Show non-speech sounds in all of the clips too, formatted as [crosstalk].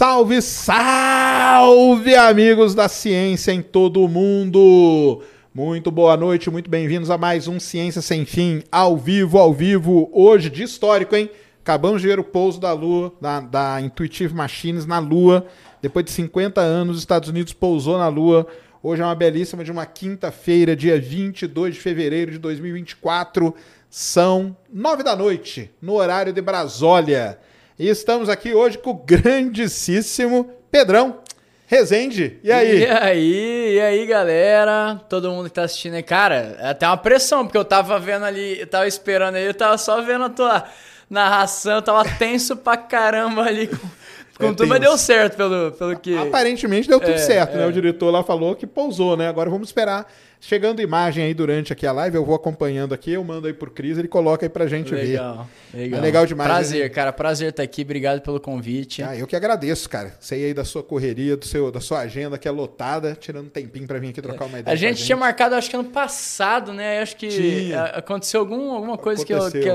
Salve, salve, amigos da ciência em todo o mundo! Muito boa noite, muito bem-vindos a mais um Ciência Sem Fim, ao vivo, ao vivo, hoje de histórico, hein? Acabamos de ver o pouso da Lua, da, da Intuitive Machines na Lua. Depois de 50 anos, os Estados Unidos pousou na Lua. Hoje é uma belíssima de uma quinta-feira, dia 22 de fevereiro de 2024. São nove da noite, no horário de Brasólia. E estamos aqui hoje com o grandíssimo Pedrão Rezende. E aí? E aí, e aí, galera? Todo mundo que tá assistindo aí. Cara, é até uma pressão, porque eu tava vendo ali, eu tava esperando aí, eu tava só vendo a tua narração, eu tava tenso pra caramba ali com, [laughs] com É tudo, mas deu certo pelo, pelo que. Aparentemente deu tudo É, certo, né? é. O diretor lá falou que pousou, né? Agora vamos esperar. Chegando imagem aí durante aqui a live, eu vou acompanhando aqui, eu mando aí pro Cris, ele coloca aí pra gente ver. Legal, legal. É legal demais, Prazer, né? cara, prazer estar aqui. Obrigado pelo convite. Ah, eu que agradeço, cara. Sei aí da sua correria, do seu, da sua agenda que é lotada, tirando um tempinho pra vir aqui trocar uma ideia. A gente com tinha marcado, acho que ano passado, né? Acho que Tinha. a- aconteceu algum, alguma coisa que, eu- que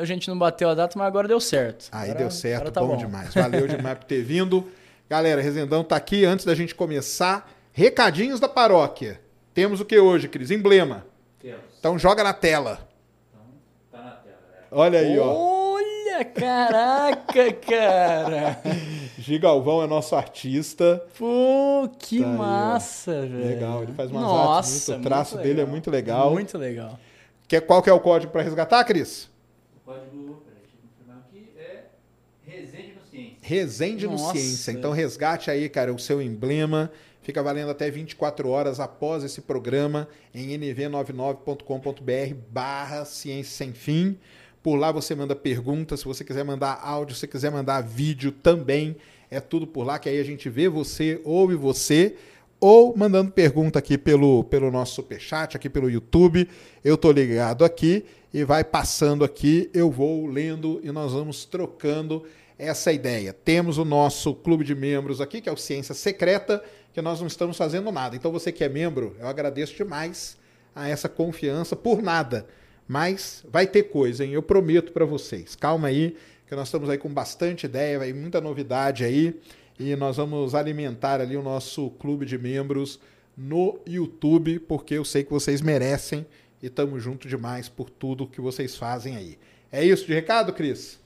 a, gente não bateu a data, mas agora deu certo. Aí Agora- deu certo, tá bom, demais. Valeu demais por ter vindo. [laughs] Galera, Rezendão tá aqui. Antes da gente começar, recadinhos da paróquia. Temos o que hoje, Cris? Emblema. Temos. Então joga na tela. Tá na tela, galera. Olha aí, ó. Olha, caraca, [laughs] cara. Gigalvão é nosso artista. Pô, que Tá aí, massa, velho. Legal, ele faz umas Nossa, artes muito, o traço muito dele é muito legal. Muito legal. Quer, qual que é o código pra resgatar, Cris? O código, aqui, é Resende no Ciência. Resende no Nossa. Ciência. Então resgate aí, cara, o seu emblema. Fica valendo até 24 horas após esse programa em nv99.com.br barra Ciência Sem Fim. Por lá você manda perguntas, se você quiser mandar áudio, se quiser mandar vídeo também, é tudo por lá, que aí a gente vê você, ouve você, ou mandando pergunta aqui pelo, pelo nosso superchat, aqui pelo YouTube. Eu tô ligado aqui e vai passando aqui, eu vou lendo e nós vamos trocando essa ideia. Temos o nosso clube de membros aqui, que é o Ciência Secreta, que nós não estamos fazendo nada. Então você que é membro, eu agradeço demais a essa confiança por nada. Mas vai ter coisa, hein? Eu prometo para vocês. Calma aí, que nós estamos aí com bastante ideia, vai muita novidade aí. E nós vamos alimentar ali o nosso clube de membros no YouTube, porque eu sei que vocês merecem e estamos junto demais por tudo que vocês fazem aí. É isso de recado, Cris? Isso.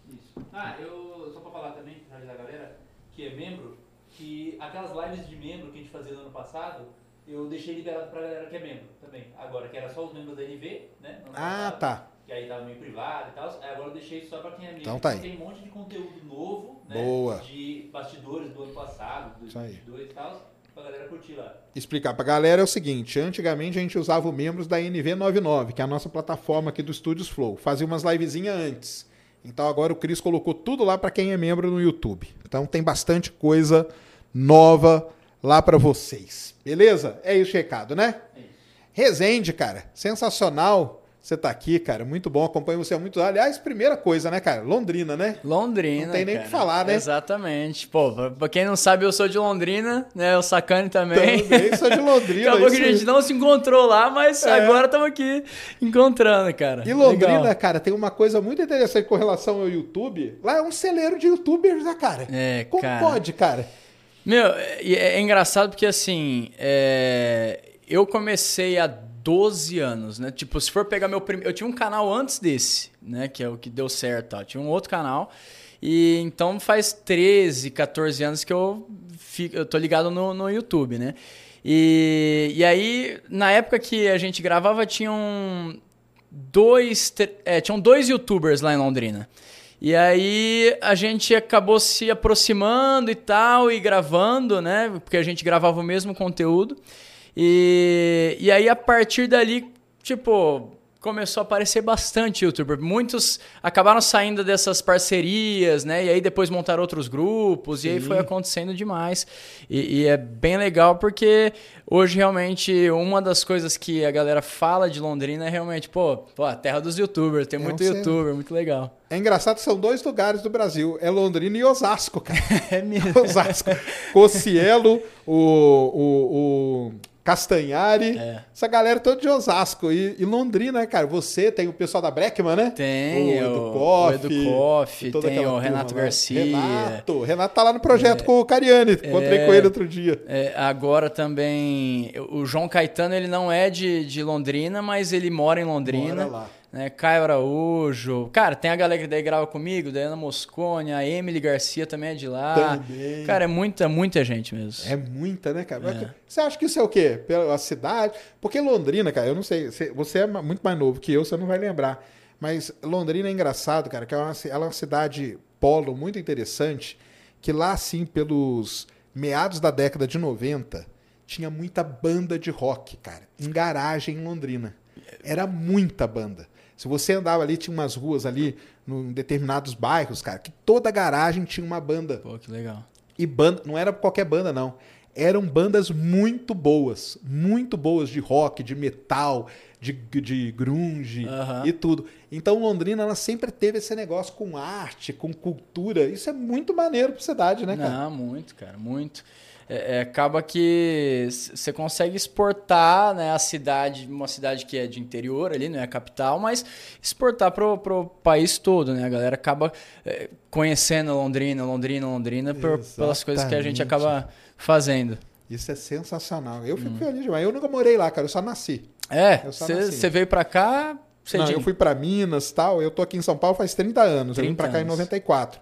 Ah, eu, só pra falar também, pra avisar a galera que é membro, que aquelas lives de membro que a gente fazia no ano passado, eu deixei liberado pra galera que é membro também. Agora, que era só os membros da NV, né? Ah, passado, tá. Que aí tava meio privado e tal. Agora eu deixei só pra quem é membro. Então tá aí. Tem um monte de conteúdo novo, né? Boa. De bastidores do ano passado, dos Isso aí. 22 e tal, pra galera curtir lá. explicar pra galera é o seguinte: antigamente a gente usava os membros da NV99, que é a nossa plataforma aqui do Studios Flow. Fazia umas livezinhas antes. Então agora o Cris colocou tudo lá pra quem é membro no YouTube. Então tem bastante coisa nova lá pra vocês. Beleza? É isso recado, né? É isso. Resende, cara, sensacional. Você tá aqui, cara, muito bom. Acompanho você há muito. Aliás, primeira coisa, né, cara? Londrina, né? Londrina. Não tem nem o que falar, né? Exatamente. Pô, pra- quem não sabe, eu sou de Londrina, né? O Sacane também. Também sou de [laughs] Londrina. Acabou que a gente não se encontrou lá, mas É. agora estamos aqui encontrando, cara. E Londrina, Legal. cara, tem uma coisa muito interessante com relação ao YouTube. Lá é um celeiro de youtubers, né, cara? É, Como cara. pode, cara? Meu, é, é engraçado porque assim, é, eu comecei há 12 anos, né? Tipo, se for pegar meu primeiro. Eu tinha um canal antes desse, né? Que é o que deu certo. Ó. Tinha um outro canal. E então faz 13, 14 anos que eu, fico, eu tô ligado no, no YouTube, né? E, e aí, na época que a gente gravava, tinham dois, é, tinham dois youtubers lá em Londrina. E aí a gente acabou se aproximando e tal, e gravando, né? Porque a gente gravava o mesmo conteúdo. E, e aí a partir dali, tipo, começou a aparecer bastante youtuber. Muitos acabaram saindo dessas parcerias, né? E aí depois montaram outros grupos, e aí Sim. foi acontecendo demais. E, e é bem legal porque hoje realmente uma das coisas que a galera fala de Londrina é realmente, pô, pô a terra dos youtubers, tem É muito um youtuber, muito legal. É engraçado, são dois lugares do Brasil. É Londrina e Osasco, cara. [laughs] É mesmo. Osasco. Cocielo, o, o, o, Castanhari, É. essa galera toda de Osasco. E, e Londrina, né, cara? Você tem o pessoal da Breckman, né? Tem o o, Edu o Koff, Edu Koff, tem o Renato turma lá. Garcia. Renato, Renato tá lá no projeto com o Cariani. Encontrei É. com ele outro dia. É, agora também, o João Caetano, ele não é de, de Londrina, mas ele mora em Londrina. Bora lá. Né? Caio Araújo. Cara, tem a galera que daí grava comigo, Diana Moscone, a Emily Garcia também é de lá. Também. Cara, é muita, muita gente mesmo. É muita, né, cara? Mas Você acha que isso é o quê? Pela cidade? Porque Londrina, cara, eu não sei. você- é muito mais novo que eu, você não vai lembrar. Mas Londrina é engraçado, cara, que é uma, ela é uma cidade polo muito interessante, que lá, assim, pelos meados da década de 90, tinha muita banda de rock, cara, em garagem em Londrina. Era muita banda. Se você andava ali, tinha umas ruas ali, em determinados bairros, cara, que toda garagem tinha uma banda. Pô, que legal. E banda, não era qualquer banda, não. Eram bandas muito boas. Muito boas de rock, de metal, de, de grunge e tudo. Então Londrina, ela sempre teve esse negócio com arte, com cultura. Isso é muito maneiro pra cidade, né, cara? Não, muito, cara, muito. É, é, acaba que você consegue exportar né, a cidade, uma cidade que é de interior ali, não é a capital, mas exportar pro, pro país todo, né? A galera acaba é, conhecendo Londrina, Londrina, Londrina, por- pelas coisas que a gente acaba fazendo. Isso é sensacional. Eu Hum. fico feliz demais. Eu nunca morei lá, cara. Eu só nasci. É, você veio pra cá, Não, eu fui pra Minas tal. Eu tô aqui em São Paulo faz 30 anos. eu vim 30 pra cá em anos. 94.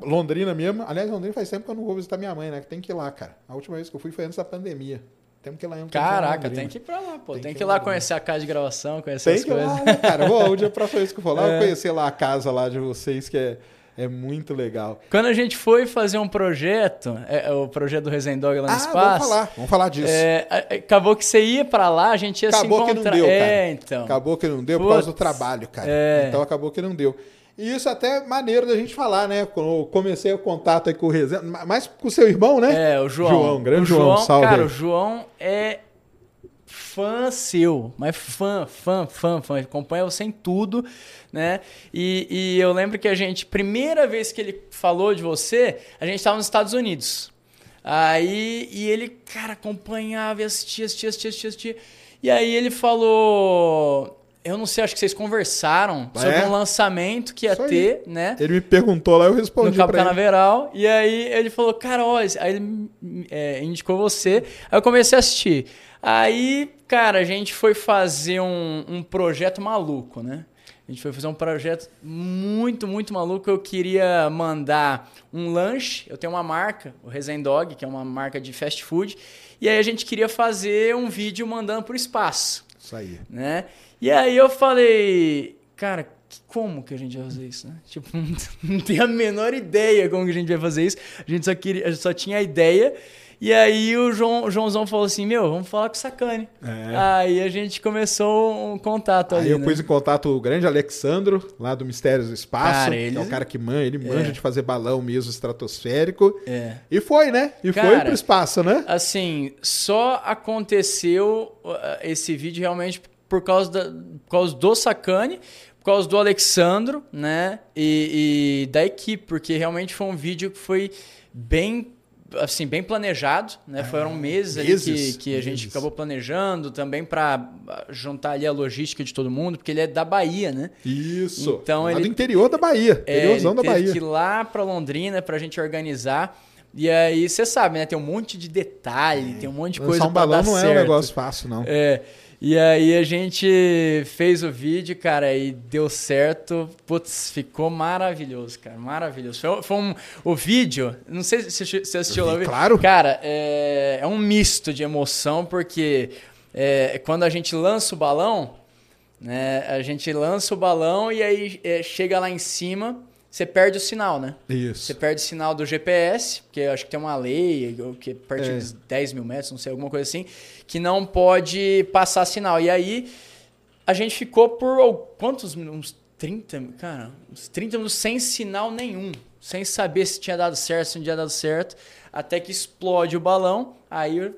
Mas Londrina mesmo. Aliás, Londrina faz tempo que eu não vou visitar minha mãe, né? Que tem que ir lá, cara. A última vez que eu fui foi antes da pandemia. Temos que ir lá em Caraca, tem que ir pra lá, pô. Tem, que ir lá conhecer a casa de gravação, conhecer Tem as que coisas. lá, né, cara? Vou, o dia próxima vez que eu for lá, eu É. conhecer lá a casa lá de vocês, que é, é muito legal. Quando a gente foi fazer um projeto, é, é o projeto do Resendog lá no ah, espaço. vamos falar. Vamos falar disso. É, a- acabou que você ia pra lá, a gente ia Acabou se que não encontrar. deu, cara. É, então. Acabou que não deu por causa do trabalho, cara. é. Então acabou que não deu. E isso até é maneiro da gente falar, né? Quando eu comecei o contato aí com o Rezende, mais com o seu irmão, né? É, o João. João, grande o João, salve Cara, aí. o João é fã seu, mas fã, fã, fã, fã. Acompanha você em tudo, né? E, e eu lembro que a gente, primeira vez que ele falou de você, a gente estava nos Estados Unidos. Aí, e ele, cara, acompanhava e assistia, assistia, assistia, assistia, assistia. E aí ele falou... Eu não sei, acho que vocês conversaram É? sobre um lançamento que ia Isso aí. ter, né? Ele me perguntou lá, eu respondi no Cabo pra ele. Canaveral. E aí ele falou, cara, olha, aí ele é, indicou você. Aí eu comecei a assistir. Aí, cara, a gente foi fazer um, um projeto maluco, né? A gente foi fazer um projeto muito, muito maluco. Eu queria mandar um lanche. Eu tenho uma marca, o Resendog, que é uma marca de fast food. E aí a gente queria fazer um vídeo mandando pro espaço Isso aí. né? E aí eu falei, cara, como que a gente vai fazer isso, né? Tipo, [laughs] não tenho a menor ideia como que a gente vai fazer isso. A gente só, queria, gente só tinha a ideia. E aí o, João, Joãozão falou assim, meu, vamos falar com o Sacane. É. Aí a gente começou um contato Aí ali, eu né? pus em contato o grande Alexandro, lá do Mistérios do Espaço, Cara, ele- é o cara que manja, ele manja É. de fazer balão mesmo estratosférico. É. E foi, né? E foi Cara, pro espaço, né? Assim, só aconteceu uh, esse vídeo realmente por causa, da, por causa do Sacane, por causa do Alexandro, né? E, e da equipe, porque realmente foi um vídeo que foi bem assim bem planejado, né? Foram meses, ali meses, que, que a gente meses. acabou planejando também para juntar ali a logística de todo mundo, porque ele é da Bahia, né? Isso. Então lá ele- do interior da Bahia. É, interiorzão da Bahia. que ir lá pra Londrina pra gente organizar. E aí, você sabe, né? Tem um monte de detalhe, tem um monte de Lançar coisa um balão não é certo. um negócio fácil, não. É. E aí a gente fez o vídeo, cara, e deu certo. Putz, ficou maravilhoso, cara. Maravilhoso. Foi, foi um, o vídeo, não sei se você assistiu lá. vi, claro. Cara, é, é um misto de emoção, porque é, quando a gente lança o balão, né? A gente lança o balão e aí é, chega lá em cima, você perde o sinal, né? Você Isso. perde o sinal do GPS, porque eu acho que tem uma lei, que a partir É. dos 10 mil metros, não sei, alguma coisa assim, que não pode passar sinal. E aí a gente ficou por quantos minutos? Uns 30, cara, uns 30 minutos sem sinal nenhum. Sem saber se tinha dado certo, se não tinha dado certo. Até que explode o balão, aí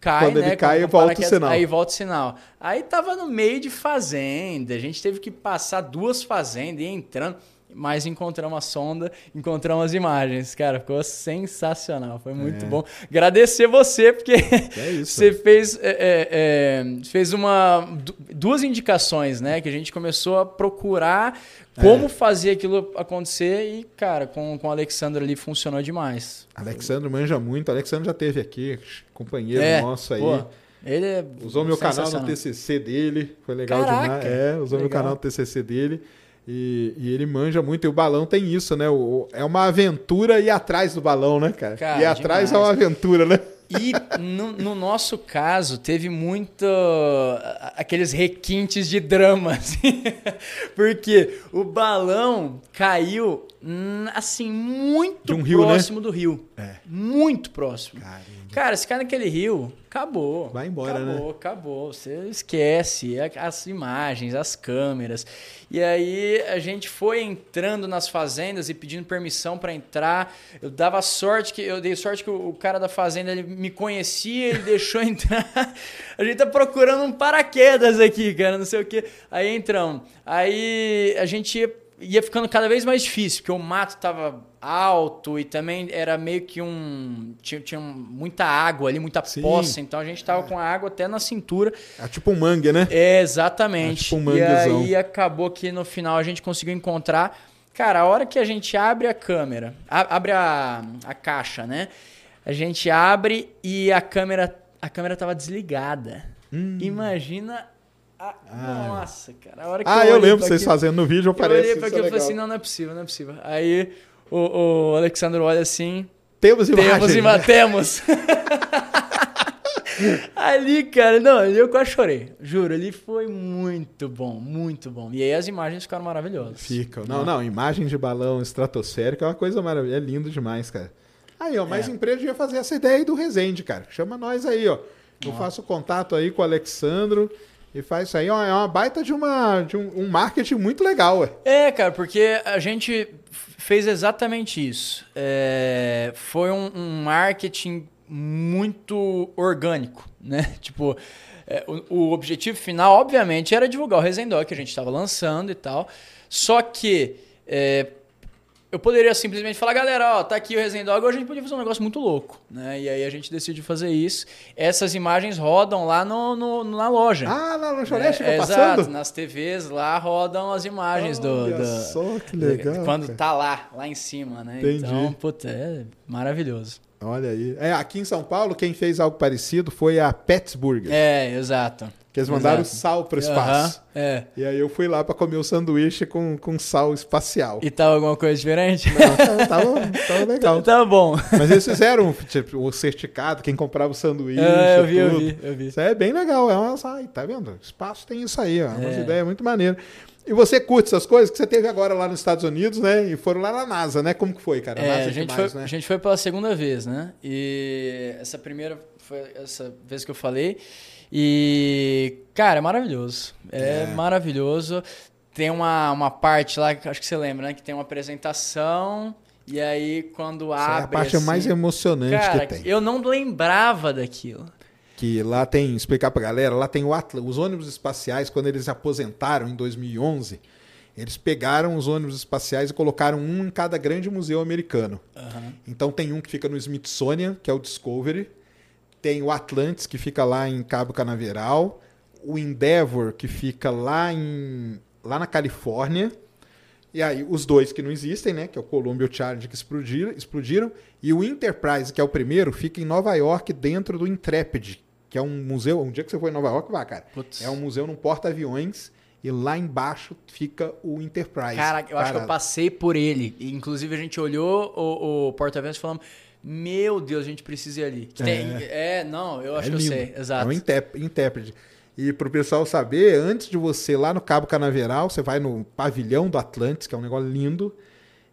cai, Quando né? ele cai, volta o sinal. Aí volta o sinal. Aí tava no meio de fazenda, a gente teve que passar duas fazendas e entrando. Mas encontramos a sonda, encontramos as imagens. Cara, ficou sensacional, foi muito É. bom. Agradecer você, porque É [laughs] você fez, é, é, é, fez uma, du- duas indicações, né? Que a gente começou a procurar como É. fazer aquilo acontecer e, cara, com, com o Alexandre ali funcionou demais. Alexandre manja muito. Alexandre já teve aqui, companheiro nosso aí. pô, ele é Usou meu canal no. TCC dele, foi legal Caraca, demais. É, usou meu legal. canal no TCC dele. E, e ele manja muito. E o balão tem isso, né? O- é uma aventura ir atrás do balão, né, cara? Cara, e atrás demais. é uma aventura, né? E no, no nosso caso, teve muito aqueles requintes de drama, [laughs] assim, porque o balão caiu assim muito um rio, né? próximo do rio, É. muito próximo. Caramba. Cara, se cai naquele rio, acabou. Vai embora, né? acabou, Acabou, Você esquece as imagens, as câmeras. E aí a gente foi entrando nas fazendas e pedindo permissão para entrar. Eu dava sorte que eu dei sorte que o o cara da fazenda ele me conhecia, ele [laughs] deixou entrar. A gente tá procurando um paraquedas aqui, cara, não sei o quê. Aí entramos. Aí a gente ia, ia ficando cada vez mais difícil, porque o mato tava alto e também era meio que um tinha, tinha muita água ali, muita Sim. poça, então a gente tava com a água até na cintura. É tipo um mangue, né? É, exatamente. É tipo um e manguezão. aí acabou que no final a gente conseguiu encontrar. Cara, a hora que a gente abre a câmera, a- abre a, a caixa, né? A gente abre e a câmera, a câmera tava desligada. Imagina a, nossa, cara, a hora que. Ah, eu olhei lembro vocês aquilo- fazendo no vídeo, eu parece olhei isso pra é aquilo e falei assim, não, não é possível, não é possível. Aí o, o Alexandre olha assim, Temos imagem. temos e matemos. [laughs] ali, cara, não, ali eu quase chorei. Juro, ali foi muito bom, muito bom. E aí as imagens ficaram maravilhosas. Fica. Não, não, imagem de balão estratosférico é uma coisa maravilhosa. É lindo demais, cara. Aí, ó, mais É. empresa devia fazer essa ideia aí do Resende, cara. Chama nós aí, ó. Eu faço contato aí com o Alexandro e faz isso aí. Ó, é uma baita de, uma, de um, um marketing muito legal, ué. É, cara, porque a gente fez exatamente isso. É, foi um, um marketing muito orgânico, né? [laughs] Tipo, é, o, o objetivo final, obviamente, era divulgar o Resendoc que a gente estava lançando e tal. Só que é, eu poderia simplesmente falar, galera, ó, tá aqui o Resendog, hoje a gente podia fazer um negócio muito louco, né? E aí a gente decidiu fazer isso. Essas imagens rodam lá no, no- na loja. Ah, na lanchonete É, tá exato, nas TVs lá rodam as imagens do, Olha do- só que legal. quando cara. tá lá, lá em cima, né? Entendi. Então, puta, é maravilhoso. Olha aí. É, aqui em São Paulo, quem fez algo parecido foi a Pittsburgh. É, exato. que eles mandaram exato. sal pro espaço. Aham, é. E aí eu fui lá pra comer o sanduíche com, com sal espacial. E tava alguma coisa diferente? Não, tava, tava, tava [laughs] legal. tá bom. Mas eles fizeram tipo, o certificado, quem comprava o sanduíche. É, eu vi, eu tudo. vi, eu vi. Isso é bem legal. É umas, ai, tá vendo? Espaço tem isso aí, ó. Umas É. ideias muito maneiras. E você curte essas coisas que você teve agora lá nos Estados Unidos, né? E foram lá na NASA, né? Como que foi, cara? É, NASA a, gente demais, foi, né? a gente foi pela segunda vez, né? E essa primeira foi essa vez que eu falei. E, cara, é maravilhoso. É, É. maravilhoso. Tem uma, uma parte lá, que acho que você lembra, né? Que tem uma apresentação. E aí, quando Essa é abre. a parte assim, mais emocionante Cara, que tem. eu não lembrava daquilo. Que lá tem, explicar pra galera, lá tem o Atlas, os ônibus espaciais, quando eles aposentaram em 2011, eles pegaram os ônibus espaciais e colocaram um em cada grande museu americano. Aham. Então tem um que fica no Smithsonian, que é o Discovery. Tem o Atlantis, que fica lá em Cabo Canaveral. O Endeavour, que fica lá, em, lá na Califórnia. E aí, os dois que não existem, né? Que é o Columbia e o Challenger, que explodiram, explodiram. E o Enterprise, que é o primeiro, fica em Nova York, dentro do Intrepid, que é um museu. Um dia que você for em Nova York, vá, cara. Putz. É um museu num porta-aviões. E lá embaixo fica o Enterprise. Cara, eu acho que eu parado. passei por ele. Inclusive, a gente olhou o, o porta-aviões e falamos: Meu Deus, a gente precisa ir ali. Que tem- é, não, eu acho É que eu lindo. sei. Exato. É um intérprete. E para o pessoal saber, antes de você ir lá no Cabo Canaveral, você vai no pavilhão do Atlantis, que é um negócio lindo,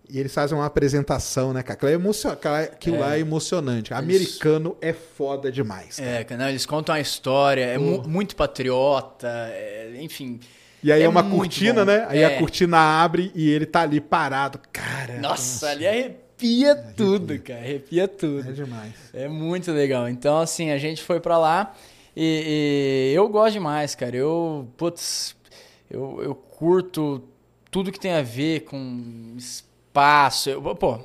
e eles fazem uma apresentação, né, cara? Aquilo, é emocion... aquela- aquilo lá é emocionante. Americano é foda demais. cara. É, cara, eles contam a história, é mu- muito patriota, é, enfim. E aí é, é uma cortina, bom. né? Aí É. a cortina abre e ele tá ali parado. Cara, Nossa, ali arrepia tudo, cara, arrepia é tudo. demais. É muito legal. Então, assim, a gente foi pra lá e, e eu gosto demais, cara. Eu, putz, eu, eu curto tudo que tem a ver com espaço. Eu, pô,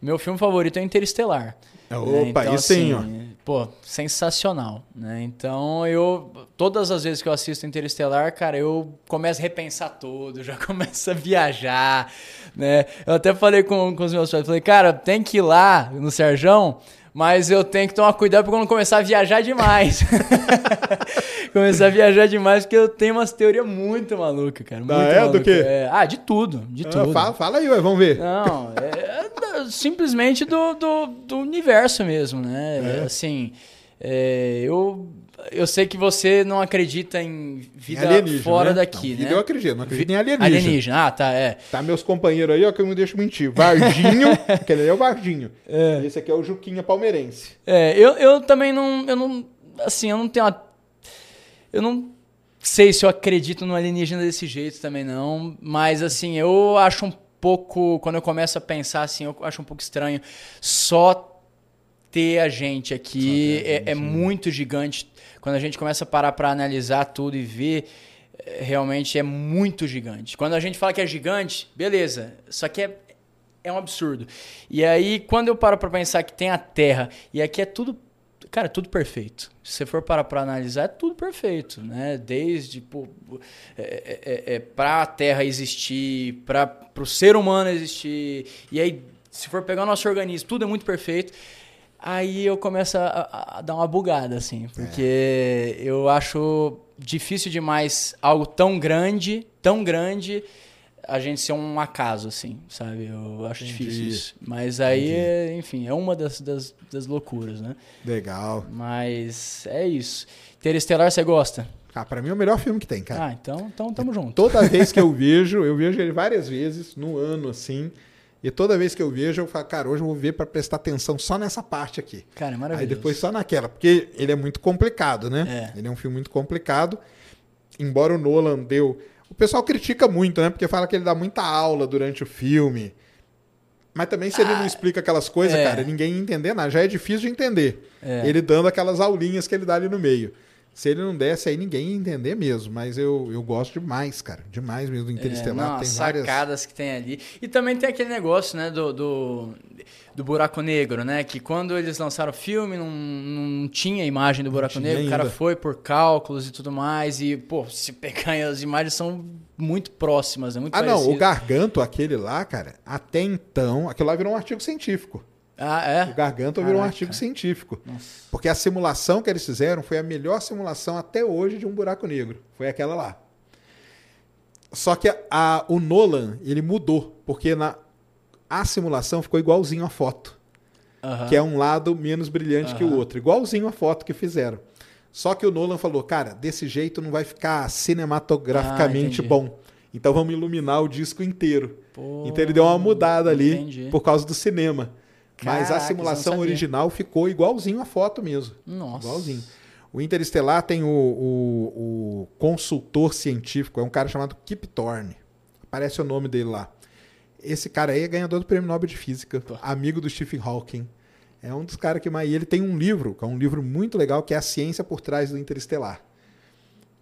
meu filme favorito é Interestelar. É, opa, então, isso assim, Pô, sensacional, né? Então eu todas as vezes que eu assisto Interestelar, cara, eu começo a repensar tudo, [laughs] já começo a viajar, né? Eu até falei com, com os meus pais, falei, cara, tem que ir lá no Serjão, mas eu tenho que tomar cuidado pra quando começar a viajar demais. [laughs] começar a viajar demais, porque eu tenho umas teorias muito malucas, cara. Muito Ah, é? Do maluca. quê? É, ah, de tudo, de Ah, tudo. fala, fala aí, ué, vamos ver. Não, é da- simplesmente do, do, do universo mesmo, né? É. Assim, é, eu, eu sei que você não acredita em vida Em fora né? daqui, Não, né? eu acredito, não acredito Vi- em alienígena. Alienígena, ah, tá, é. Tá meus companheiros aí, ó, que eu não deixo mentir. Vardinho, [laughs] aquele é o Vardinho. Esse aqui é o Juquinha Palmeirense. É, eu, eu também não, eu não, assim, eu não tenho uma, eu não sei se eu acredito no alienígena desse jeito também não, mas assim, eu acho um pouco, quando eu começo a pensar assim, eu acho um pouco estranho só ter a gente aqui, é, é né? muito gigante. Quando a gente começa a parar para analisar tudo e ver, é, realmente é muito gigante. Quando a gente fala que é gigante, beleza, só que é, é um absurdo. E aí, quando eu paro para pensar que tem a Terra, e aqui é tudo, cara, é tudo perfeito. Se você for parar para analisar, é tudo perfeito, né? Desde, pô, é, é, é, para a Terra existir, para o ser humano existir, e aí, se for pegar o nosso organismo, tudo é muito perfeito. Aí eu começo a, a- dar uma bugada, assim, porque eu acho difícil demais algo tão grande, tão grande, a gente ser um acaso, assim, sabe? Eu acho Entendi. difícil isso. Mas aí, é, enfim, é uma das, das, das loucuras, né? Legal. Mas é isso. Interestelar você gosta? Ah, pra mim é o melhor filme que tem, cara. Ah, então, então tamo junto. Toda vez que eu [laughs] vejo, eu vejo ele várias vezes no ano, assim. E toda vez que eu vejo, eu falo, cara, hoje eu vou ver pra prestar atenção só nessa parte aqui. Cara, é Aí maravilhoso. depois só naquela, porque ele é muito complicado, né? É. Ele é um filme muito complicado. Embora o Nolan deu. O pessoal critica muito, né? Porque fala que ele dá muita aula durante o filme. Mas também, se ele não explica aquelas coisas, é. cara, ninguém ia entender nada. Já é difícil de entender. É. Ele dando aquelas aulinhas que ele dá ali no meio. Se ele não desse, aí ninguém ia entender mesmo. Mas eu, eu gosto demais, cara. Demais mesmo do Interestelar. É, não, tem as várias. sacadas que tem ali. E também tem aquele negócio, né, do, do, do buraco negro, né? Que quando eles lançaram o filme, não, não tinha imagem do buraco negro. O cara ainda. foi por cálculos e tudo mais. E, pô, se pegar [laughs] as imagens são muito próximas, né? Muito Ah, não. O. Garganto, aquele lá, cara, até então, aquilo lá virou um artigo científico. Ah, é? O Garganto virou um artigo científico. Nossa. Porque a simulação que eles fizeram foi a melhor simulação até hoje de um buraco negro. Foi aquela lá. Só que a- a- o Nolan, ele mudou. Porque na, a simulação ficou igualzinho a foto. Aham. Que é um lado menos brilhante que o outro. Igualzinho a foto que fizeram. Só que o Nolan falou, cara, desse jeito não vai ficar cinematograficamente Ah, bom. Então vamos iluminar o disco inteiro. Pô, Então ele deu uma mudada ali entendi. por causa do cinema. Mas a simulação original ficou igualzinho a foto mesmo. Nossa. Igualzinho. O Interestelar tem o, o- o consultor científico, é um cara chamado Kip Thorne. Aparece o nome dele lá. Esse cara aí é ganhador do Prêmio Nobel de Física, amigo do Stephen Hawking. É um dos caras que mais. E ele tem um livro, que é um livro muito legal, que é A Ciência por Trás do Interestelar.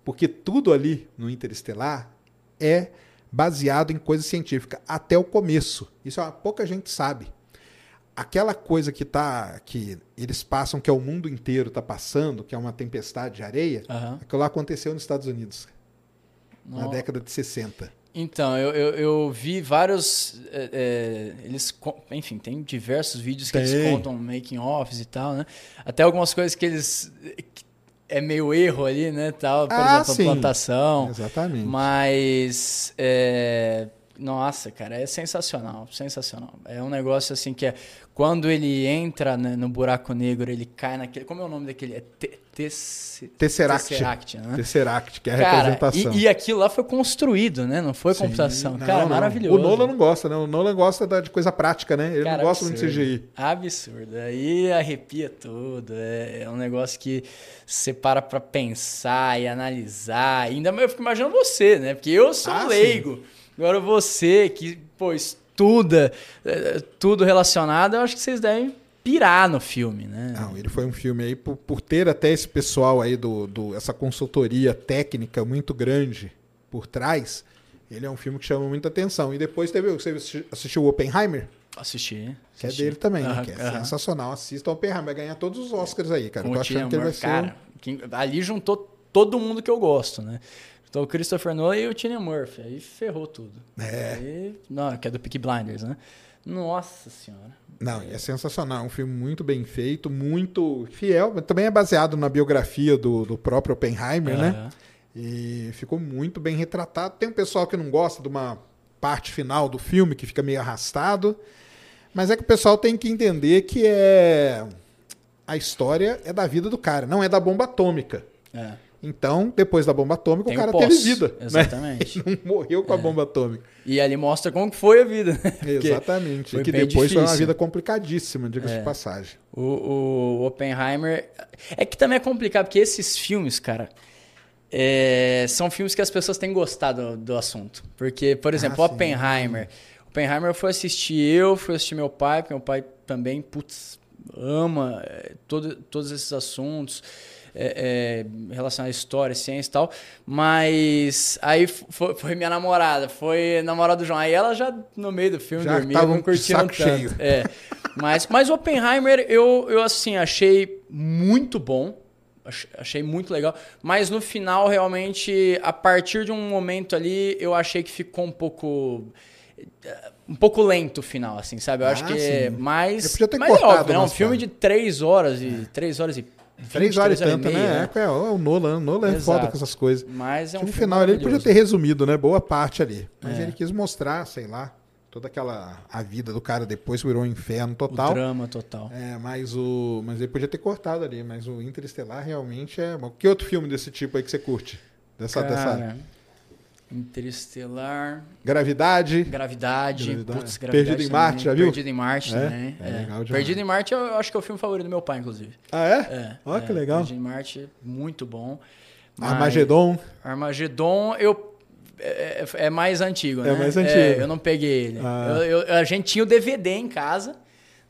Porque tudo ali no Interestelar é baseado em coisa científica, até o começo. Isso é uma, pouca gente sabe aquela coisa que tá que eles passam que é o mundo inteiro tá passando, que é uma tempestade de areia, Aham. aquilo lá aconteceu nos Estados Unidos na década de 60. Então, eu, eu, eu vi vários. é, é, eles, enfim, tem diversos vídeos que eles Tem. contam making offs e tal, né? Até algumas coisas que eles. que é meio erro ali, né? Tal, por Ah, exemplo, sim. a plantação. Exatamente. Mas. é, nossa, cara, é sensacional. Sensacional. É um negócio assim que é. Quando ele entra né, no buraco negro, ele cai naquele. Como é o nome daquele? É te, tesse- Tesseract. Tesseract, né? Tesseract, que é a Cara, representação. e, e aquilo lá foi construído, né? Não foi Sim. computação. Não, Cara, não. maravilhoso. O Nolan não gosta, né? O Nolan gosta de coisa prática, né? Ele Cara, não gosta muito de absurdo. CGI. Absurdo. Aí arrepia tudo. É, é um negócio que você para pra pensar e analisar. Ainda mais eu fico imaginando você, né? Porque eu sou Ah, leigo. Agora você que, pô, estuda é, tudo relacionado, eu acho que vocês devem pirar no filme, né? Não, ele foi um filme aí por, por ter até esse pessoal aí do, do essa consultoria técnica muito grande por trás, Ele é um filme que chama muita atenção. E depois teve. Você assisti- assistiu o Oppenheimer? Assisti. Que é dele também, né? Que é sensacional. Assista o Oppenheimer. Vai ganhar todos os Oscars aí, cara. Eu Com tô o achando que ele vai ser. Cara, ali juntou todo mundo que eu gosto, né? Então o Christopher Nolan e o Cillian Murphy. Aí ferrou tudo. É. Aí, não, que é do Peaky Blinders, né? Nossa senhora. Não, é sensacional. É um filme muito bem feito, muito fiel. Também é baseado na biografia do, do próprio Oppenheimer, né? Aham. E ficou muito bem retratado. Tem um pessoal que não gosta de uma parte final do filme, que fica meio arrastado. Mas é que o pessoal tem que entender que é. A história é da vida do cara, não é da bomba atômica. É. Então, depois da bomba atômica, Tem o cara o teve vida. né? exatamente. [laughs] Ele não morreu com a bomba atômica. E ali mostra como que foi a vida. né? [laughs] Exatamente. foi E que depois foi uma difícil. vida complicadíssima, diga-se de passagem. O, o Oppenheimer. É que também é complicado, porque esses filmes, cara. é, são filmes que as pessoas têm gostado do assunto. Porque, por exemplo, Ah, sim. Oppenheimer. Oppenheimer eu fui assistir eu, fui assistir meu pai, porque meu pai também, putz, ama é, todo, todos esses assuntos. É, é, relacionados à história, ciência e tal, mas aí foi, foi minha namorada, foi namorada do João. Aí ela já no meio do filme Já dormia, não um curtia saco tanto. cheio. É. Mas, mas o Oppenheimer, eu, eu assim, achei muito bom. Ach- Achei muito legal. Mas no final, realmente, a partir de um momento ali, eu achei que ficou um pouco. eh, Um pouco lento o final, assim, sabe? Eu acho Ah, que sim. é mais. Eu podia ter mas é cortado óbvio, né? Um umas filme de três horas e. Três horas e. Três 20, horas e tanto, né? É, é, o Nolan. O Nolan é foda Exato. com essas coisas. Mas é um filme final ele podia ter resumido, né? Boa parte ali. Mas É. ele quis mostrar, sei lá, toda aquela. A vida do cara depois virou um inferno O total. drama total. É, mas o. Mas ele podia ter cortado ali. Mas o Interestelar realmente é. bom. Que outro filme desse tipo aí que você curte? Dessa, dessa Cara, Interestelar. gravidade. Gravidade, Gravidade. putz, Gravidade Perdido em. Marte, já viu? Perdido em Marte É? também. É é. legal. Perdido em Marte eu, acho que é o filme favorito do meu pai, inclusive. Ah, é? É. É, que legal. Perdido em Marte, muito bom. Mas Armagedon. Armagedon, eu. É, é- é mais antigo, É né? mais antigo. eu não peguei ele. Ah. Eu- eu- a gente tinha o DVD em casa,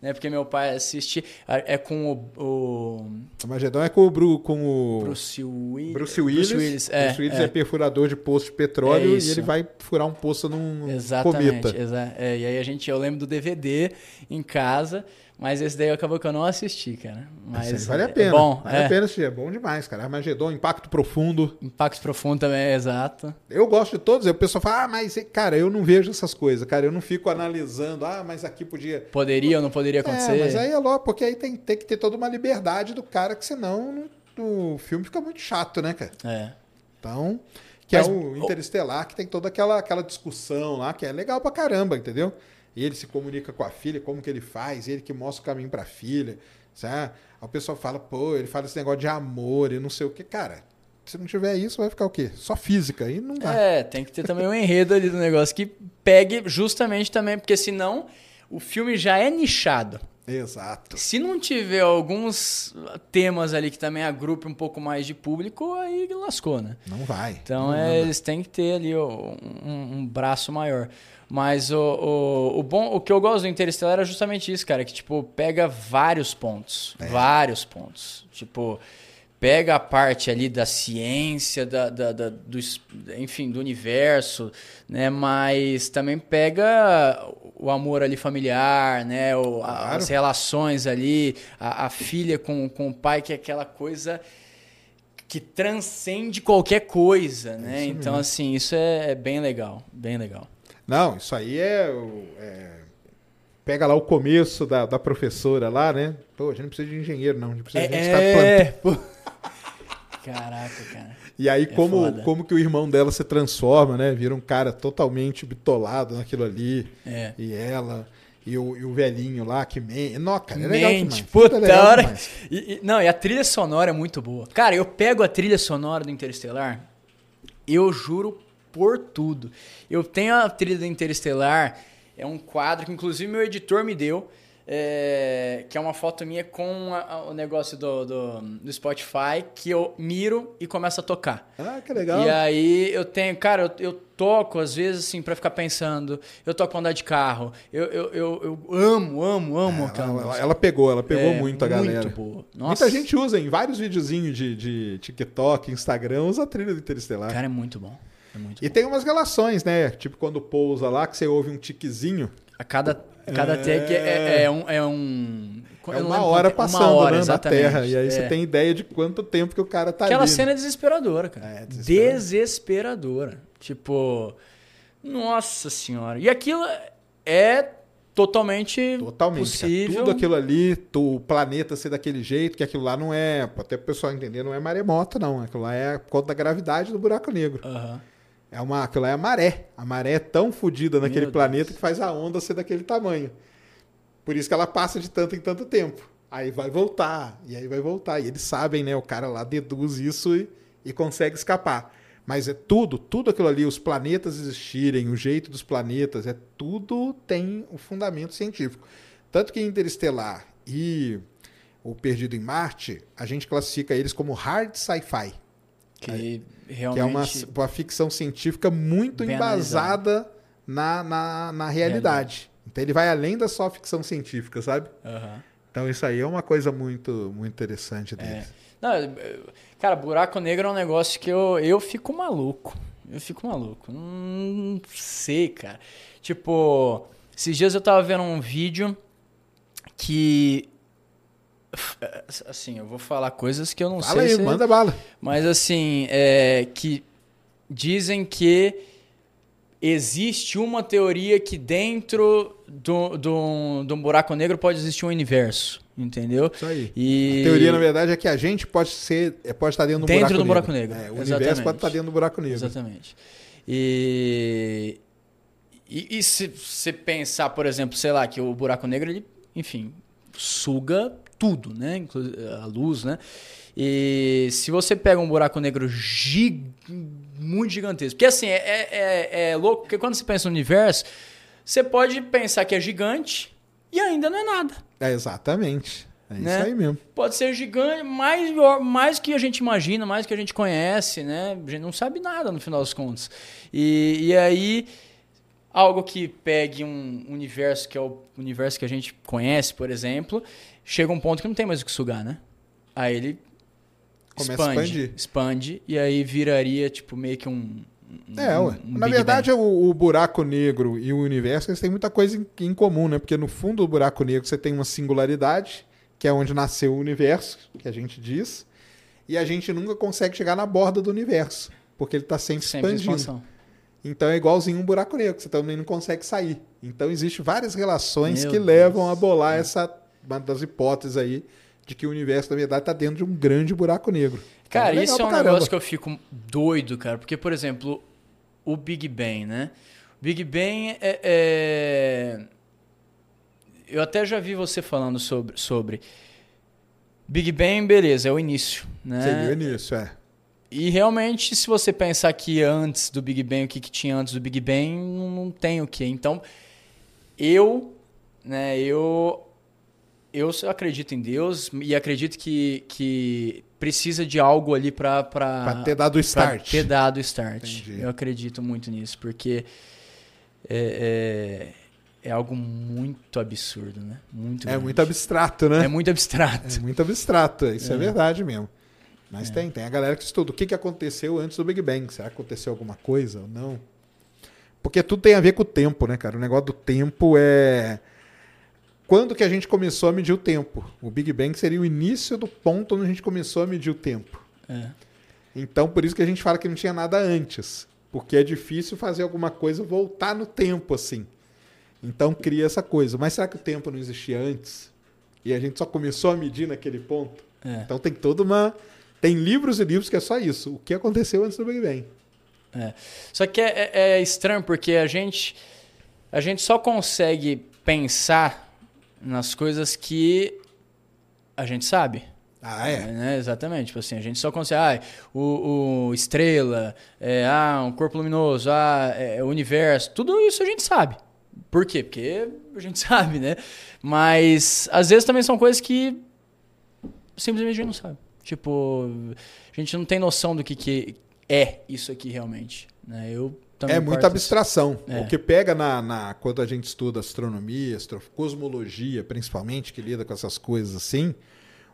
né? Porque meu pai assistia. É com o, o Armagedon é com o, Bru, com o Bruce Willis. Bruce Willis. Bruce Willis, é, Bruce Willis é. é perfurador de poço de petróleo É e ele vai furar um poço num Exatamente. cometa. exa- é, e aí a gente, eu lembro do DVD em casa, mas esse daí acabou que eu não assisti, cara. Mas Esse vale a é pena. bom, vale é. a pena assistir. É bom demais, cara. Armagedon, Impacto Profundo. Impacto profundo também, é exato. Eu gosto de todos. O pessoal fala, ah, mas, cara, eu não vejo essas coisas, cara. Eu não fico analisando, ah, mas aqui podia. Poderia ou não poderia acontecer? É, mas aí é logo, porque aí tem, tem que ter toda uma liberdade do cara, que senão não- o filme fica muito chato, né, cara? É. Então, que Mas é o Interestelar, que tem toda aquela, aquela discussão lá, que é legal pra caramba, entendeu? Ele se comunica com a filha, como que ele faz, ele que mostra o caminho pra filha, sabe? Aí o pessoal fala, pô, ele fala esse negócio de amor e não sei o que. Cara, se não tiver isso, vai ficar o quê? Só física, aí não dá. É, tem que ter também um enredo ali do negócio que pegue justamente também, porque senão o filme já é nichado. Exato. Se não tiver alguns temas ali que também agrupe um pouco mais de público, aí lascou, né? Não vai. Então Não é, eles têm que ter ali ó, um, um braço maior. Mas o, o, o bom, o que eu gosto do Interestelar é justamente isso, cara, que tipo pega vários pontos, É. vários pontos. Tipo pega a parte ali da ciência, da, da, da- do, enfim, do universo, né? Mas também pega o amor ali familiar, né? O, Claro. as relações ali, a, a filha com, com o pai, que é aquela coisa que transcende qualquer coisa, né? Isso então, mesmo. assim, isso é, é bem legal, bem legal. Não, isso aí é, é- Pega lá o começo da, da professora lá, né? Pô, a gente não precisa de engenheiro, não. A gente precisa de gente tá plantando. É, [laughs] pô. Caraca, cara. E aí, como, foda. como que o irmão dela se transforma, né? Vira um cara totalmente bitolado naquilo ali. É. E ela. E o, e o velhinho lá que mente. Não, cara, é legal Mente, demais. puta é legal hora. E, e- não, e a trilha sonora é muito boa. Cara, eu pego a trilha sonora do Interestelar, eu juro por tudo. Eu tenho a trilha Interestelar, é um quadro que inclusive meu editor me deu, é, que é uma foto minha com a- a- o negócio do, do, do Spotify, que eu miro e começa a tocar. Ah, que legal. E aí eu tenho, cara, eu, eu toco às vezes assim pra ficar pensando. Eu toco pra andar de carro. Eu, eu, eu, eu amo, amo, amo aquela Ela, música. ela pegou, ela pegou É, muito a galera. Muito boa. Nossa, Muita gente usa em vários videozinhos de, de TikTok, Instagram, usa a trilha do Interestelar. Cara, é muito bom. É E bom. tem umas relações, né? Tipo quando pousa lá, que você ouve um tiquezinho. A cada, cada take é, é um. É, um, É eu não uma hora quanto- passando uma hora, né, na. Terra. E aí você É. tem ideia de quanto tempo que o cara tá Aquela ali. cena é desesperadora, cara. É, desesperadora. desesperadora. Tipo, nossa senhora. E aquilo é totalmente, Totalmente. possível. Tudo aquilo ali, tu- o planeta ser daquele jeito, que aquilo lá não é, até pro pessoal entender, não é maremoto, não. Aquilo lá é por conta da gravidade do buraco negro. Aham. É uma, aquilo lá é a maré. A maré é tão fodida naquele Meu planeta Deus. que faz a onda ser daquele tamanho. Por isso que ela passa de tanto em tanto tempo. Aí vai voltar, e aí vai voltar. E eles sabem, né? O cara lá deduz isso e, e consegue escapar. Mas é tudo, tudo aquilo ali, os planetas existirem, o jeito dos planetas, é tudo tem um fundamento científico. Tanto que Interestelar e o Perdido em Marte, a gente classifica eles como hard sci-fi. Que Que realmente. é uma, uma ficção científica muito Bem embasada na, na, na realidade. Então ele vai além da só ficção científica, sabe? Aham. Então isso aí é uma coisa muito, muito interessante É. deles. Não, cara, buraco negro é um negócio que eu, eu fico maluco. Eu fico maluco. Não sei, cara. Tipo, esses dias eu tava vendo um vídeo que. Assim, eu vou falar coisas que eu não Fala sei aí, se. manda bala. Mas assim, é que dizem que existe uma teoria que dentro do, do, do buraco negro pode existir um universo, entendeu? Isso aí. E A teoria, na verdade, é que a gente pode ser, é, pode estar dentro do Dentro buraco do buraco negro. negro, É, o universo exatamente. pode estar dentro do buraco negro. Exatamente. E, e, e se você pensar, por exemplo, sei lá, que o buraco negro, ele, enfim, suga tudo, né? A luz, né? E se você pega um buraco negro gig- muito gigantesco, porque assim, é, é, é- é louco, porque quando você pensa no universo, você pode pensar que é gigante e ainda não é nada. É, exatamente. É Né? isso aí mesmo. Pode ser gigante, mais, mais que a gente imagina, mais que a gente conhece, né? A gente não sabe nada no final das contas. E, e aí, algo que pegue um universo que é o universo que a gente conhece, por exemplo, chega um ponto que não tem mais o que sugar, né? Aí ele Começa a expande, expandir. expande, e aí viraria, tipo, meio que um. um- É, ué. um Na Big verdade, o, o buraco negro e o universo eles têm muita coisa em, em comum, né? Porque no fundo do buraco negro você tem uma singularidade, que é onde nasceu o universo, que a gente diz, e a gente nunca consegue chegar na borda do universo, porque ele está sempre, sempre em expandindo. expansão. Então é igualzinho um buraco negro, que você também não consegue sair. Então existem várias relações Meu que Deus. levam a bolar essa uma das hipóteses aí de que o universo, na verdade, está dentro de um grande buraco negro. Cara, Então, isso é um caramba. negócio que eu fico doido, cara. Porque, por exemplo, o Big Bang, né? O Big Bang é, é- Eu até já vi você falando sobre. sobre. Big Bang, beleza, é o início, né? Seria o início, é. E realmente, se você pensar que antes do Big Bang, o que, que tinha antes do Big Bang, não, tem o que. Então, eu, né, eu, eu acredito em Deus e acredito que, que precisa de algo ali para Pra ter dado o start. Ter dado o start. Entendi. Eu acredito muito nisso, porque é, é, é algo muito absurdo, né? Muito É grande. muito abstrato, né? É muito abstrato. É muito abstrato, isso é, É. verdade mesmo. Mas tem, tem a galera que estuda o que, que aconteceu antes do Big Bang. Será que aconteceu alguma coisa ou não? Porque tudo tem a ver com o tempo, né, cara? O negócio do tempo é. Quando que a gente começou a medir o tempo? O Big Bang seria o início do ponto onde a gente começou a medir o tempo. É. Então, por isso que a gente fala que não tinha nada antes. Porque é difícil fazer alguma coisa voltar no tempo, assim. Então cria essa coisa. Mas será que o tempo não existia antes? E a gente só começou a medir naquele ponto? É. Então tem toda uma. Tem livros e livros que é só isso. O que aconteceu antes do Big Bang? Só que é, é- é estranho porque a gente, a gente só consegue pensar nas coisas que a gente sabe. Ah, é? Né? Exatamente. Tipo assim, a gente só consegue. Ah, o, o estrela, é, ah, um corpo luminoso, ah, é, o universo. Tudo isso a gente sabe. Por quê? Porque a gente [laughs] sabe, né? Mas às vezes também são coisas que simplesmente a gente não sabe. Tipo, a gente não tem noção do que, que é isso aqui realmente. Né? Eu também É muita abstração. É. O que pega na, na- quando a gente estuda astronomia, astro- cosmologia, principalmente, que lida com essas coisas assim,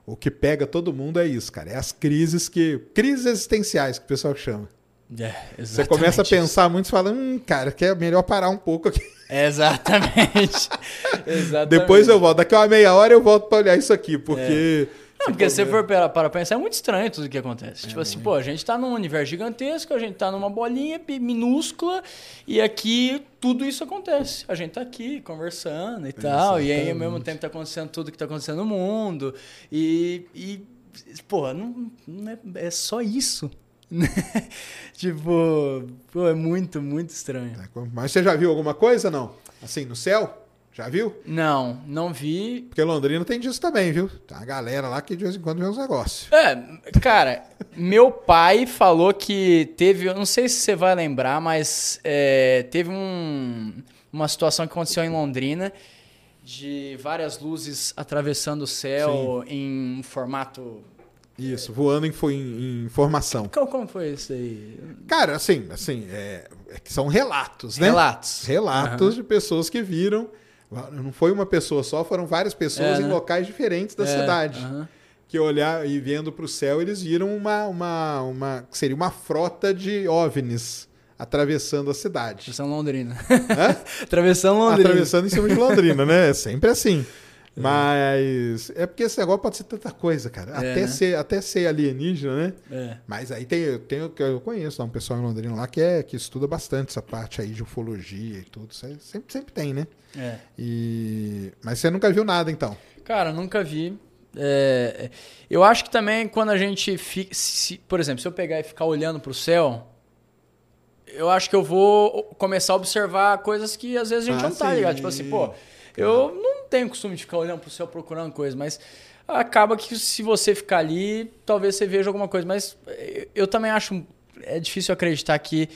o que pega todo mundo é isso, cara. É as crises que. Crises existenciais que o pessoal chama. É, Você começa a pensar muito e fala, hum, cara, que é melhor parar um pouco aqui. [laughs] Exatamente. exatamente. [laughs] Depois eu volto. Daqui a uma meia hora eu volto pra olhar isso aqui, porque. Não, porque se você for para, para pensar, é muito estranho tudo que acontece. tipo assim, pô, a gente tá num universo gigantesco, a gente tá numa bolinha minúscula, e aqui tudo isso acontece. A gente tá aqui conversando e tal, e aí ao mesmo tempo tá acontecendo tudo que tá acontecendo no mundo, e. e pô, não, não é, é só isso. [laughs] né? tipo, pô, é muito, muito estranho. Mas você já viu alguma coisa, não? Assim, no céu? Já viu? Não, não vi. Porque Londrina tem disso também, viu? Tem uma galera lá que de vez em quando vê uns negócios. É, cara, meu pai falou que teve, eu não sei se você vai lembrar, mas é, teve um- uma situação que aconteceu em Londrina de várias luzes atravessando o céu em um formato. Isso, voando em, em, em formação. Como, como foi isso aí? Cara, assim, assim, é, é são relatos, né? Relatos. Relatos de pessoas que viram. Não foi uma pessoa só, foram várias pessoas É, em né? locais diferentes da É, cidade. aham. Que olhar e vendo para o céu, eles viram uma, uma, uma. Seria uma frota de OVNIs atravessando a cidade. Atravessando Londrina. Hã? [laughs] Atravessando Londrina. Atravessando em cima de Londrina, né? É sempre assim. Mas é porque esse negócio pode ser tanta coisa, cara. É, até, né? ser, até ser alienígena, né? É. Mas aí tem, tem o que eu conheço, um pessoal em Londrina lá que, é, que estuda bastante essa parte aí de ufologia e tudo. Sempre, sempre tem, né? É. E... Mas você nunca viu nada, então. Cara, nunca vi. É, é, eu acho que também quando a gente fica. se- por exemplo, se eu pegar e ficar olhando pro céu, eu acho que eu vou começar a observar coisas que às vezes a gente Ah, não tá sim. ligado. Tipo assim, pô, eu não tenho costume de ficar olhando pro céu procurando coisa, mas acaba que se você ficar ali, talvez você veja alguma coisa. Mas eu- eu também acho. É difícil acreditar que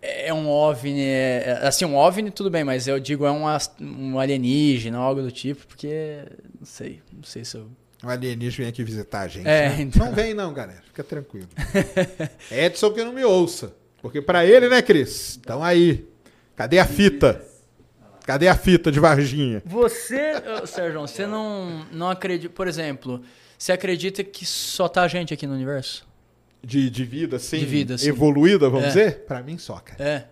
é um OVNI, é- é- assim, um OVNI tudo bem, mas eu digo é um, um alienígena, algo do tipo, porque não sei, não sei se eu... O alienígena vem aqui visitar a gente. É, né? então. Não vem, não, galera. Fica tranquilo. Edson que não me ouça. Porque pra ele, né, Cris? Então aí. Cadê a fita? Cadê a fita de Varginha? Você, Sérgio, você não, não acredita, por exemplo, você acredita que só tá gente aqui no universo? De, de vida, assim. De vida, sim. Evoluída, vamos É. dizer? Pra mim só, cara. É.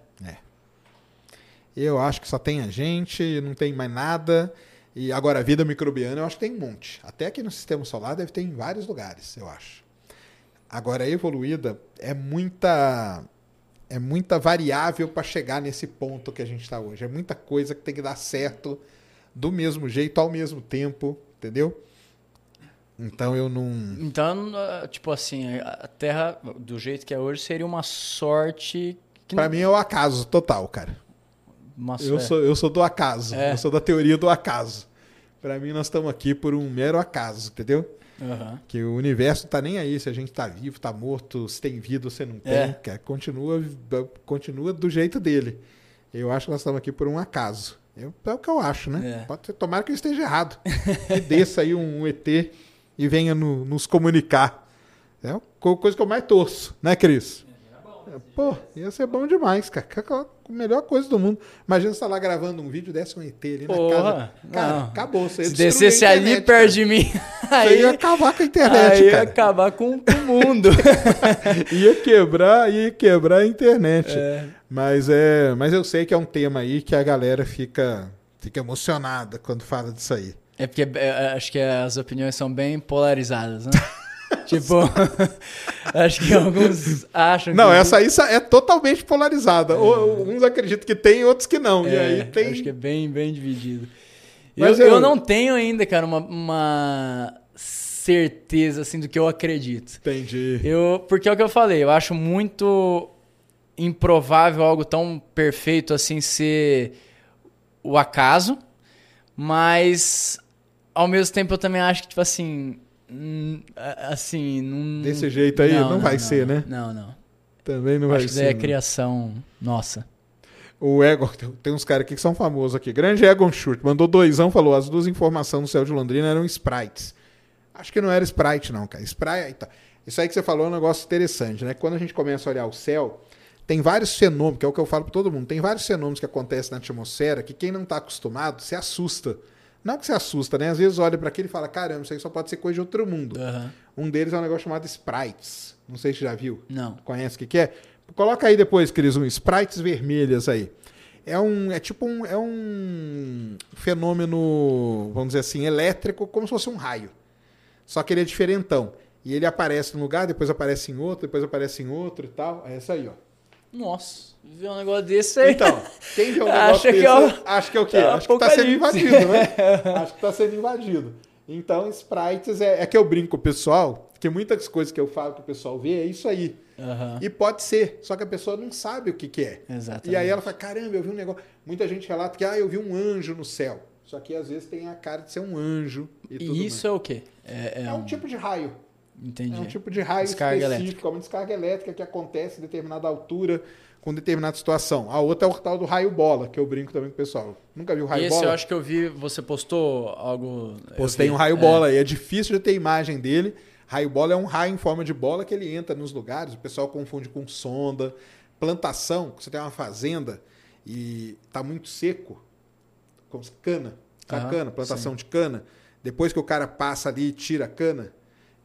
Eu acho que só tem a gente, não tem mais nada. E agora, a vida microbiana, eu acho que tem um monte. Até aqui no sistema solar deve ter em vários lugares, eu acho. Agora, a evoluída é muita. É muita variável para chegar nesse ponto que a gente está hoje. É muita coisa que tem que dar certo do mesmo jeito, ao mesmo tempo, entendeu? Então eu não. Então, ah, tipo assim, a Terra, do jeito que é hoje, seria uma sorte... Que Para não- mim é o acaso total, cara. uma Eu é. sou, eu sou do acaso. É. Eu sou da teoria do acaso. Para mim, nós estamos aqui por um mero acaso, entendeu? Aham. Que o universo tá nem aí se a gente tá vivo, tá morto, se tem vida ou se não tem. É. Cara, continua, continua do jeito dele. Eu acho que nós estamos aqui por um acaso. Eu- é o que eu acho, né? É. Pode ser, tomara que eu esteja errado. que desça aí um, ET e venha no- nos comunicar. É a co- coisa que eu mais torço, né, Cris? É, Pô, ia ser bom demais, cara. É A melhor coisa do mundo. Imagina você tá lá gravando um vídeo, desce um ET ali na Porra, casa. Cara, não. acabou. Você ia Se descesse a ali internet, perto de mim, Você aí, ia acabar com a internet, aí ia cara. acabar com, com o mundo. [laughs] ia quebrar, ia quebrar a internet. É. Mas é, mas eu sei que é um tema aí que a galera fica fica emocionada quando fala disso aí. É porque é, acho que as opiniões são bem polarizadas, né? [laughs] tipo, [laughs] acho que alguns acham Não, que... essa aí é totalmente polarizada. Ou- Uns acreditam que tem, outros que não. e É, aí tem Acho que é bem, bem dividido. Eu, eu... eu- não tenho ainda, cara, uma, uma certeza assim do que eu acredito. Entendi. Eu, porque é o que eu falei, eu acho muito improvável algo tão perfeito assim ser o acaso, mas ao mesmo tempo eu também acho que, tipo assim. Hum, Assim. Não, Desse jeito aí, não vai ser, né? Não, não. Também não vai acho que daí ser. é não. criação nossa. O Egon, tem uns caras aqui que são famosos aqui. Grande Egon Schurt mandou doisão, falou: as duas informações no céu de Londrina eram sprites. Acho que não era sprite, não, cara. Sprite. Isso aí que você falou é um negócio interessante, né? Quando a gente começa a olhar o céu, tem vários fenômenos, que é o que eu falo para todo mundo, tem vários fenômenos que acontecem na atmosfera que quem não está acostumado se assusta. Não que se assusta, né? Às vezes olha para aquilo e fala: caramba, isso aí só pode ser coisa de outro mundo. Aham. Um deles é um negócio chamado sprites. Não sei se já viu. Não. Conhece o que, que é? Coloca aí depois, Cris, um sprites vermelhas aí. É um. É tipo um. É um fenômeno, vamos dizer assim, elétrico, como se fosse um raio. Só que ele é diferentão. E ele aparece num lugar, depois aparece em outro, depois aparece em outro e tal. É essa aí, ó. Nossa, ver um negócio desse aí. Então, quem vê um [laughs] negócio Acha que desse, é o- acha que é o quê? é acho que tá sendo invadido, né? [laughs] acho que tá sendo invadido. Então, sprites é, é que eu brinco com o pessoal, que muitas coisas que eu falo que o pessoal vê é isso aí. Aham. E pode ser, só que a pessoa não sabe o que, que é. Exatamente. E aí ela fala, caramba, eu vi um negócio. Muita gente relata que, ah, eu vi um anjo no céu. Só que às vezes tem a cara de ser um anjo e, E isso é o quê? É, mais. é um tipo de raio. Entendi. É um tipo de raio Descarga específico, é uma descarga elétrica que acontece em determinada altura, com determinada situação. A outra é o tal do raio bola, que eu brinco também com o pessoal. Nunca viu raio Esse bola? eu acho que eu vi, você postou algo. Postei vi. um raio É. bola e é difícil de ter imagem dele. Raio bola é um raio em forma de bola que ele entra nos lugares, o pessoal confunde com sonda. Plantação, você tem uma fazenda e tá muito seco, cana, Aham, cana, plantação de cana. Depois que o cara passa ali e tira a cana,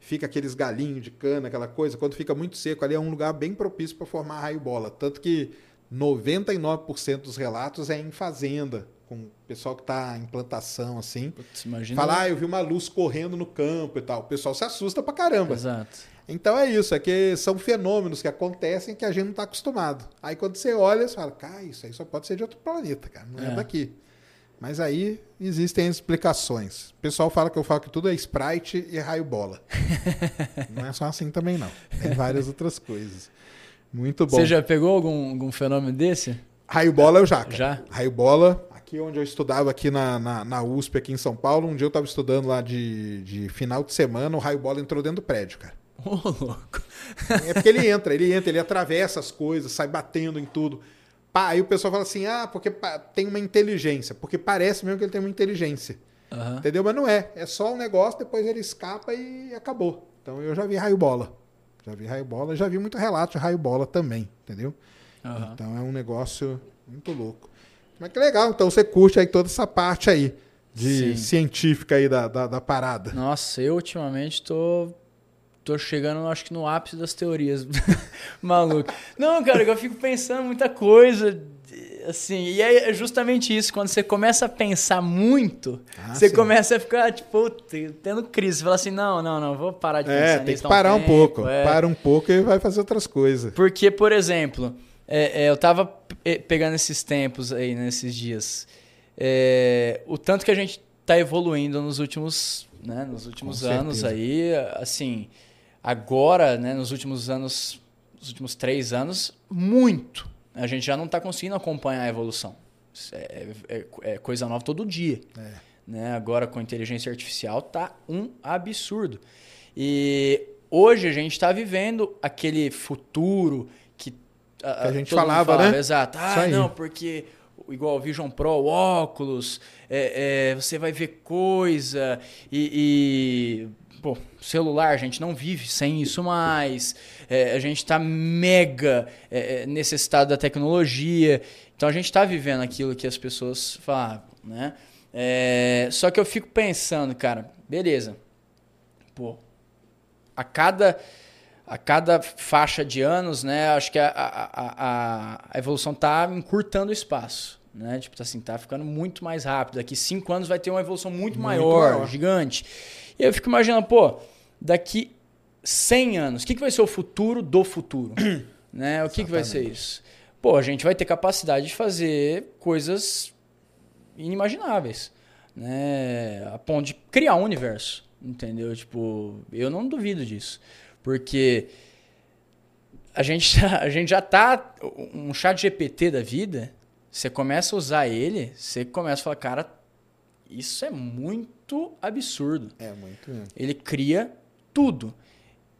fica aqueles galinhos de cana, aquela coisa. Quando fica muito seco, ali é um lugar bem propício para formar raio bola. Tanto que 99% dos relatos é em fazenda, com o pessoal que está em plantação, assim. Putz, imagina. Fala, ah, eu vi uma luz correndo no campo e tal. O pessoal se assusta pra caramba. Exato. Então é isso, é que são fenômenos que acontecem que a gente não está acostumado. Aí quando você olha, você fala, cara, isso aí só pode ser de outro planeta, cara, não é, É. daqui. Mas aí existem as explicações. O pessoal fala que eu falo que tudo é Sprite e raio bola. [laughs] não é só assim também, não. Tem várias outras coisas. Muito bom. Você já pegou algum, algum fenômeno desse? Raio bola eu já. cara. Já? Raio bola, aqui onde eu estudava, aqui na, na, na USP, aqui em São Paulo, um dia eu estava estudando lá de, de final de semana, o raio bola entrou dentro do prédio, cara. Ô, louco. É porque ele entra, ele entra, ele atravessa as coisas, sai batendo em tudo. Aí o pessoal fala assim, ah, porque tem uma inteligência. Porque parece mesmo que ele tem uma inteligência. Aham. Entendeu? Mas não é. É só um negócio, depois ele escapa e acabou. Então eu já vi raio bola. Já vi raio bola, já vi muito relato de raio bola também, entendeu? Aham. Então é um negócio muito louco. Mas que legal, então você curte aí toda essa parte aí de Sim. científica aí da, da, da parada. Nossa, eu ultimamente tô. Tô chegando, acho que no ápice das teorias. [laughs] Maluco. Não, cara, eu fico pensando muita coisa. Assim, e é justamente isso. Quando você começa a pensar muito, Ah, você sim. começa a ficar, tipo, tendo crise. Você fala assim: não, não, não, vou parar de É, pensar tem que parar um tempo, pouco. é. Para um pouco e vai fazer outras coisas. Porque, por exemplo, é, é, eu tava pe- pegando esses tempos aí, nesses dias. É, o tanto que a gente tá evoluindo nos últimos, né, nos últimos Com anos certeza. aí, assim, agora, né, nos últimos anos, nos últimos três anos, muito. A gente já não tá conseguindo acompanhar a evolução. É, é- é coisa nova todo dia. É. Né? Agora com inteligência artificial tá um absurdo. E hoje a gente está vivendo aquele futuro que, a gente mundo falava, né? Exato. Ah, não, porque igual o Vision Pro, o óculos, é, é, você vai ver coisa e, e, pô, celular, a gente não vive sem isso mais. É, a gente está mega é, é, necessitado da tecnologia. Então a gente está vivendo aquilo que as pessoas falavam, né? É, só que eu fico pensando, cara, beleza. Pô, a cada, a cada faixa de anos, né? Acho que a, a, a, a evolução tá encurtando o espaço. Né? Tipo, assim, tá ficando muito mais rápido. Daqui cinco anos vai ter uma evolução muito, Muito maior, maior. gigante. E eu fico imaginando, pô, daqui 100 anos, o que, que vai ser o futuro do futuro? [clears throat] né? O que, que vai ser isso? Pô, a gente vai ter capacidade de fazer coisas inimagináveis, né? A ponto de criar um universo, entendeu? Tipo, eu não duvido disso, porque a gente já, [laughs] a gente já tá um chat GPT da vida, você começa a usar ele, você começa a falar, cara, isso é muito absurdo. É, muito mesmo. Ele cria tudo.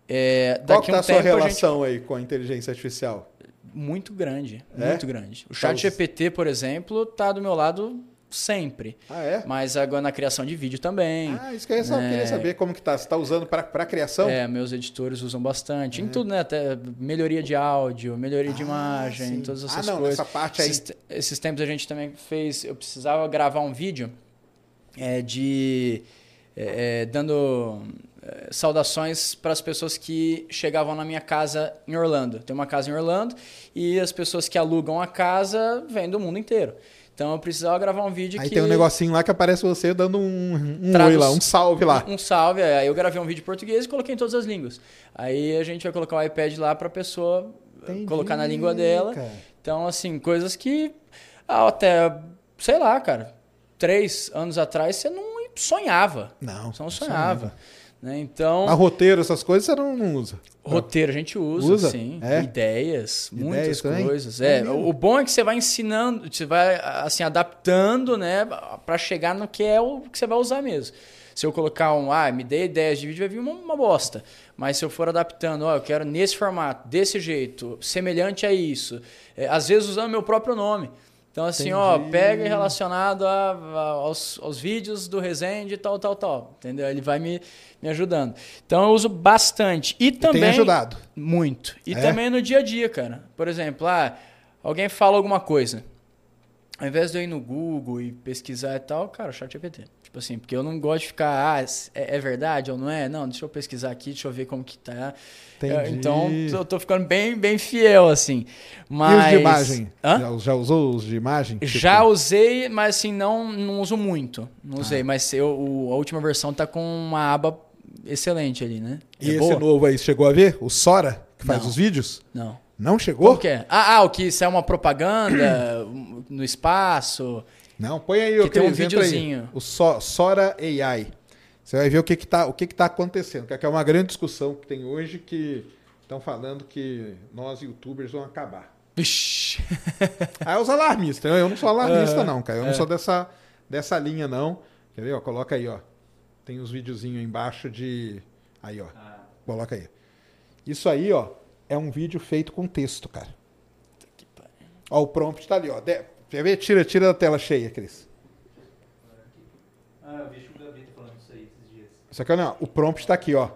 É, Qual daqui que tá um a sua tempo a gente relação aí com a inteligência artificial? muito grande, É? muito grande. O Tá chat us- GPT, por exemplo, tá do meu lado sempre. Ah, é? Mas agora na criação de vídeo também. Ah, isso que eu ia saber, É. queria saber como que tá. Você tá usando para criação? É, meus editores usam bastante. Em tudo, né? Até melhoria de áudio, melhoria de Ah, imagem, sim. todas Ah, essas não, coisas. nessa parte aí. Esses, esses tempos a gente também fez. Eu precisava gravar um vídeo é, de é, é, dando é, saudações para as pessoas que chegavam na minha casa em Orlando. Tem uma casa em Orlando e as pessoas que alugam a casa vêm do mundo inteiro. Então eu precisava gravar um vídeo Aí que. tem um negocinho lá que aparece você dando um, um Traduz- oi lá, um salve lá. Um, um salve. Aí eu gravei um vídeo em português e coloquei em todas as línguas. Aí a gente vai colocar o iPad lá para a pessoa eh, Entendi, colocar na língua dela. cara. Então, assim, coisas que ah, até, sei lá, cara, três anos atrás você não sonhava. Não. Você não sonhava. Né? Então, A roteiro, essas coisas você não, não usa. roteiro a gente usa, Usa? sim. É? Ideias, muitas também? coisas. É É, o bom é que você vai ensinando, você vai assim adaptando, né, para chegar no que é o que você vai usar mesmo. Se eu colocar um, ah, me dê ideias de vídeo, vai vir uma, uma bosta. Mas se eu for adaptando, ó, eu quero nesse formato, desse jeito, semelhante a isso, é, às vezes usando meu próprio nome. Então, assim, ó, Entendi. pega relacionado a- a- aos, aos vídeos do Resende, tal, tal, tal. Entendeu? Ele vai me, me ajudando. Então, eu uso bastante. E também. Tem ajudado. Muito. E É? também no dia a dia, cara. Por exemplo, ah, alguém fala alguma coisa. Ao invés de eu ir no Google e pesquisar e tal, cara, chat GPT. Tipo assim, porque eu não gosto de ficar, ah, é, é verdade ou não é? Não, deixa eu pesquisar aqui, deixa eu ver como que tá. Entendi. É, Então, eu tô ficando bem, bem fiel, assim. Mas... E os de imagem? Hã? Já, já usou os de imagem? Tipo, Já usei, mas assim, não, não uso muito. Não usei, mas eu, o- a última versão tá com uma aba excelente ali, né? E É esse boa? novo aí, chegou a ver? O Sora, que faz Não. os vídeos? Não. Não chegou? Como que é? Ah, ah, o que saiu uma propaganda no espaço. Não, põe aí, ô Que tem um entra aí. videozinho. O So- Sora AI. Você vai ver o que que tá, o que que tá acontecendo. Que é uma grande discussão que tem hoje que estão falando que nós, youtubers, vão acabar. Vixe. Aí é os alarmistas. Eu não sou alarmista, É, não, cara. Eu não é. sou dessa, dessa linha, não. Quer ver? Ó, coloca aí, ó. Tem os videozinhos embaixo de. Aí, ó. Ah, Coloca aí. Isso aí, ó, é um vídeo feito com texto, cara. Ó, o prompt tá ali, ó. De- Quer ver? Tira, tira da tela cheia, Cris. ah, eu vi o Gabi tá falando isso aí esses dias. Isso aqui, não. O prompt tá aqui, ó.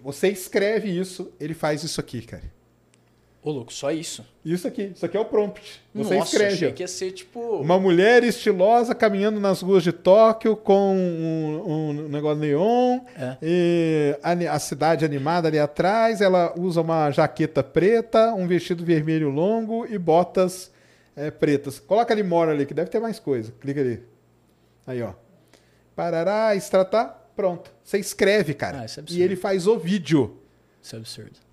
Você escreve isso, ele faz isso aqui, cara. Ô, louco, só isso? Isso aqui. Isso aqui é o prompt. Você Nossa, escreve. achei que ia ser tipo... Uma mulher estilosa caminhando nas ruas de Tóquio com um, um negócio neon. É. E a, a cidade animada ali atrás. Ela usa uma jaqueta preta, um vestido vermelho longo e botas é, pretas. Coloca ali Mora ali, que deve ter mais coisa. Clica ali. Aí, ó. Parará, extratar, pronto. Você escreve, cara. Ah, isso é absurdo. e ele faz o vídeo. Isso é absurdo.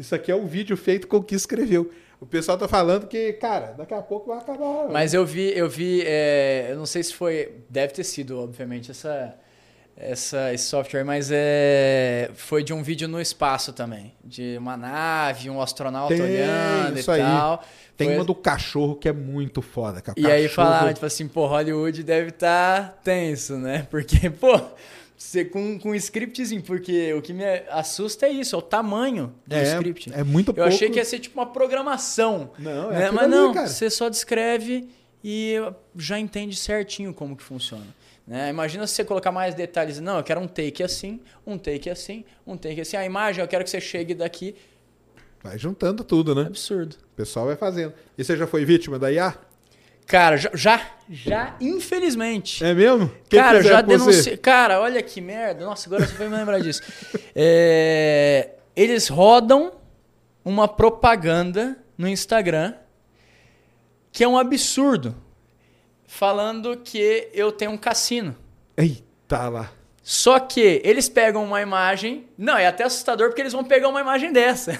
Isso aqui é um vídeo feito com o que escreveu. O pessoal tá falando que, cara, daqui a pouco vai acabar. Mas eu vi, eu vi, é, eu não sei se foi, deve ter sido, obviamente, essa, essa, esse software, mas é, foi de um vídeo no espaço também, de uma nave, um astronauta Tem, olhando e aí. tal. Tem Foi- uma do cachorro que é muito foda. E aí cachorro- falaram, tipo assim, pô, Hollywood deve estar tenso, né? Porque, pô, você com, com scriptzinho, porque o que me assusta é isso, é o tamanho do é, script. é muito Eu pouco. achei que ia ser tipo uma programação. Não, é né? Mas ali, não, cara. você só descreve e já entende certinho como que funciona. Né? Imagina se você colocar mais detalhes. Não, eu quero um take assim, um take assim, um take assim. A imagem, eu quero que você chegue daqui. Vai juntando tudo, né? Absurdo. O pessoal vai fazendo. E você já foi vítima da IA? Cara, já, já, já, infelizmente. É mesmo? Que cara, eu já denunciei. Cara, olha que merda. Nossa, agora você foi me lembrar disso. É, eles rodam uma propaganda no Instagram que é um absurdo. Falando que eu tenho um cassino. Eita lá. Só que eles pegam uma imagem. Não, é até assustador porque eles vão pegar uma imagem dessa.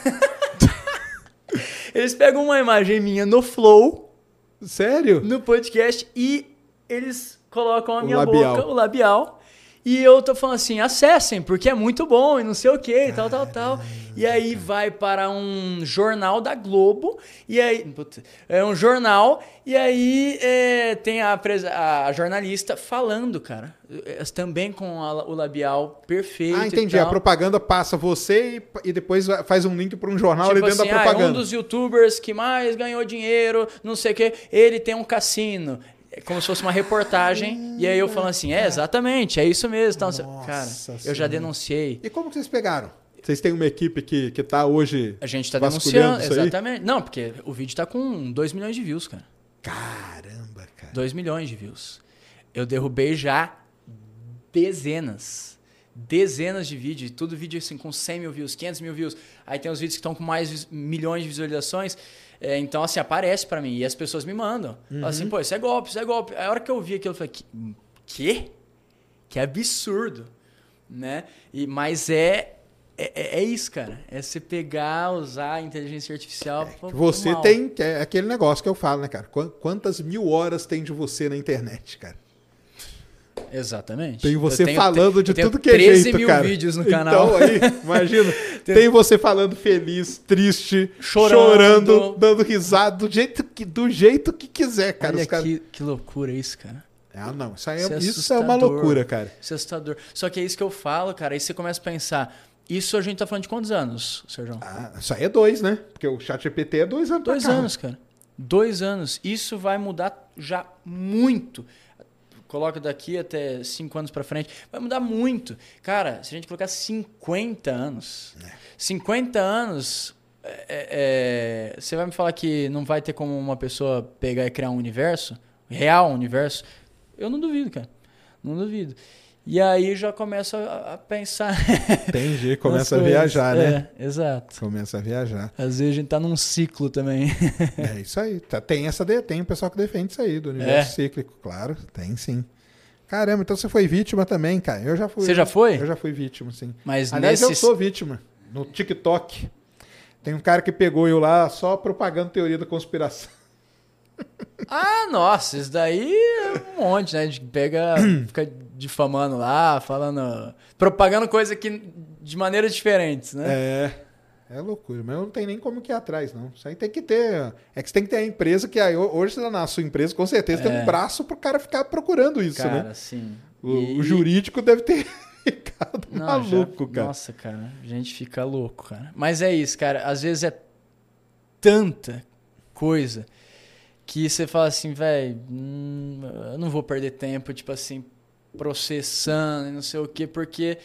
[laughs] eles pegam uma imagem minha no Flow, Sério? no podcast, e eles colocam a minha boca, o labial. E eu tô falando assim, acessem, porque é muito bom e não sei o que, e tal, tal, tal. E aí vai para um jornal da Globo, e aí. é um jornal, e aí é, tem a, a jornalista falando, cara. é, Também com a- o labial perfeito. Ah, entendi. A propaganda passa você e, e depois faz um link para um jornal Tipo ali dentro assim, da ah, é propaganda. um dos youtubers que mais ganhou dinheiro, não sei o quê, ele tem um cassino. É como se fosse uma reportagem. e aí eu falando assim, é, exatamente, é isso mesmo. Então, Nossa cara, eu já Senhora. denunciei. E como que vocês pegaram? Vocês têm uma equipe que, que tá hoje. A gente tá Vasculhando denunciando, isso aí? exatamente. Não, porque o vídeo tá com 2 milhões de views, cara. Caramba, cara. 2 milhões de views. Eu derrubei já dezenas. Dezenas de vídeos, tudo vídeo assim com 100 mil views, 500 mil views. Aí tem os vídeos que estão com mais milhões de visualizações. É, então, assim, aparece pra mim e as pessoas me mandam. Falam assim, pô, isso é golpe, isso é golpe. A hora que eu vi aquilo, eu falei, que? quê? Que absurdo, né? E, mas é, é, é isso, cara. É você pegar, usar a inteligência artificial. Que pro Você mal. tem é aquele negócio que eu falo, né, cara? Qu- Quantas mil horas tem de você na internet, cara? Exatamente. Tem você tenho- falando de tudo que é 13 jeito, mil cara. vídeos no então, canal. aí, imagina. [laughs] tem você falando feliz, triste, Chorando. chorando, dando risada, do jeito que, do jeito que quiser, cara. Olha Os caras- que, que loucura isso, cara. Ah, não. Isso, é, Isso é isso é uma loucura, cara. Isso é assustador. Só que é isso que eu falo, cara. Aí você começa a pensar. Isso a gente tá falando de quantos anos, Sérgio? Ah, isso aí é dois, né? Porque o chat GPT é dois anos Dois anos, cara. Dois anos. Isso vai mudar já muito. Coloca daqui até cinco anos pra frente. Vai mudar muito. Cara, se a gente colocar 50 anos. 50 anos. é, é, é, você vai me falar que não vai ter como uma pessoa pegar e criar um universo? Real universo? Eu não duvido, cara. Não duvido. E aí já começa a, a pensar. [laughs] Entendi, começa a viajar, né? É, exato. Começa a viajar. Às vezes a gente tá num ciclo também. [laughs] É isso aí. Tá- Tem essa tem o pessoal que defende isso aí, do universo É. cíclico. Claro, tem sim. Caramba, então você foi vítima também, cara. Eu já fui. Você já foi? Eu já fui vítima, sim. Mas Aliás, nesse. eu sou vítima. No TikTok. Tem um cara que pegou eu lá só propagando teoria da conspiração. [laughs] Ah, nossa, isso daí é um monte, né? A gente pega, [clears throat] fica difamando lá, falando. propagando coisa que de maneiras diferentes, né? É. É loucura, mas eu não tenho nem como que ir atrás, não. Isso aí tem que ter. É que você tem que ter a empresa que aí, hoje na sua empresa, com certeza, tem É. um braço pro cara ficar procurando isso, cara, né? sim. O, E- o jurídico deve ter [laughs] ficado Não, maluco, já- cara. Nossa, cara, a gente fica louco, cara. Mas é isso, cara. Às vezes é tanta coisa que você fala assim, velho, eu não vou perder tempo, tipo assim, processando e não sei o quê, porque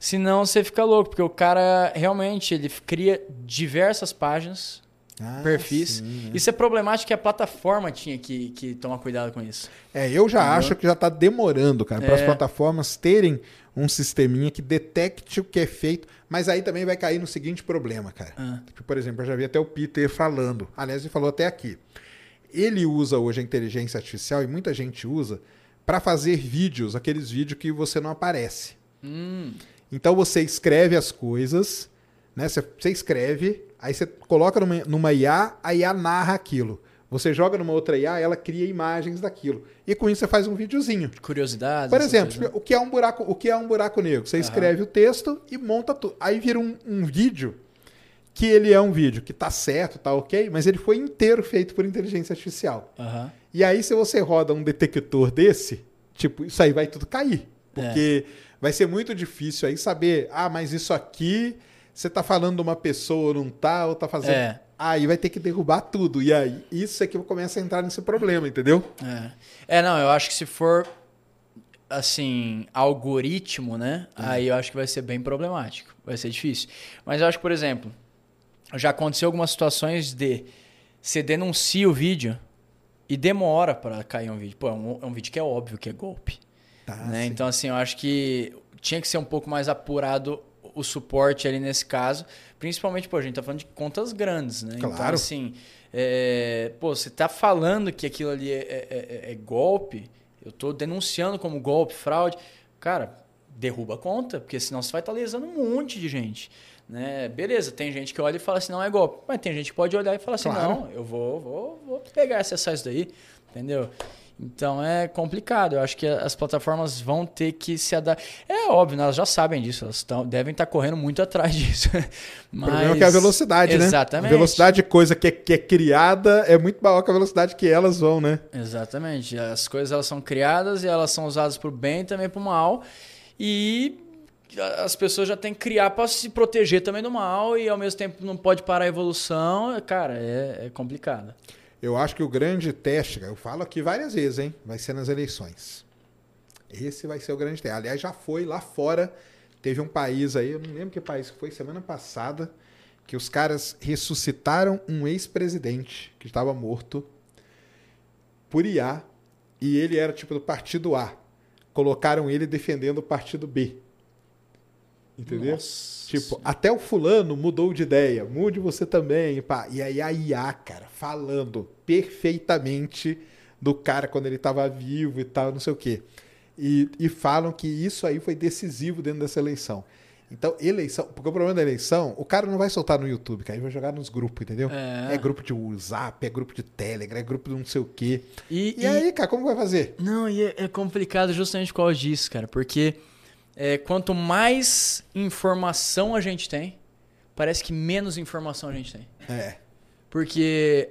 senão você fica louco, porque o cara realmente ele cria diversas páginas, Ah, perfis. sim, né? Isso é problemático que a plataforma tinha que, que tomar cuidado com isso. É, eu já Entendeu? acho que já tá demorando, cara, para as É. plataformas terem um sisteminha que detecte o que é feito, mas aí também vai cair no seguinte problema, cara. Ah. Tipo, Por exemplo, eu já vi até o Peter falando. Aliás, ele falou até aqui. Ele usa hoje a inteligência artificial e muita gente usa para fazer vídeos, aqueles vídeos que você não aparece. Hum, Então você escreve as coisas, né? Você, você escreve, aí você coloca numa, numa IA, a IA narra aquilo. Você joga numa outra IA, ela cria imagens daquilo. E com isso você faz um videozinho. curiosidades. Por exemplo, coisas, né? o que é um buraco, o que é um buraco negro? Você escreve o texto e monta tudo. Aí vira um, um vídeo que ele é um vídeo que tá certo, tá ok, mas ele foi inteiro feito por inteligência artificial. Aham. E aí, se você roda um detector desse, tipo, isso aí vai tudo cair. Porque vai ser muito difícil aí saber, ah, mas isso aqui, você tá falando de uma pessoa, não tá, ou tá fazendo. É. Aí vai ter que derrubar tudo. E aí, isso é que começa a entrar nesse problema, entendeu? É. É, não, eu acho que se for assim, algoritmo, né? Aí eu acho que vai ser bem problemático. Vai ser difícil. Mas eu acho que, por exemplo, já aconteceu algumas situações de você denuncia o vídeo e demora para cair um vídeo. Pô, é um, é um vídeo que é óbvio que é golpe. Tá, né? Então, assim, eu acho que tinha que ser um pouco mais apurado o suporte ali nesse caso. Principalmente, pô, a gente tá falando de contas grandes, né? Então, Claro. assim, é, pô, você tá falando que aquilo ali é, é- é- é golpe, eu tô denunciando como golpe, fraude. Cara, derruba a conta, porque senão você vai estar lesando um monte de gente. Né? Beleza, tem gente que olha e fala assim, não é golpe. Mas tem gente que pode olhar e falar assim, Claro. não, eu vou, vou, vou pegar e acessar isso daí. Entendeu? Então é complicado. Eu acho que as plataformas vão ter que se adaptar. É óbvio, elas já sabem disso, elas tão, devem estar correndo muito atrás [laughs] disso. O problema é que é a velocidade, né? Exatamente. A velocidade de coisa que é, que é criada é muito maior que a velocidade que elas vão, né? Exatamente. As coisas elas são criadas e elas são usadas para o bem e também para o mal. E as pessoas já têm que criar para se proteger também do mal e ao mesmo tempo não pode parar a evolução. Cara, é, é complicado. Eu acho que o grande teste, eu falo aqui várias vezes, hein? Vai ser nas eleições. Esse vai ser o grande teste. Aliás, já foi lá fora. Teve um país aí, eu não lembro que país que foi, semana passada, que os caras ressuscitaram um ex-presidente que estava morto por IA. E ele era tipo do partido A. colocaram ele defendendo o partido B. Entendeu? Nossa Tipo, até o fulano mudou de ideia, mude você também, pá. E aí a IA, cara, falando perfeitamente do cara quando ele tava vivo e tal, não sei o quê. E, e falam que isso aí foi decisivo dentro dessa eleição. Então, eleição, porque o problema da eleição, o cara não vai soltar no YouTube, cara, ele vai jogar nos grupos, entendeu? É. grupo de WhatsApp, é grupo de Telegram, é grupo de não sei o quê. E, E, aí, cara, como vai fazer? Não, e é, é complicado justamente por causa disso, cara. Porque é, quanto mais informação a gente tem, parece que menos informação a gente tem. É. Porque,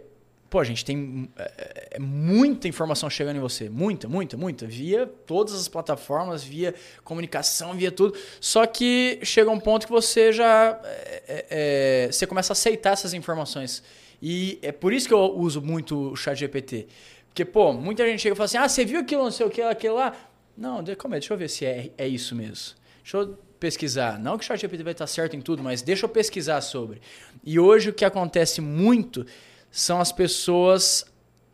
pô, a gente tem é, é, muita informação chegando em você. Muita, muita, muita. Via todas as plataformas, via comunicação, via tudo. Só que chega um ponto que você já. é, é, é, você começa a aceitar essas informações. E é por isso que eu uso muito o chat GPT. Porque, pô, muita gente chega e fala assim: ah, você viu aquilo, não sei o que, aquilo lá. Não, calma aí, deixa eu ver se é, é isso mesmo. Deixa eu pesquisar. Não que o ChatGPT vai estar certo em tudo, mas deixa eu pesquisar sobre. E hoje o que acontece muito são as pessoas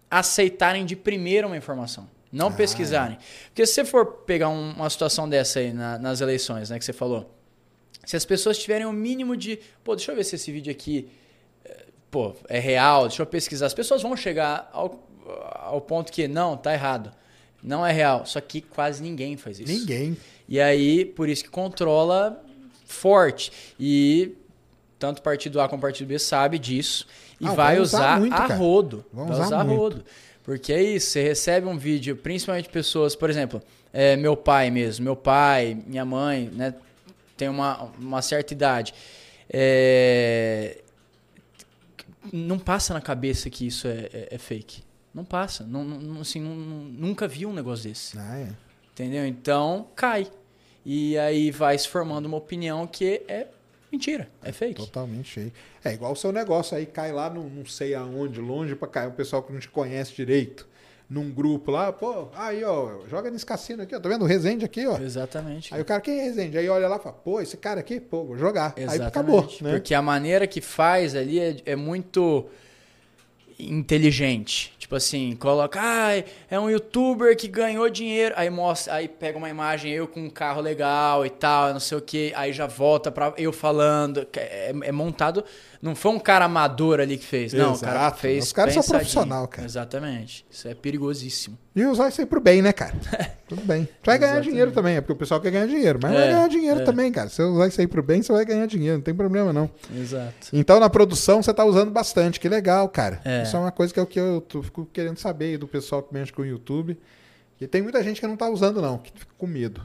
aceitarem de primeira uma informação. Não Ah, pesquisarem. Porque se você for pegar um- uma situação dessa aí na- nas eleições, né, que você falou, se as pessoas tiverem o mínimo de, pô, deixa eu ver se esse vídeo aqui, eh, pô, é real, deixa eu pesquisar. As pessoas vão chegar ao, ao ponto que não, tá errado. Não é real. Só que quase ninguém faz isso. Ninguém. E aí, por isso que controla forte. E tanto o partido A como o partido B sabe disso. E Ah, vai usar usar, muito, a rodo. Vão vai usar usar a rodo. Porque é isso, você recebe um vídeo, principalmente pessoas, por exemplo, é, meu pai mesmo, meu pai, minha mãe, né, tem uma, uma certa idade. É, não passa na cabeça que isso é, é- é fake. Não passa. Não, não- assim, não- não- nunca vi um negócio desse. Ah, é. Entendeu? Então, cai. E aí vai se formando uma opinião que é mentira, é fake. Totalmente cheio. É igual o seu negócio aí, cai lá no não sei aonde, longe pra cair um pessoal que não te conhece direito. Num grupo lá, pô, aí, ó, joga nesse cassino aqui, ó. Tá vendo o Resende aqui, ó. Exatamente. Aí o cara, quem é Resende? Aí olha lá e fala, pô, esse cara aqui, pô, vou jogar. Aí Exatamente. acabou, né? Porque a maneira que faz ali é, é muito inteligente. Tipo assim, coloca, ah, é um youtuber que ganhou dinheiro. Aí mostra, aí pega uma imagem eu com um carro legal e tal, não sei o que. Aí já volta pra eu falando. É, é montado. Não foi um cara amador ali que fez. Não, o cara fez. Os caras são profissional, cara. Exatamente. Isso é perigosíssimo. E usar isso aí pro bem, né, cara? [laughs] Tudo bem. Você vai ganhar Exatamente. dinheiro também, é porque o pessoal quer ganhar dinheiro. Mas É, vai ganhar dinheiro é. também, cara. Se você usar isso aí pro bem, você vai ganhar dinheiro, não tem problema não. Exato. Então, na produção, você tá usando bastante. Que legal, cara. É. Isso é uma coisa que é o que eu fico querendo saber aí do pessoal que mexe com o YouTube. E tem muita gente que não tá usando, não, que fica com medo.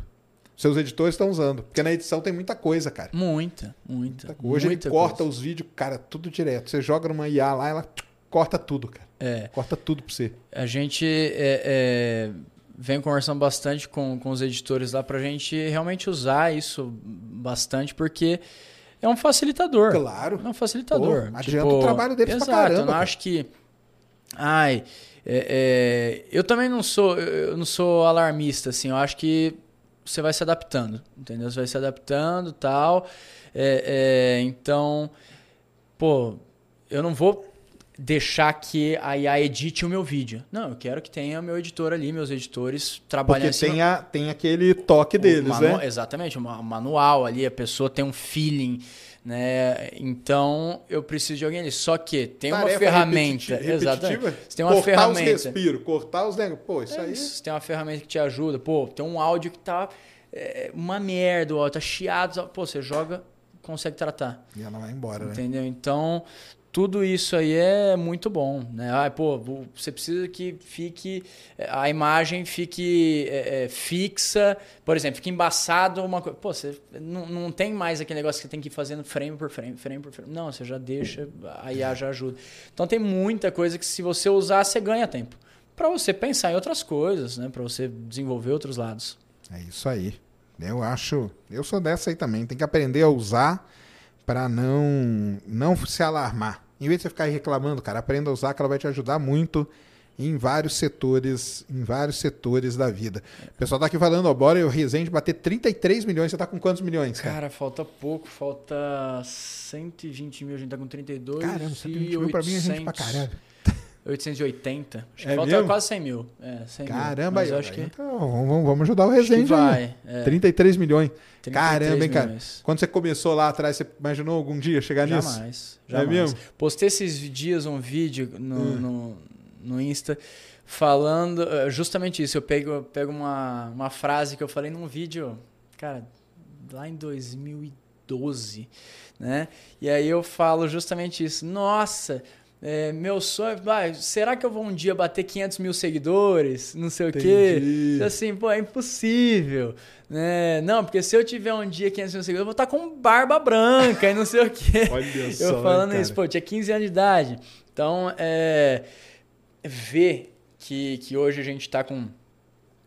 Seus editores estão usando. Porque na edição tem muita coisa, cara. Muita, muita. Muita. Hoje muita ele corta coisa. os vídeos, cara, tudo direto. Você joga numa IA lá, ela corta tudo, cara. É. Corta tudo pra você. A gente é, é, vem conversando bastante com, com os editores lá pra gente realmente usar isso bastante, porque é um facilitador. Claro. É um facilitador. Pô, adianta o trabalho deles pra exato, caramba, Eu não cara. acho que. Ai. é, é, eu também não sou. Eu não sou alarmista, assim. Eu acho que você vai se adaptando. Entendeu? Você vai se adaptando tal. É, é, então. Pô, eu não vou deixar que a IA edite o meu vídeo. Não, eu quero que tenha meu editor ali, meus editores trabalhando Porque tem, a, tem aquele toque deles, manu- né? Exatamente, o ma- manual ali, a pessoa tem um feeling, né? Então eu preciso de alguém ali. Só que tem uma Tarefa ferramenta. repeti- Exatamente. repetitiva, Você tem uma cortar ferramenta. os respiros, cortar os negócios. Pô, isso É aí. isso, Você tem uma ferramenta que te ajuda. Pô, tem um áudio que tá é, uma merda, o áudio tá chiado. Pô, você joga, consegue tratar. E ela vai embora, né? Entendeu? Então, tudo isso aí é muito bom, né? Ah, pô, vo- você precisa que fique a imagem fique é, é, fixa, por exemplo, fique embaçado uma coisa. Pô, você não, não tem mais aquele negócio que tem que ir fazendo frame por frame, frame por frame. Não, você já deixa, a IA já ajuda. Então tem muita coisa que se você usar, você ganha tempo. Para você pensar em outras coisas, né? Para você desenvolver outros lados. É isso aí. Eu acho. Eu sou dessa aí também. Tem que aprender a usar pra não, não se alarmar. Em vez de você ficar reclamando, cara, aprenda a usar, que ela vai te ajudar muito em vários setores, em vários setores da vida. O pessoal tá aqui falando, ó, bora o Resende bater 33 milhões. Você tá com quantos milhões, cara? Cara, falta pouco, falta 120 mil, a gente tá com 32 Caramba, e 120 mil pra mim é gente pra 800. caralho. 880. Acho que É falta mesmo? quase 100 mil. É, 100 mil. Caramba, aí, eu acho que, então, vamos, vamos ajudar o Resende aí. vai. É, 33 milhões. 33 Caramba, hein, cara? milhões. Quando você começou lá atrás, você imaginou algum dia chegar nisso? Jamais. É jamais. mesmo? Postei esses dias um vídeo no, Hum. no, no Insta falando eh, justamente isso. Eu pego, eu pego uma, uma frase que eu falei num vídeo, cara, lá em 2012, né? E aí eu falo justamente isso. Nossa, é, meu sonho, vai, será que eu vou um dia bater 500 mil seguidores? Não sei o quê. Entendi. Assim, pô, é impossível. Né? Não, porque se eu tiver um dia 500 mil seguidores, eu vou estar com barba branca e não sei o quê. [laughs] Olha só, Eu falando cara. isso, pô, tinha 15 anos de idade. Então, é, ver que, que hoje a gente está com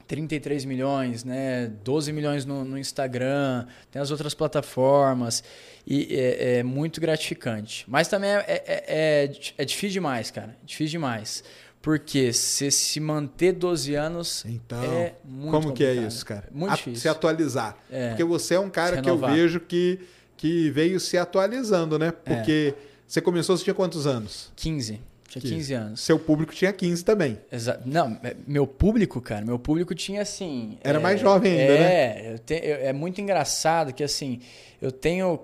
33 milhões, né? 12 milhões no, no Instagram, tem as outras plataformas, e é, é muito gratificante. Mas também é, é, é, é difícil demais, cara. Difícil demais. Porque se se manter 12 anos Então, é muito como que é complicado. isso, cara? Muito A- difícil. Se atualizar. É. Porque você é um cara que eu vejo que, que veio se atualizando, né? É. Porque você começou, você tinha quantos anos? 15. Tinha 15 anos. Seu público tinha 15 também. Exa não, é- meu público, cara, meu público tinha assim. Era é, mais jovem ainda, é, né? eu te- eu- é muito engraçado que assim, eu tenho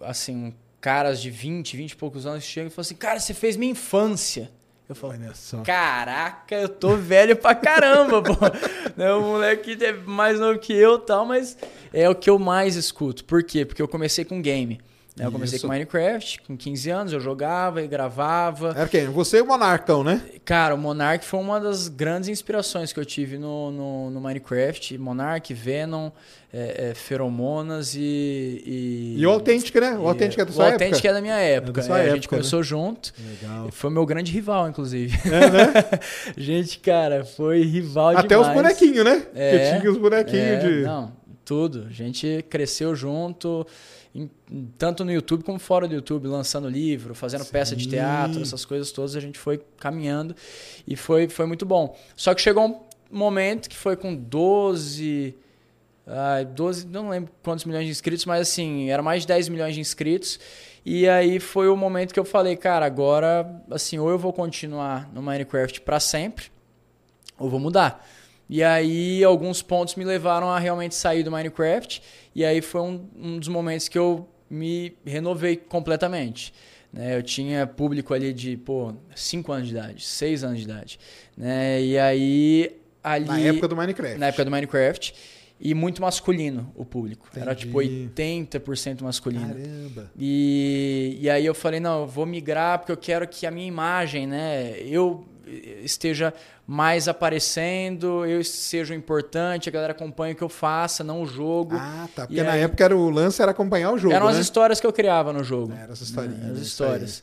assim, caras de 20, 20 e poucos anos que chegam e falam assim: "Cara, você fez minha infância". Eu falo. Caraca, eu tô velho pra caramba, pô. [laughs] Né, O moleque é mais novo que eu e tal, mas é o que eu mais escuto. Por quê? Porque eu comecei com game. Né? Eu comecei Isso. com Minecraft, com 15 anos, eu jogava e gravava. Era quem? Você e o Monarcão, né? Cara, o Monark foi uma das grandes inspirações que eu tive no, no, no Minecraft. Monark, Venom, é, é, Feromonas e, e. E o Authentic, né? O Authentic é da o sua Authentic época. é da minha época. é, a época, gente começou junto. Legal. Foi meu grande rival, inclusive. É, né? [laughs] gente, cara, foi rival Até demais. os bonequinhos, né? É, Porque tinha os bonequinhos É, de. Não, tudo. A gente cresceu junto, em- tanto no YouTube como fora do YouTube, lançando livro, fazendo peça de Sim. teatro, essas coisas todas, a gente foi caminhando e foi, foi muito bom. Só que chegou um momento que foi com 12. ai, 12, não lembro quantos milhões de inscritos, mas assim, era mais de 10 milhões de inscritos. E aí foi o momento que eu falei, cara, agora, assim, ou eu vou continuar no Minecraft para sempre, ou vou mudar. E aí alguns pontos me levaram a realmente sair do Minecraft. E aí foi um, um dos momentos que eu me renovei completamente. Né? Eu tinha público ali de, pô, 5 anos de idade, 6 anos de idade. Né? E aí ali... Na época do Minecraft. na época do Minecraft. E muito masculino o público. Era Entendi. tipo 80% masculino. Caramba. E, e aí eu falei, não, eu vou migrar porque eu quero que a minha imagem, né, eu esteja mais aparecendo, eu seja importante, a galera acompanhe o que eu faça, não o jogo. Ah, tá. Porque E na aí- época era o lance era acompanhar o jogo. Eram as né? histórias que eu criava no jogo. Eram as historinhas, né, As isso histórias.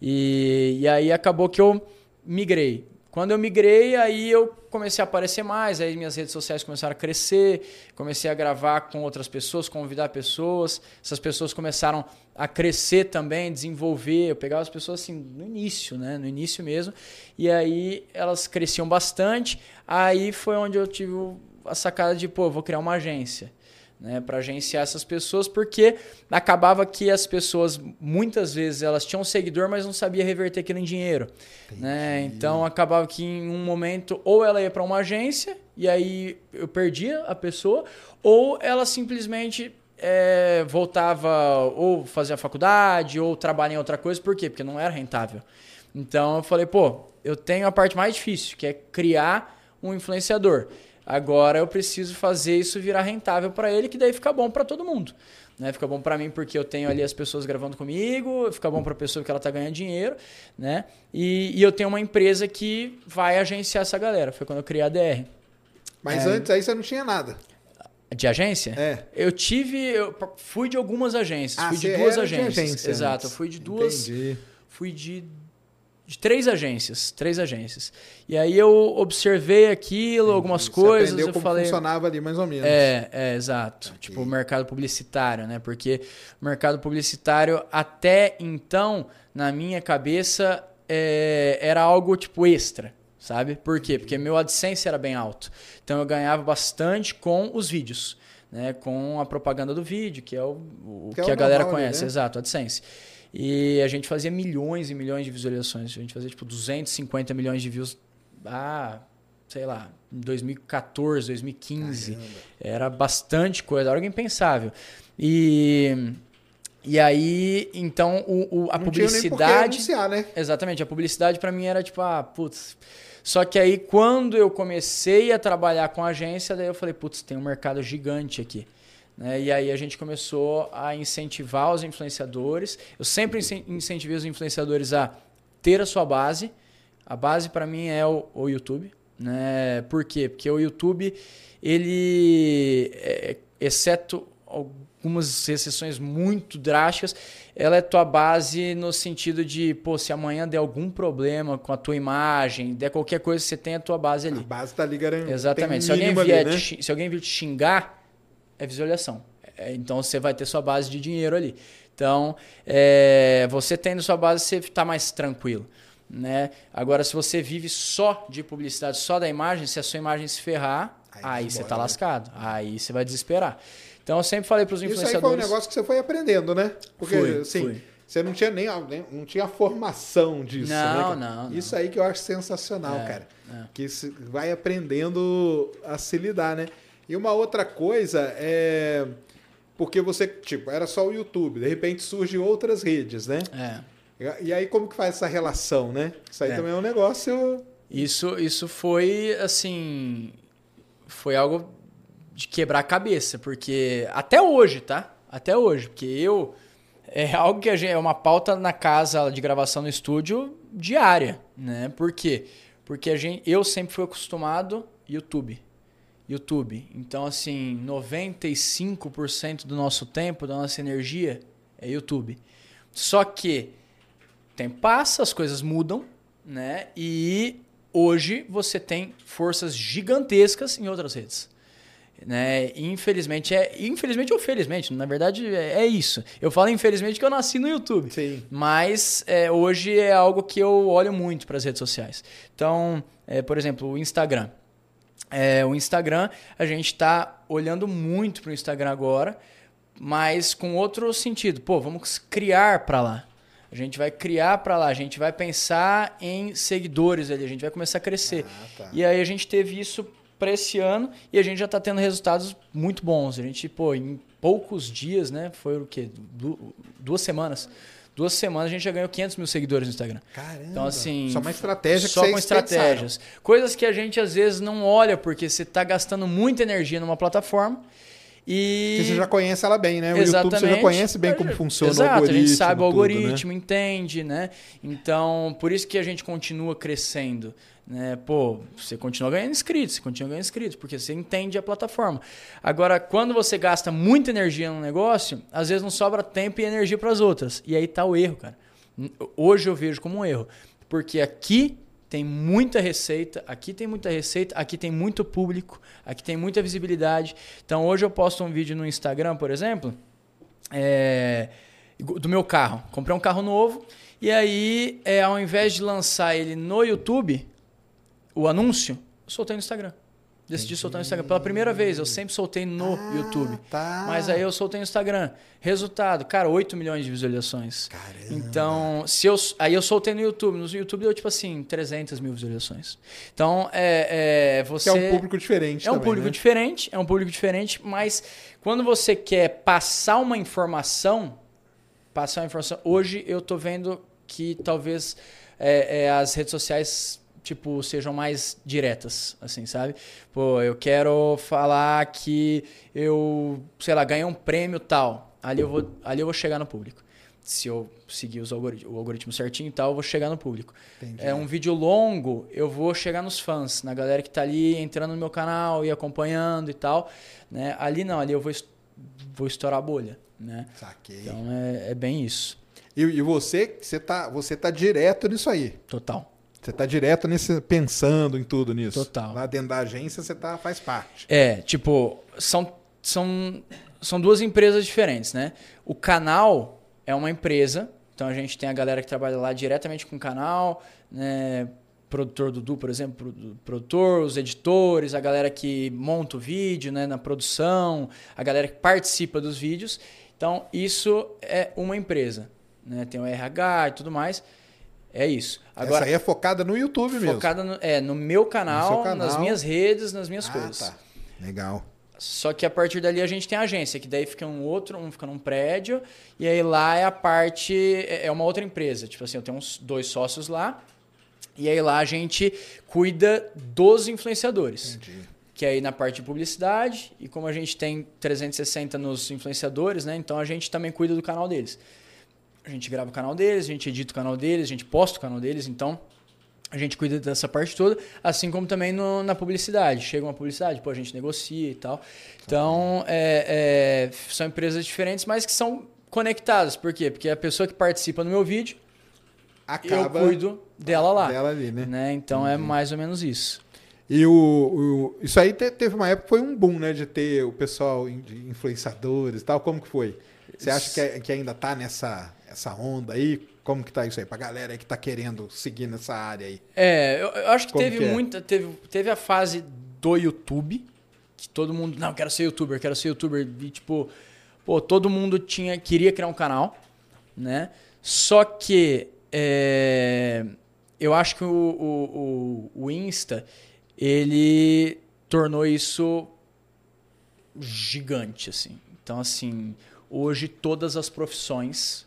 E, e aí acabou que eu migrei. Quando eu migrei, aí eu comecei a aparecer mais, aí minhas redes sociais começaram a crescer, comecei a gravar com outras pessoas, convidar pessoas, essas pessoas começaram a crescer também, desenvolver, eu pegava as pessoas assim no início, né, no início mesmo, e aí elas cresciam bastante, aí foi onde eu tive a sacada de, pô, vou criar uma agência né, para agenciar essas pessoas, porque acabava que as pessoas, muitas vezes, elas tinham um seguidor, mas não sabia reverter aquilo em dinheiro. Né? Então acabava que em um momento, ou ela ia para uma agência, e aí eu perdia a pessoa, ou ela simplesmente é, voltava ou fazia faculdade, ou trabalhar em outra coisa, por quê? Porque não era rentável. Então eu falei, pô, eu tenho a parte mais difícil, que é criar um influenciador. Agora eu preciso fazer isso virar rentável para ele, que daí fica bom para todo mundo. Né? Fica bom para mim porque eu tenho ali as pessoas gravando comigo, fica bom para a pessoa que ela tá ganhando dinheiro, né? E, e eu tenho uma empresa que vai agenciar essa galera. Foi quando eu criei a DR. Mas É. antes aí você não tinha nada. De agência? É. Eu tive, eu fui de algumas agências, Ah, fui de duas era de agências. agência Exato, eu antes. fui de duas, Entendi. fui de, de três agências, três agências. E aí eu observei aquilo, algumas Você coisas, eu como falei, funcionava ali mais ou menos. é, é, exato. Tipo, o mercado publicitário, né? Porque o mercado publicitário, até então, na minha cabeça, é, era algo tipo extra, sabe? Por quê? Porque meu AdSense era bem alto. Então eu ganhava bastante com os vídeos, né? Com a propaganda do vídeo, que é o, o Que que, é a galera normal conhece, né? exato, AdSense. E a gente fazia milhões e milhões de visualizações. A gente fazia tipo 250 milhões de views. Ah, sei lá, em 2014, 2015. Caramba. Era bastante coisa, era algo impensável. E. E aí, então, o, o a Não publicidade. Tinha nem anunciar, né? Exatamente, a publicidade para mim era tipo, ah, putz. Só que aí, quando eu comecei a trabalhar com agência, daí eu falei, putz, tem um mercado gigante aqui. Né? E aí a gente começou a incentivar os influenciadores. Eu sempre incentivei os influenciadores a ter a sua base. A base para mim é o, o, YouTube. Né? Por quê? Porque o YouTube, ele, é, exceto algumas exceções muito drásticas, ela é tua base no sentido de, pô, se amanhã der algum problema com a tua imagem, der qualquer coisa, você tem a tua base ali. A base tá ali garantida. Exatamente. Se alguém, vier ali, né? te, se alguém vir te xingar, é visualização. É, então você vai ter sua base de dinheiro ali. Então, é, você tendo sua base, você está mais tranquilo. Né? Agora, se você vive só de publicidade, só da imagem, se a sua imagem se ferrar, aí, aí você está né? lascado. Aí você vai desesperar. Então, eu sempre falei para os influenciadores... Isso aí foi um negócio que você foi aprendendo, né? Porque, fui, assim, fui. você não tinha nem, nem não tinha formação disso, não, né? Não, não. Isso aí que eu acho sensacional, é, cara. É. Que vai aprendendo a se lidar, né? E uma outra coisa é. Porque você, tipo, era só o YouTube, de repente surgem outras redes, né? É. E aí como que faz essa relação, né? Isso aí é. também é um negócio. Isso, isso foi assim. Foi algo de quebrar a cabeça, porque até hoje, tá? Até hoje, porque eu. É [laughs] algo que a gente, é uma pauta na casa de gravação no estúdio diária, né? Por quê? Porque a gente, eu sempre fui acostumado YouTube. YouTube. Então, assim, 95% do nosso tempo, da nossa energia é YouTube. Só que o tempo passa, as coisas mudam, né? E hoje você tem forças gigantescas em outras redes. Né? Infelizmente, é, infelizmente ou felizmente, na verdade é, é isso. Eu falo infelizmente que eu nasci no YouTube. Sim. Mas é, hoje é algo que eu olho muito para as redes sociais. Então, é, por exemplo, o Instagram. É, o Instagram, a gente está olhando muito para o Instagram agora, mas com outro sentido. Pô, vamos criar para lá. A gente vai criar para lá, a gente vai pensar em seguidores ali, a gente vai começar a crescer. Ah, tá. E aí a gente teve isso para esse ano e a gente já está tendo resultados muito bons. A gente, pô, em poucos dias, né? Foi o quê? Du duas semanas duas semanas a gente já ganhou 500 mil seguidores no Instagram. Caramba. Então, assim. Só uma estratégia que Só com estratégias. Pensaram. Coisas que a gente às vezes não olha, porque você está gastando muita energia numa plataforma. E... Porque você já conhece ela bem, né? O Exatamente. YouTube você já conhece bem como funciona Exato, o algoritmo. a gente sabe o algoritmo, tudo, né? entende, né? Então, por isso que a gente continua crescendo. Né? Pô, você continua ganhando inscritos, você continua ganhando inscritos, porque você entende a plataforma. Agora, quando você gasta muita energia no negócio, às vezes não sobra tempo e energia para as outras. E aí tá o erro, cara. Hoje eu vejo como um erro. Porque aqui tem muita receita, aqui tem muita receita, aqui tem muito público, aqui tem muita visibilidade. Então hoje eu posto um vídeo no Instagram, por exemplo, é, do meu carro. Comprei um carro novo e aí, é, ao invés de lançar ele no YouTube, o anúncio, soltei no Instagram. Decidi soltar no Instagram. Pela primeira vez, eu sempre soltei no ah, YouTube. Tá. Mas aí eu soltei no Instagram. Resultado, cara, 8 milhões de visualizações. Caramba. Então, se eu, aí eu soltei no YouTube. No YouTube deu tipo assim, 300 mil visualizações. Então, é, é você. Que é um público diferente. É um também, público né? diferente, é um público diferente, mas quando você quer passar uma informação, passar uma informação. Hoje eu tô vendo que talvez é, é, as redes sociais tipo, sejam mais diretas, assim, sabe? Pô, eu quero falar que eu, sei lá, ganhei um prêmio tal. Ali eu vou, ali eu vou chegar no público. Se eu seguir os algoritmos, o algoritmo certinho e tal, eu vou chegar no público. Entendi. É um vídeo longo, eu vou chegar nos fãs, na galera que tá ali entrando no meu canal e acompanhando e tal. Né? Ali não, ali eu vou, vou estourar a bolha. Né? Saquei. Então é, é bem isso. E, e, você, você tá, você tá direto nisso aí. Total. Você está direto nesse, pensando em tudo nisso. Total. Lá dentro da agência você tá, faz parte. É, tipo, são, são, são duas empresas diferentes, né? O canal é uma empresa, então a gente tem a galera que trabalha lá diretamente com o canal, né? Produtor Dudu, por exemplo, produtor, os editores, a galera que monta o vídeo né, na produção, a galera que participa dos vídeos. Então, isso é uma empresa. né? Tem o RH e tudo mais. É isso. Agora, Essa aí é focada no YouTube mesmo. focada no, é, no meu canal, No canal. nas minhas redes, nas minhas ah, coisas. tá. Legal. Só que a partir dali a gente tem a agência, que daí fica um outro, um fica num prédio, e aí lá é a parte, é é uma outra empresa. Tipo assim, eu tenho uns dois sócios lá, e aí lá a gente cuida dos influenciadores. Entendi. Que é aí na parte de publicidade, e como a gente tem 360 nos influenciadores, né? Então a gente também cuida do canal deles. A gente grava o canal deles, a gente edita o canal deles, a gente posta o canal deles, então a gente cuida dessa parte toda, assim como também no- na publicidade. Chega uma publicidade, pô, a gente negocia e tal. Então, é- é, são empresas diferentes, mas que são conectadas. Por quê? Porque a pessoa que participa no meu vídeo, Acaba eu cuido dela lá. dela ali, né? né? Então é mais ou menos isso. E o, o- isso aí te- teve uma época que foi um boom, né? De ter o pessoal de influenciadores e tal. Como que foi? Você acha que, é- que ainda tá nessa essa onda aí? Como que tá isso aí? Pra galera aí que tá querendo seguir nessa área aí. É, eu, eu acho que Como teve que é? muita. Teve, teve a fase do YouTube, que todo mundo. Não, quero ser youtuber, quero ser youtuber. E tipo, pô, todo mundo tinha, queria criar um canal, né? Só que é, eu acho que o, o, o, o Insta, ele tornou isso gigante, assim. Então, assim, hoje todas as profissões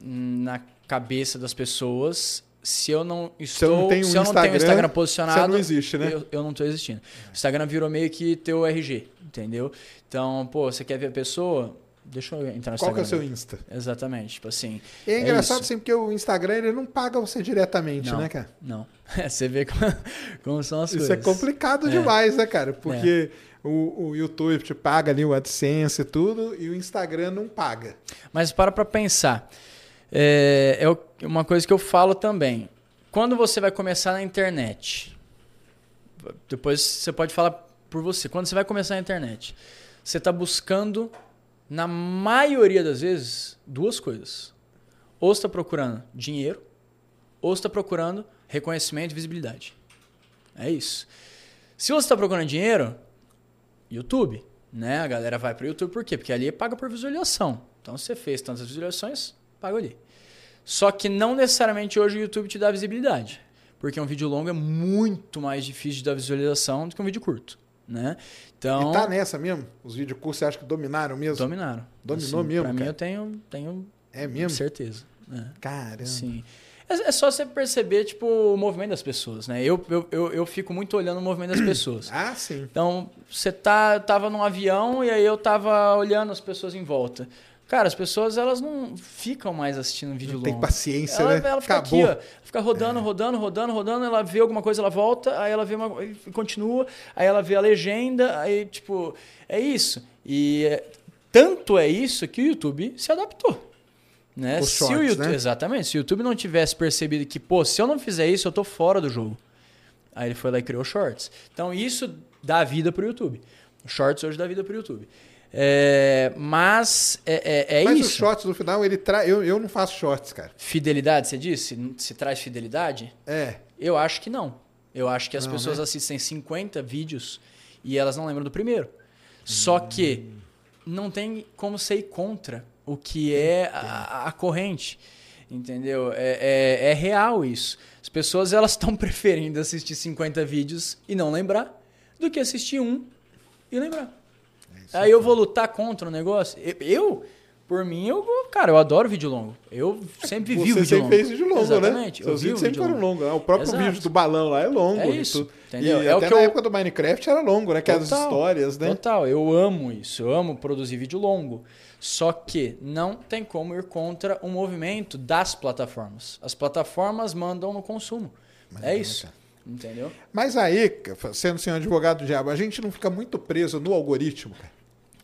na cabeça das pessoas, se eu não estou, não tem um se eu não tenho o Instagram, Instagram posicionado, você não existe, né? Eu, eu não estou existindo. O Instagram virou meio que teu RG, entendeu? Então, pô, você quer ver a pessoa? Deixa eu entrar no Qual que é o Instagram. seu Insta? Exatamente, tipo assim. E é engraçado isso. assim, porque o Instagram ele não paga você diretamente, Não. né, cara? Não. [laughs] você vê como, como são as Isso coisas. é complicado É. demais, né, cara? Porque o, o YouTube te paga ali o AdSense e tudo, e o Instagram não paga. Mas para pra pensar. É, é uma coisa que eu falo também. Quando você vai começar na internet, depois você pode falar por você. Quando você vai começar na internet, você está buscando, na maioria das vezes, duas coisas. Ou está procurando dinheiro, ou está procurando reconhecimento e visibilidade. É isso. Se você está procurando dinheiro, YouTube, né? A galera vai para o YouTube por quê? Porque ali paga por visualização. Então, você fez tantas visualizações, paga ali. Só que não necessariamente hoje o YouTube te dá visibilidade. Porque um vídeo longo é muito mais difícil de dar visualização do que um vídeo curto, né? Então, E tá nessa mesmo? Os vídeos curtos você acha que dominaram mesmo? dominaram. Dominou mesmo, Pra mim, cara? eu tenho, tenho É mesmo? certeza. né? Caramba. Sim. É, é só você perceber, tipo, o movimento das pessoas, né? Eu, eu, eu, eu fico muito olhando o movimento das pessoas. [clears throat] Ah, sim. Então, você tá, eu tava num avião e aí eu tava olhando as pessoas em volta. Cara, as pessoas, elas não ficam mais assistindo vídeo Não longo. tem paciência, ela, né? ela fica Acabou. É. aqui, ó. Fica rodando, rodando, rodando, rodando. Ela vê alguma coisa, ela volta. Aí ela vê uma. continua. Aí ela vê a legenda. Aí, tipo, é isso. E é, tanto é isso que o YouTube se adaptou. Né? Os se o shorts, YouTube, né? Exatamente. Se o YouTube não tivesse percebido que, pô, se eu não fizer isso, eu tô fora do jogo. Aí ele foi lá e criou Shorts. Então isso dá vida pro YouTube. Shorts hoje dá vida pro YouTube. É, mas é, é, é Mas isso. os shorts no final, ele tra... eu, eu não faço shorts, cara. Fidelidade, você disse? Se traz fidelidade? É. Eu acho que não. Eu acho que as Não, pessoas né? assistem 50 vídeos e elas não lembram do primeiro. Só que não tem como ser contra o que é a, a corrente. Entendeu? É, é, é real isso. As pessoas elas estão [laughs] preferindo assistir 50 vídeos e não lembrar do que assistir um e lembrar. Aí eu vou lutar contra o negócio. Eu, por mim, eu, cara, eu adoro vídeo longo. Eu sempre vivi Você vídeo sempre longo. fez vídeo longo, Exatamente. né? Eu Seus vi vídeos o sempre vídeo foram longo. longos. né? O próprio Exato. vídeo do balão lá é longo. É e isso, entendeu? E É o até que na eu- época do Minecraft era longo, né? Que as histórias, né? Total, eu amo isso. Eu amo produzir vídeo longo. Só que não tem como ir contra o movimento das plataformas. As plataformas mandam no consumo. é não, isso. cara. Entendeu? Mas aí, sendo senhor advogado do diabo, a gente não fica muito preso no algoritmo, cara.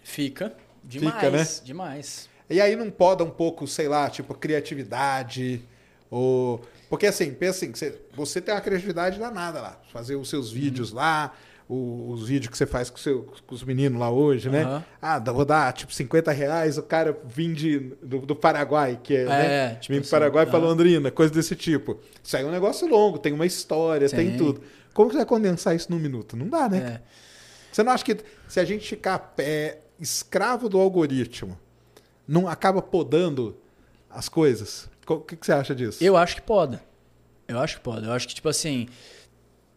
Fica demais. Fica, né? Demais. E aí não poda um pouco, sei lá, tipo, criatividade, ou... Porque assim, pensa assim, você, você tem uma criatividade danada lá, fazer os seus vídeos Uhum. lá, o- os vídeos que você faz com, seu- com os meninos lá hoje, né? Aham. Ah, vou dar, tipo, 50 reais, o cara vim de, do, do Paraguai, que é, né? É, tipo Vim do assim, Paraguai pra aham. Londrina, coisa desse tipo. Isso aí é um negócio longo, tem uma história, tem, Tem. tudo. Como que você vai condensar isso num minuto? Não dá, né? É. Você não acha que se a gente ficar é, escravo do algoritmo, não acaba podando as coisas? O que, que você acha disso? Eu acho que pode. Eu acho que pode. Eu acho que, tipo assim,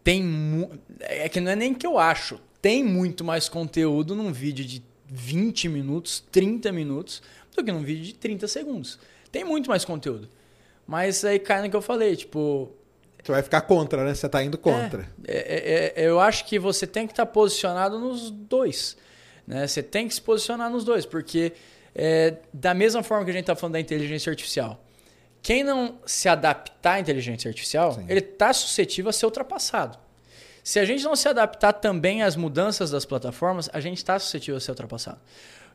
tem. Mu... É que não é nem que eu acho. Tem muito mais conteúdo num vídeo de 20 minutos, 30 minutos, do que num vídeo de 30 segundos. Tem muito mais conteúdo. Mas aí cai no que eu falei, tipo. Você vai ficar contra, né? Você tá indo contra. É, é, é, eu acho que você tem que estar tá posicionado nos dois. Né? Você tem que se posicionar nos dois, porque é, da mesma forma que a gente está falando da inteligência artificial, quem não se adaptar à inteligência artificial, Sim. ele está suscetível a ser ultrapassado. Se a gente não se adaptar também às mudanças das plataformas, a gente está suscetível a ser ultrapassado.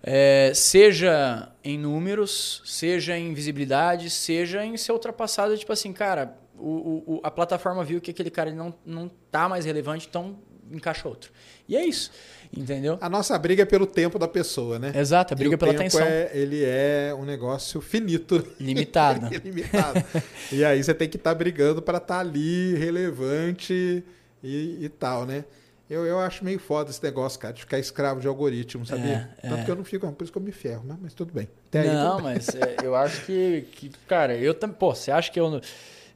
É, seja em números, seja em visibilidade, seja em ser ultrapassado, tipo assim, cara, o, o, a plataforma viu que aquele cara não, não tá mais relevante, então encaixa outro. E é isso. Entendeu? A nossa briga é pelo tempo da pessoa, né? Exato, a briga pela atenção. É, ele é um negócio finito. Limitado. [laughs] Limitado. e aí você tem que estar tá brigando para estar tá ali, relevante e, e, tal, né? Eu, eu acho meio foda esse negócio, cara, de ficar escravo de algoritmo, sabia? É, Tanto é. que eu não fico, por isso que eu me ferro, mas, mas tudo bem. Até não, aí, mas é, eu acho que, que, cara, eu também, pô, você acha que eu,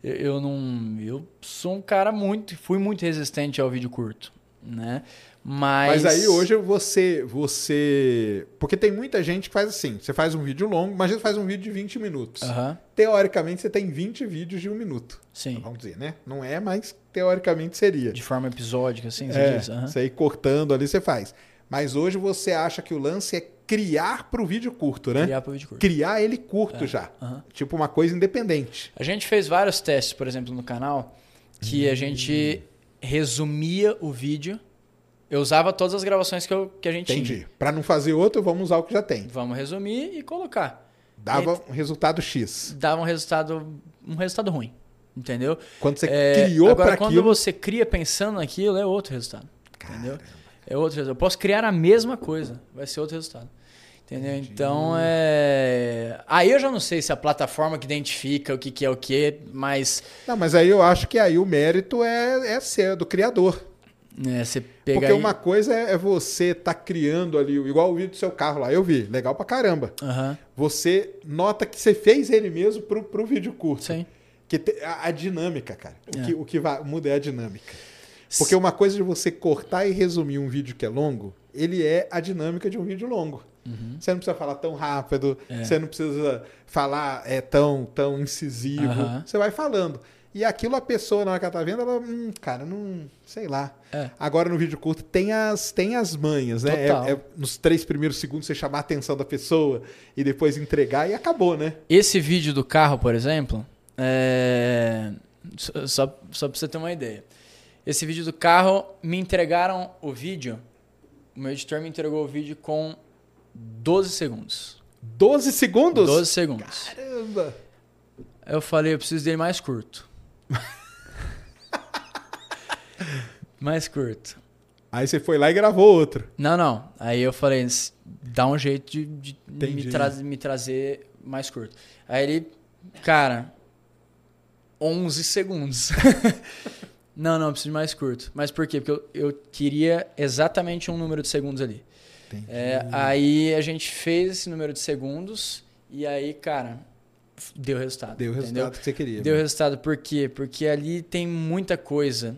eu, eu não, eu sou um cara muito, fui muito resistente ao vídeo curto, né? Mas... Mas aí hoje você, você. Porque tem muita gente que faz assim: você faz um vídeo longo, imagina você faz um vídeo de 20 minutos. Uhum. Teoricamente você tem 20 vídeos de um minuto. Sim. Vamos dizer, né? Não é, mas teoricamente seria. De forma episódica, assim, você é, diz. Uhum. Você ir cortando ali, você faz. Mas hoje você acha que o lance é criar para o vídeo curto, né? Criar para o vídeo curto. Criar ele curto é. já. Uhum. Tipo uma coisa independente. A gente fez vários testes, por exemplo, no canal, que hum. a gente resumia o vídeo eu usava todas as gravações que, eu, que a gente Entendi. tinha. Entendi. Para não fazer outro, vamos usar o que já tem. Vamos resumir e colocar. Dava e um resultado X. Dava um resultado, um resultado ruim. Entendeu? Quando você é, criou para aquilo... quando você cria pensando naquilo, é outro resultado. Caramba. Entendeu? É outro resultado. Eu posso criar a mesma coisa, vai ser outro resultado. Entendeu? Entendi. Então, é... Aí eu já não sei se a plataforma que identifica o que, que é o que, mas... Não, mas aí eu acho que aí o mérito é, é ser do criador. É, você Porque aí... uma coisa é, é você estar tá criando ali, igual o vídeo do seu carro lá, eu vi, legal pra caramba. Uhum. Você nota que você fez ele mesmo pro, pro vídeo curto. Sim. Que te, a, a, dinâmica, cara. O, é. que, o que vai, muda é a dinâmica. Porque uma coisa de você cortar e resumir um vídeo que é longo, ele é a dinâmica de um vídeo longo. Uhum. Você não precisa falar tão rápido, é. você não precisa falar é, tão, tão incisivo. Uhum. Você vai falando. E aquilo a pessoa, na hora que ela tá vendo, ela, hum, cara, não. Sei lá. É. Agora no vídeo curto tem as, tem as manhas, né? É, é, nos três primeiros segundos você chamar a atenção da pessoa e depois entregar e acabou, né? Esse vídeo do carro, por exemplo, é... só, só pra você ter uma ideia. Esse vídeo do carro, me entregaram o vídeo. O meu editor me entregou o vídeo com 12 segundos. 12 segundos? 12 segundos. Caramba! Eu falei, eu preciso dele mais curto. [laughs] Mais curto. Aí você foi lá e gravou outro. Não, não. Aí eu falei, dá um jeito de, de me, tra me, trazer mais curto. Aí ele, cara, 11 segundos. [laughs] não, não, preciso de mais curto. Mas por quê? Porque eu, eu queria exatamente um número de segundos ali. É, aí a gente fez esse número de segundos e aí, cara, Deu resultado. Deu o resultado entendeu? que você queria. Deu né? resultado por quê? Porque ali tem muita coisa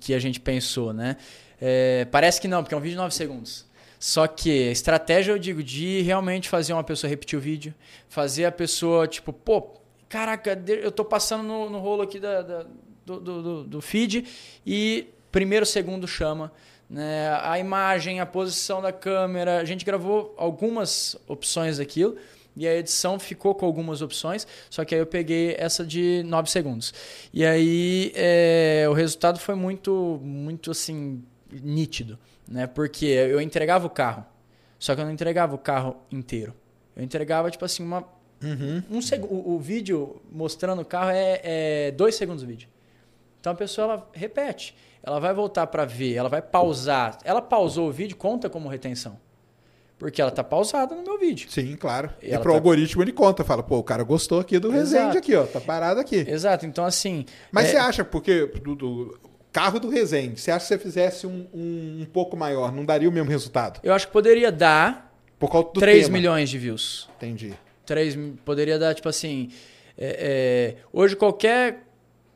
que a gente pensou, né? É, parece que não, porque é um vídeo de 9 segundos. Só que a estratégia, eu digo, de realmente fazer uma pessoa repetir o vídeo, fazer a pessoa, tipo, pô, caraca, eu tô passando no, no rolo aqui da, da do, do, do feed e primeiro segundo chama. Né? A imagem, a posição da câmera, a gente gravou algumas opções daquilo e a edição ficou com algumas opções, só que aí eu peguei essa de 9 segundos. E aí é, o resultado foi muito, muito assim, nítido, né? Porque eu entregava o carro, só que eu não entregava o carro inteiro. Eu entregava, tipo assim, uma. Uhum. Um seg o, o, vídeo mostrando o carro é, é dois segundos o vídeo. Então a pessoa ela repete, ela vai voltar para ver, ela vai pausar. Ela pausou o vídeo, conta como retenção. Porque ela tá pausada no meu vídeo. Sim, claro. E, e pro tá... algoritmo ele conta, fala, pô, o cara gostou aqui do Resende aqui, ó, tá parado aqui. Exato, então assim... Mas é... você acha, porque do, do, carro do Resende, você acha que você fizesse um, um, um, pouco maior, não daria o mesmo resultado? Eu acho que poderia dar Por causa do 3 tema. milhões de views. Entendi. 3, poderia dar, tipo assim. é, é, hoje, qualquer,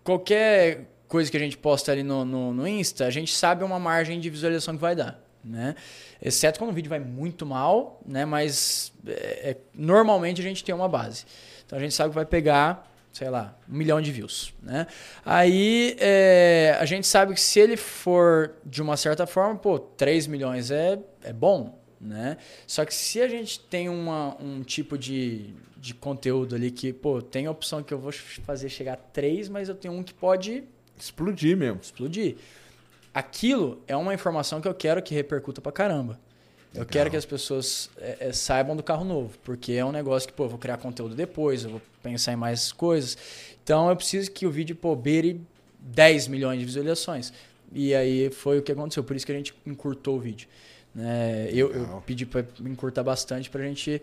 qualquer coisa que a gente posta ali no, no, no Insta, a gente sabe uma margem de visualização que vai dar. Né? Exceto quando o vídeo vai muito mal, né? mas é, é, normalmente a gente tem uma base. Então a gente sabe que vai pegar sei lá, um milhão de views. Né? Aí é, a gente sabe que se ele for de uma certa forma, pô, 3 milhões é, é bom. Né? Só que se a gente tem uma, um tipo de, de conteúdo ali que, pô, tem a opção que eu vou fazer chegar a 3, mas eu tenho um que pode explodir mesmo. Explodir. Aquilo é uma informação que eu quero que repercuta pra caramba. Eu quero que as pessoas é, é, saibam do carro novo, porque é um negócio que, pô, eu vou criar conteúdo depois, eu vou pensar em mais coisas. Então eu preciso que o vídeo, pô, beire 10 milhões de visualizações. E aí foi o que aconteceu, por isso que a gente encurtou o vídeo. Né? Eu, eu pedi para encurtar bastante para a gente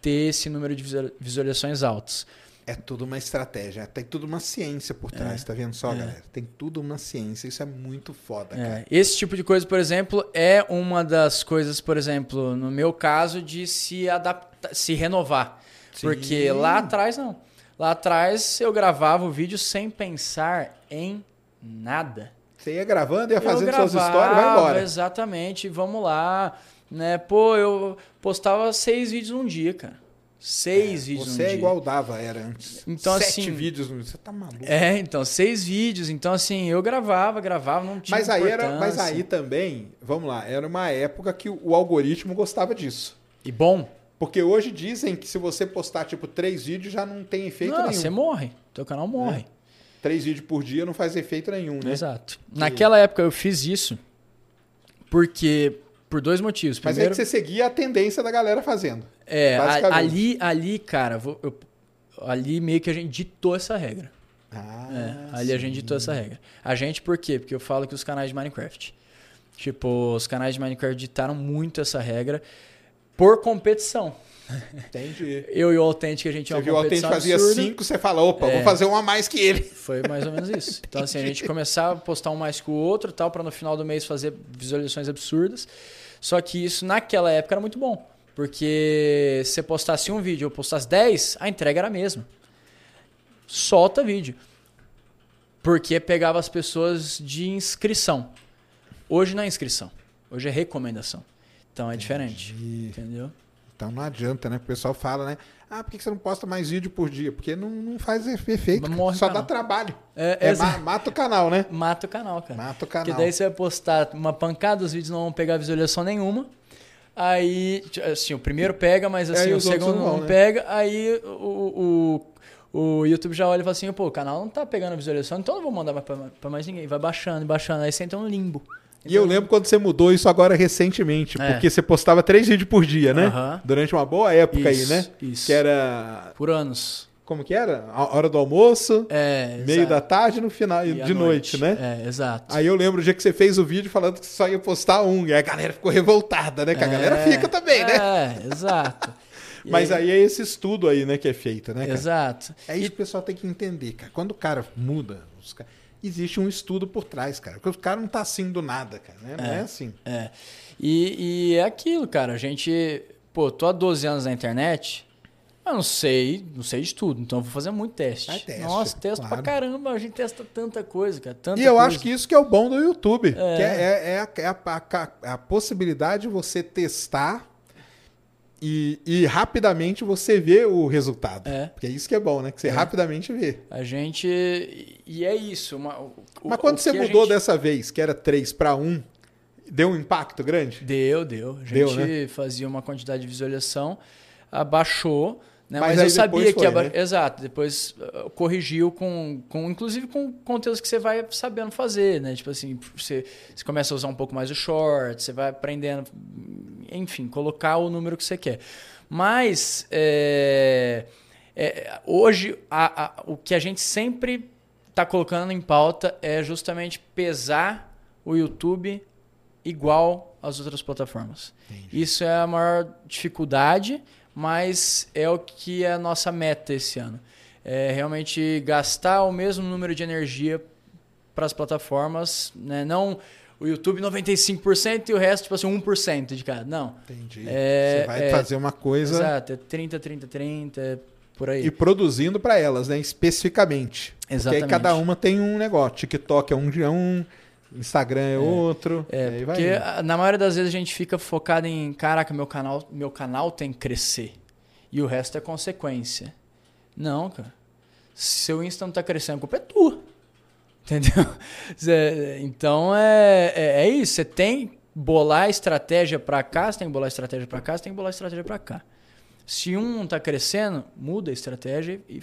ter esse número de visualizações altos. É tudo uma estratégia, tem tudo uma ciência por trás, é, tá vendo só, é. galera? Tem tudo uma ciência, isso é muito foda, é. cara. Esse tipo de coisa, por exemplo, é uma das coisas, por exemplo, no meu caso, de se adaptar, se renovar. Sim. Porque lá atrás não. Lá atrás eu gravava o vídeo sem pensar em nada. Você ia gravando, ia fazendo gravava, suas histórias, vai embora. Exatamente, vamos lá. Né? Pô, eu postava seis vídeos num dia, cara. Seis é, vídeos Você no é dia. igual dava, era antes. Então, Sete assim, vídeos no Você tá maluco. É, então, seis vídeos. Então, assim, eu gravava, gravava, não tinha mas aí era Mas aí também, vamos lá, era uma época que o algoritmo gostava disso. E bom. Porque hoje dizem que se você postar, tipo, três vídeos, já não tem efeito não, nenhum. você morre. Teu canal morre. É. Três vídeos por dia não faz efeito nenhum, né? Exato. Que... Naquela época eu fiz isso porque por dois motivos. Mas Primeiro, é que você seguia a tendência da galera fazendo. É, ali, ali, cara, vou, eu, ali meio que a gente ditou essa regra. Ah, é, ali a gente ditou essa regra. A gente por quê? Porque eu falo que os canais de Minecraft. Tipo, os canais de Minecraft ditaram muito essa regra por competição. Entendi. Eu e o Authentic, a gente você viu o Authentic fazia cinco, você fala, opa, é, vou fazer um a mais que ele. [laughs] Foi mais ou menos isso. Então, assim, a gente [laughs] começava a postar um mais que o outro tal, para no final do mês fazer visualizações absurdas. Só que isso naquela época era muito bom. Porque se você postasse um vídeo ou postasse 10, a entrega era a mesma. Solta vídeo. Porque pegava as pessoas de inscrição. Hoje não é inscrição. Hoje é recomendação. Então é diferente. Entendeu? Então não adianta, né? O pessoal fala, né? Ah, por que você não posta mais vídeo por dia? Porque não, não faz efeito. Morre só dá trabalho. É, é, é mata o canal, né? Mata o canal, cara. Mata o canal. Porque daí você vai postar uma pancada, os vídeos não vão pegar visualização nenhuma. Aí, assim, o primeiro pega, mas assim, o segundo não, né? pega. Aí o, o, o YouTube já olha e fala assim, pô, o canal não tá pegando visualização, então não vou mandar pra, pra mais ninguém. Vai baixando, baixando. Aí você entra no limbo. E eu lembro quando você mudou isso agora recentemente, é. porque você postava três vídeos por dia, né? Durante uma boa época isso, aí, né? Isso. Que era. Por anos. Como que era? A hora do almoço, é, meio exato. da tarde no final, e de noite. noite, né? É, exato. Aí eu lembro o dia que você fez o vídeo falando que só ia postar um, e a galera ficou revoltada, né? Que a galera É, fica também, né? É, exato. [laughs] Mas aí é esse estudo aí, né, que é feito, né? cara? Exato. É isso que o pessoal tem que entender, cara. Quando o cara muda, os ca- existe um estudo por trás, cara. Porque o cara não tá assim do nada, cara. Né? Não é, assim. É. E, e é aquilo, cara. A gente. Pô, tô há 12 anos na internet. Eu não sei, não sei de tudo, então eu vou fazer muito teste. Vai teste, Nossa, testo claro. pra caramba, a gente testa tanta coisa, cara. Tanta E eu coisa. acho que isso que é o bom do YouTube. É. É, é- é a, é a- a- a possibilidade de você testar e, e rapidamente você vê o resultado. É. Porque é isso que é bom, né? Que você rapidamente vê. A gente. E é isso. uma- o- Mas quando você mudou gente- dessa vez, que era 3 para 1, deu um impacto grande? Deu, deu. A gente Deu, né? fazia uma quantidade de visualização, abaixou. Né? Mas Mas, eu sabia que. foi, né? Exato, depois uh, corrigiu com, com. Inclusive com conteúdos que você vai sabendo fazer, né? Tipo assim, você, você começa a usar um pouco mais o short, você vai aprendendo. Enfim, colocar o número que você quer. Mas. é, é, hoje, a- a- o que a gente sempre está colocando em pauta é justamente pesar o YouTube igual às outras plataformas. Isso é a maior dificuldade, mas é o que é a nossa meta esse ano. É realmente gastar o mesmo número de energia para as plataformas, né? não o YouTube 95% e o resto, tipo assim, 1% de cada. Não. Entendi. É, Você vai é, fazer uma coisa Exato, é 30, 30, 30, é por aí. e produzindo para elas, né? Especificamente. Porque Exatamente. aí cada uma tem um negócio. TikTok é um dia um, Instagram é, outro. É, aí vai porque na maioria das vezes a gente fica focado em, caraca, meu canal, meu canal tem que crescer. E o resto é consequência. Não, cara. Seu Insta não tá crescendo, a culpa é tua. [laughs] Entendeu? Então é, é, é isso. Você tem que bolar estratégia pra cá, você tem que bolar estratégia pra cá, você tem que bolar estratégia pra cá. Se um não tá crescendo, muda a estratégia e,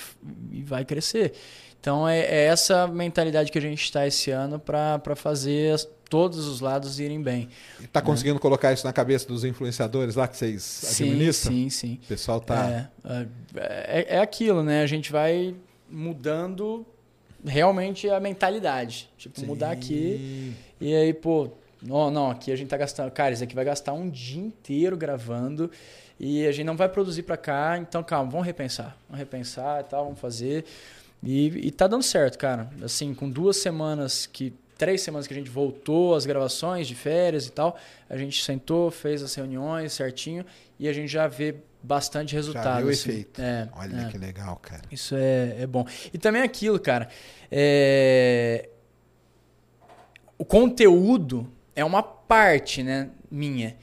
e vai crescer. Então é, é essa mentalidade que a gente está esse ano para fazer as- todos os lados irem bem. E Tá conseguindo colocar isso na cabeça dos influenciadores lá que vocês Sim, administram? sim, sim. O pessoal tá. É, é, é aquilo, né? A gente vai mudando realmente a mentalidade. Tipo, mudar aqui. E aí, pô, não, não, aqui a gente tá gastando. Cara, isso aqui vai gastar um dia inteiro gravando e a gente não vai produzir pra cá. Então, calma, vamos repensar. Vamos repensar e tal, vamos fazer. E, e tá dando certo, cara. Assim, com duas semanas que. Três semanas que a gente voltou às gravações de férias e tal, a gente sentou, fez as reuniões certinho e a gente já vê bastante resultado. viu o assim. efeito. É, Olha é. que legal, cara. Isso é, é bom. E também aquilo, cara. é, O conteúdo é uma parte, né, minha.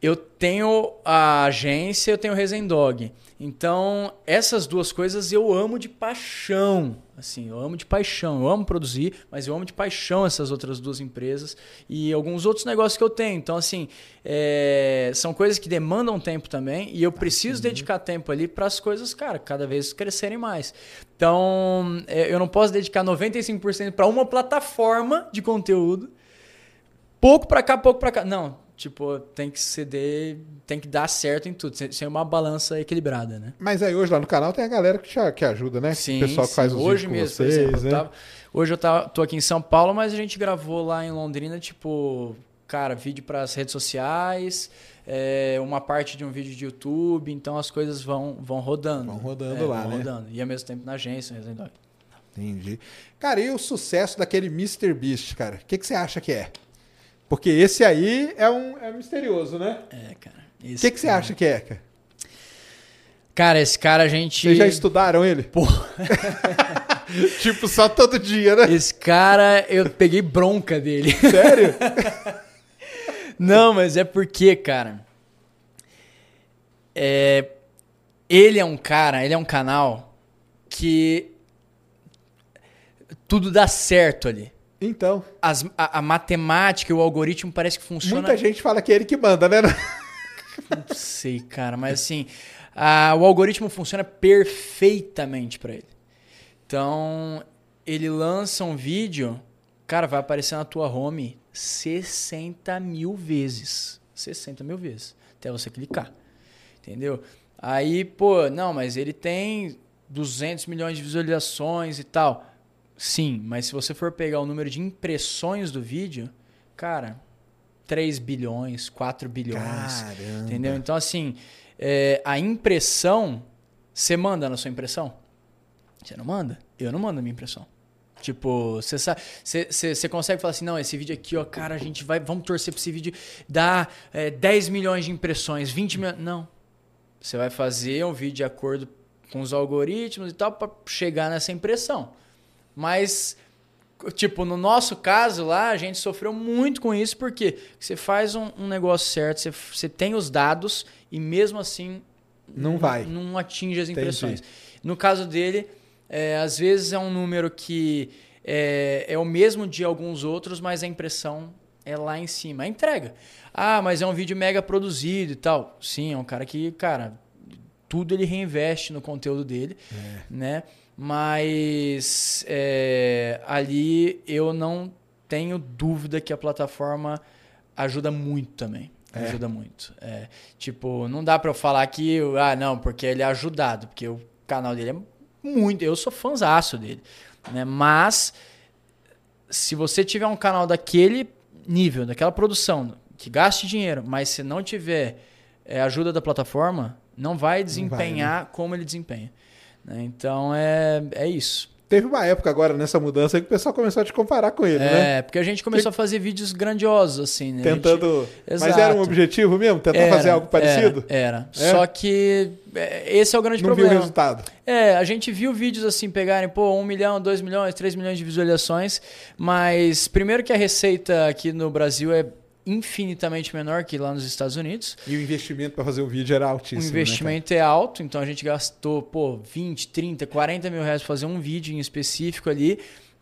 Eu tenho a agência, eu tenho o Resendog. Então, essas duas coisas eu amo de paixão. Assim, eu amo de paixão. Eu amo produzir, mas eu amo de paixão essas outras duas empresas e alguns outros negócios que eu tenho. Então, assim, é, são coisas que demandam tempo também e eu preciso dedicar tempo ali para as coisas, cara, cada vez crescerem mais. Então, é, eu não posso dedicar 95% para uma plataforma de conteúdo pouco pra cá, pouco pra cá. Não, tipo, tem que ceder, tem que dar certo em tudo, sem- uma balança equilibrada, né? Mas aí hoje lá no canal tem a galera que, te- que ajuda, né? Sim, o pessoal que sim. faz os Hoje mesmo, vocês, exemplo, né? tava- hoje eu tava, tô aqui em São Paulo, mas a gente gravou lá em Londrina, tipo, cara, vídeo para as redes sociais, é, uma parte de um vídeo de YouTube, então as coisas vão, vão rodando. Vão rodando É, lá, vão né? rodando. E ao mesmo tempo na agência. Entendi. Cara, e o sucesso daquele Mr. Beast, cara? O que, que você acha que é? Porque esse aí é um é misterioso, né? É, cara. O que, que você acha que é, cara? Cara, esse cara a gente. Vocês já estudaram ele? Pô, [laughs] tipo, só todo dia, né? esse cara, eu peguei bronca dele. Sério? [laughs] Não, mas é porque, cara. É, ele é um cara, ele é um canal que tudo dá certo ali. Então, As- a, a matemática, o algoritmo parece que funciona. muita gente fala que é ele que manda, né? Não sei, cara, mas assim, a- o algoritmo funciona perfeitamente pra ele. Então, ele lança um vídeo, cara, vai aparecer na tua home 60 mil vezes. 60 mil vezes. Até você clicar. Entendeu? Aí, pô, não, mas ele tem 200 milhões de visualizações e tal. Sim, mas se você for pegar o número de impressões do vídeo, cara, 3 bilhões, 4 bilhões. Caramba. Entendeu? Então, assim, é, a impressão, você manda na sua impressão? Você não manda? Eu não mando a minha impressão. Tipo, você sabe, você, consegue falar assim, não, esse vídeo aqui, ó, cara, a gente vai, vamos torcer pra esse vídeo dar é, 10 milhões de impressões, 20 milhões. Não. Você vai fazer um vídeo de acordo com os algoritmos e tal pra chegar nessa impressão. Mas, tipo, no nosso caso lá, a gente sofreu muito com isso, porque você faz um, um negócio certo, você, você tem os dados e mesmo assim Não vai. não atinge as Entendi. impressões. No caso dele, é, às vezes é um número que é, é o mesmo de alguns outros, mas a impressão é lá em cima. A entrega. Ah, mas é um vídeo mega produzido e tal. Sim, é um cara que, cara, tudo ele reinveste no conteúdo dele, né? Mas é, ali eu não tenho dúvida que a plataforma ajuda muito também. É. Ajuda muito. É, tipo, não dá pra eu falar que, ah, não, porque ele é ajudado, porque o canal dele é muito. Eu sou fãzaço dele. Né? Mas, se você tiver um canal daquele nível, daquela produção, que gaste dinheiro, mas se não tiver é, ajuda da plataforma, não vai desempenhar como ele desempenha. Né? Então é, é isso. teve uma época agora nessa mudança que o pessoal começou a te comparar com ele, né? É, porque a gente começou a fazer vídeos grandiosos, assim, né? A gente- Tentando. Mas era um objetivo mesmo? Tentar Era, fazer algo parecido? Era. era. É? Só que é, esse é o grande Não viu o problema. resultado. É, a gente viu vídeos assim pegarem, pô, 1 milhão, 2 milhões, 3 milhões de visualizações, mas primeiro que a receita aqui no Brasil é infinitamente menor que lá nos Estados Unidos. E o investimento para fazer o vídeo era O altíssimo. né, investimento é alto, então a gente gastou, pô, 20, 30, 40 mil reais pra fazer um vídeo em específico ali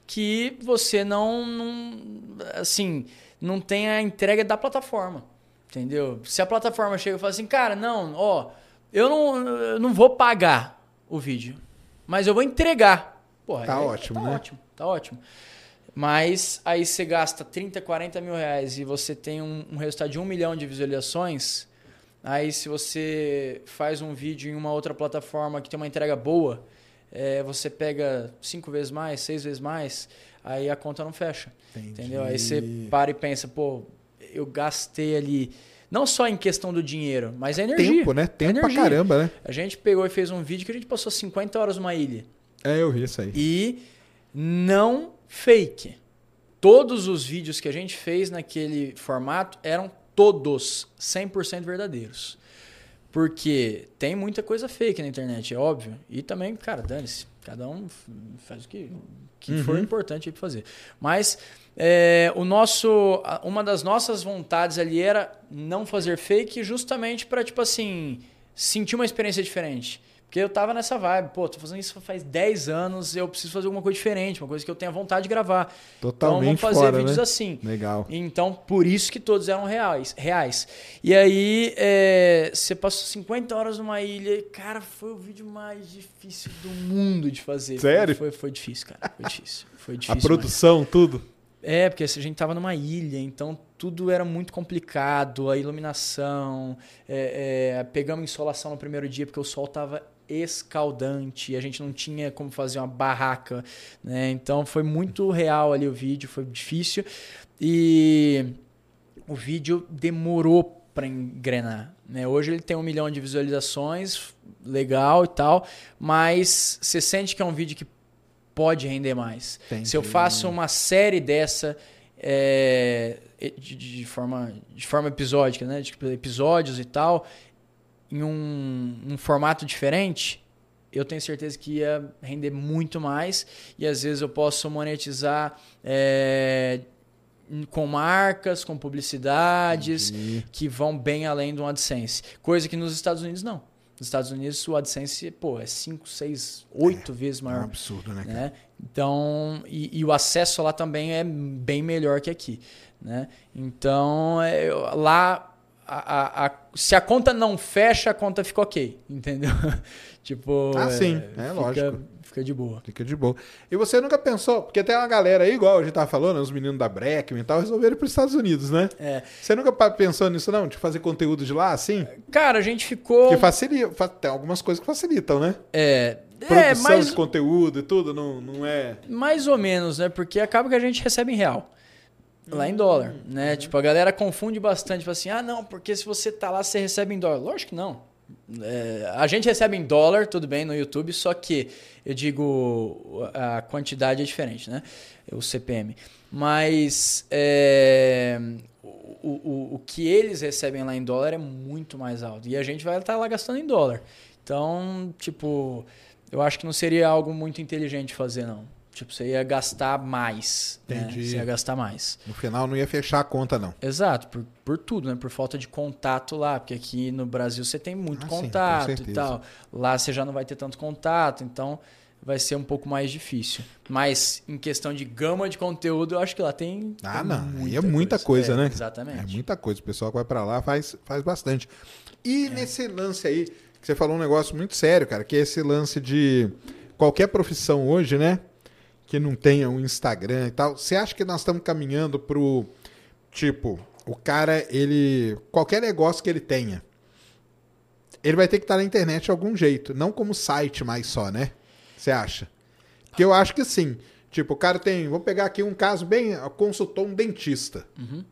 que você não, não assim, não tem a entrega da plataforma, entendeu? Se a plataforma chega e fala assim, cara, não, ó, eu não, eu não vou pagar o vídeo, mas eu vou entregar. Porra, Tá aí ótimo, tá né? ótimo, tá ótimo. Mas aí você gasta 30, 40 mil reais e você tem um, um resultado de um milhão de visualizações. Aí se você faz um vídeo em uma outra plataforma que tem uma entrega boa, é, você pega cinco vezes mais, seis vezes mais, aí a conta não fecha. Entendi. Entendeu? Aí você para e pensa, pô, eu gastei ali, não só em questão do dinheiro, mas a energia. Tempo, né? Tempo pra Energia. caramba, né? A gente pegou e fez um vídeo que a gente passou 50 horas numa ilha. É, eu vi isso aí. E não fake. Todos os vídeos que a gente fez naquele formato eram todos 100% verdadeiros. Porque tem muita coisa fake na internet, é óbvio. E também, cara, dane-se. Cada um faz o que, que for Uhum. importante aí pra fazer. Mas é, o nosso, uma das nossas vontades ali era não fazer fake justamente para tipo assim, sentir uma experiência diferente. Porque eu tava nessa vibe, pô, tô fazendo isso faz 10 anos, eu preciso fazer alguma coisa diferente, uma coisa que eu tenha vontade de gravar. então Totalmente vamos fazer fora, vídeos né? assim. Legal. Então, por isso que todos eram reais. reais. E aí, é, você passou 50 horas numa ilha e, cara, foi o vídeo mais difícil do mundo de fazer. Sério? Foi, foi difícil, cara. Foi difícil. Foi [laughs] A difícil. produção, tudo. mas- É, porque a gente tava numa ilha, então tudo era muito complicado. A iluminação, é, é, pegamos insolação no primeiro dia porque o sol tava escaldante, a gente não tinha como fazer uma barraca, né? Então foi muito real ali o vídeo, foi difícil e o vídeo demorou para engrenar, né? Hoje ele tem um milhão de visualizações, legal e tal, mas você sente que é um vídeo que pode render mais. Entendi. Se eu faço uma série dessa é, de, de forma, de forma episódica, né? De episódios e tal, em um, um formato diferente, eu tenho certeza que ia render muito mais e às vezes eu posso monetizar é, com marcas, com publicidades Entendi. que vão bem além do AdSense. Coisa que nos Estados Unidos não. Nos Estados Unidos o AdSense, pô, é 5, 6, 8 vezes É um maior. absurdo, né? né? Então, e, e o acesso lá também é bem melhor que aqui, né? Então, é, eu- lá, a- a- a- se a conta não fecha, a conta fica ok, entendeu? [laughs] tipo, Ah, sim, é fica, lógico. Fica de boa. Fica de boa. E você nunca pensou, porque tem uma galera aí, igual a gente tava falando, os meninos da Breckman e tal, resolveram ir para os Estados Unidos, né? É. Você nunca pensou nisso, não? De fazer conteúdo de lá, assim? Cara, a gente ficou. Porque facilita, fa- tem algumas coisas que facilitam, né? É, é Produção mais, de conteúdo e tudo, não, não é. mais ou menos, né? Porque acaba que a gente recebe em real. Lá em dólar, né? Tipo, a galera confunde bastante, tipo assim, ah, não, porque se você tá lá, você recebe em dólar. Lógico que não. É, a gente recebe em dólar, tudo bem, no YouTube, só que eu digo a quantidade é diferente, né? O CPM. Mas é, o, o, o que eles recebem lá em dólar é muito mais alto. E a gente vai estar lá gastando em dólar. Então, tipo, eu acho que não seria algo muito inteligente fazer, não. Tipo, você ia gastar mais. né? Entendi. Você ia gastar mais. No final não ia fechar a conta, não. Exato, por, por tudo, né? Por falta de contato lá, porque aqui no Brasil você tem muito Ah, sim, contato e certeza. tal. Lá você já não vai ter tanto contato, então vai ser um pouco mais difícil. Mas em questão de gama de conteúdo, eu acho que lá tem. Ah, tem não. Aí é muita coisa, É, né? Exatamente. É muita coisa. O pessoal que vai pra lá faz, faz bastante. E nesse lance aí, que você falou um negócio muito sério, cara, que é esse lance de qualquer profissão hoje, né? Que não tenha um Instagram e tal. Você acha que nós estamos caminhando pro tipo, o cara, ele. Qualquer negócio que ele tenha, ele vai ter que estar na internet de algum jeito. Não como site mais só, né? Você acha? Porque eu acho que sim. Tipo, o cara tem. Vou pegar aqui um caso bem. Consultou um dentista. Uhum.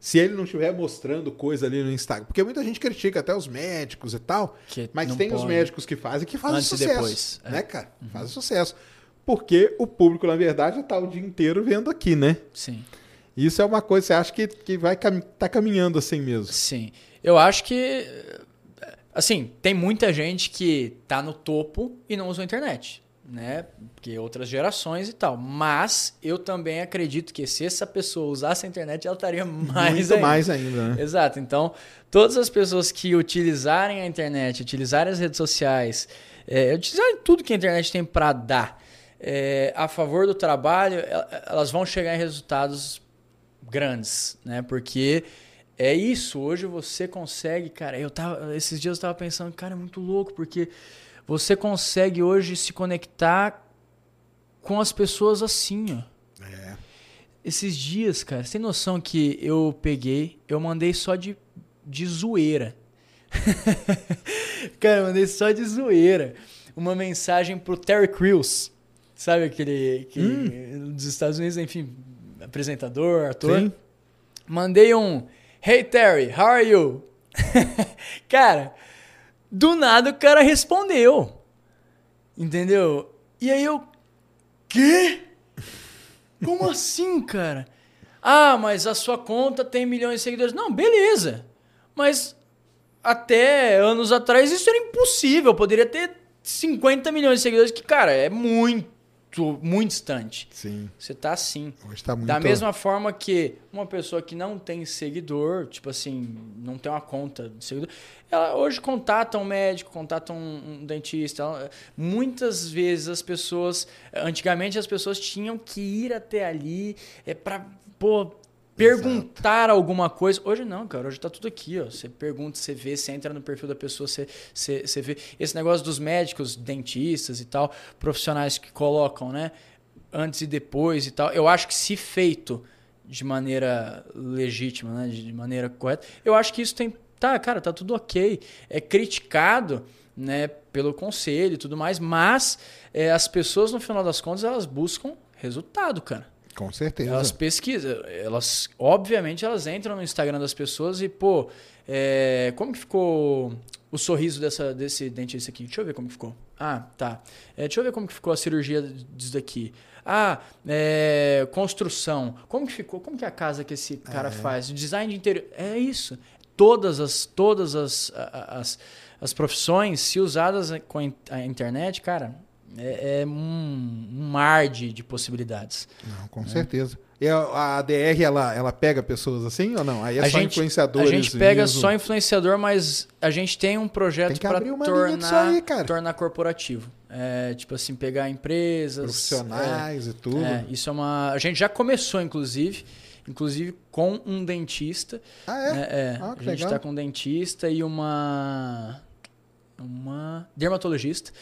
se ele não estiver mostrando coisa ali no Instagram. Porque muita gente critica até os médicos e tal. Que mas tem os pode. médicos que fazem que fazem Antes sucesso. depois, é. Né, cara? Fazem sucesso. Porque o público, na verdade, já tá o dia inteiro vendo aqui, né? Sim. Isso é uma coisa, você acha que, que vai cam tá caminhando assim mesmo. Sim. Eu acho que. Assim, tem muita gente que tá no topo e não usa a internet. Né? Porque outras gerações e tal. Mas eu também acredito que se essa pessoa usasse a internet, ela estaria mais Muito ainda. mais ainda, né? Exato. Então, todas as pessoas que utilizarem a internet, utilizarem as redes sociais, é, utilizarem tudo que a internet tem para dar é, a favor do trabalho, el- elas vão chegar em resultados grandes, né? Porque é isso. Hoje você consegue, cara. Eu tava, esses dias eu tava pensando, cara, é muito louco porque você consegue hoje se conectar com as pessoas assim, ó. É. Esses dias, cara, você tem noção que eu peguei, eu mandei só de, de zoeira. [laughs] cara, eu mandei só de zoeira. Uma mensagem pro Terry Crews. Sabe aquele que, dos Estados Unidos, enfim, apresentador, ator. Sim. Mandei um Hey Terry, how are you? [laughs] cara, do nada o cara respondeu. Entendeu? E aí eu. Quê? Como [laughs] assim, cara? Ah, mas a sua conta tem milhões de seguidores. Não, beleza. Mas até anos atrás isso era impossível. Eu poderia ter 50 milhões de seguidores, que, cara, é muito, muito distante. Sim. Você tá assim. Hoje tá muito. Da mesma forma que uma pessoa que não tem seguidor, tipo assim, não tem uma conta de seguidor, ela hoje contata um médico, contata um, um dentista. Ela- muitas vezes as pessoas, antigamente as pessoas tinham que ir até ali é para pô, perguntar alguma coisa. Hoje não, cara. Hoje tá tudo aqui, ó. Você pergunta, você vê, você entra no perfil da pessoa, você, você, você vê. Esse negócio dos médicos, dentistas e tal, profissionais que colocam, né? Antes e depois e tal. Eu acho que se feito de maneira legítima, né? De maneira correta, eu acho que isso tem. Tá, cara, tá tudo ok. É criticado. Né, pelo conselho e tudo mais, mas é, as pessoas, no final das contas, elas buscam resultado, cara. Com certeza. Elas pesquisam, elas, obviamente, elas entram no Instagram das pessoas e, pô, é, como que ficou o sorriso dessa, desse dentista aqui? Deixa eu ver como que ficou. Ah, tá. É, deixa eu ver como que ficou a cirurgia disso daqui. Ah, é, construção. Como que ficou? Como que é a casa que esse cara faz? O design de interior. É isso. Todas as, todas as, as, as profissões, se usadas com a internet, cara, é, é um, um mar de, de possibilidades. Não, É. com certeza. E a, a ADR, ela, ela pega pessoas assim ou não? Aí é a só gente, influenciadores. A gente pega mesmo? só influenciador, mas a gente tem um projeto para tornar, aí, tornar corporativo. É, tipo assim, pegar empresas. profissionais e tudo. É, é, isso é uma. A gente já começou, inclusive. Inclusive com um dentista. Ah, é? né? É, Ah, a gente está com um dentista e uma. Uma dermatologista.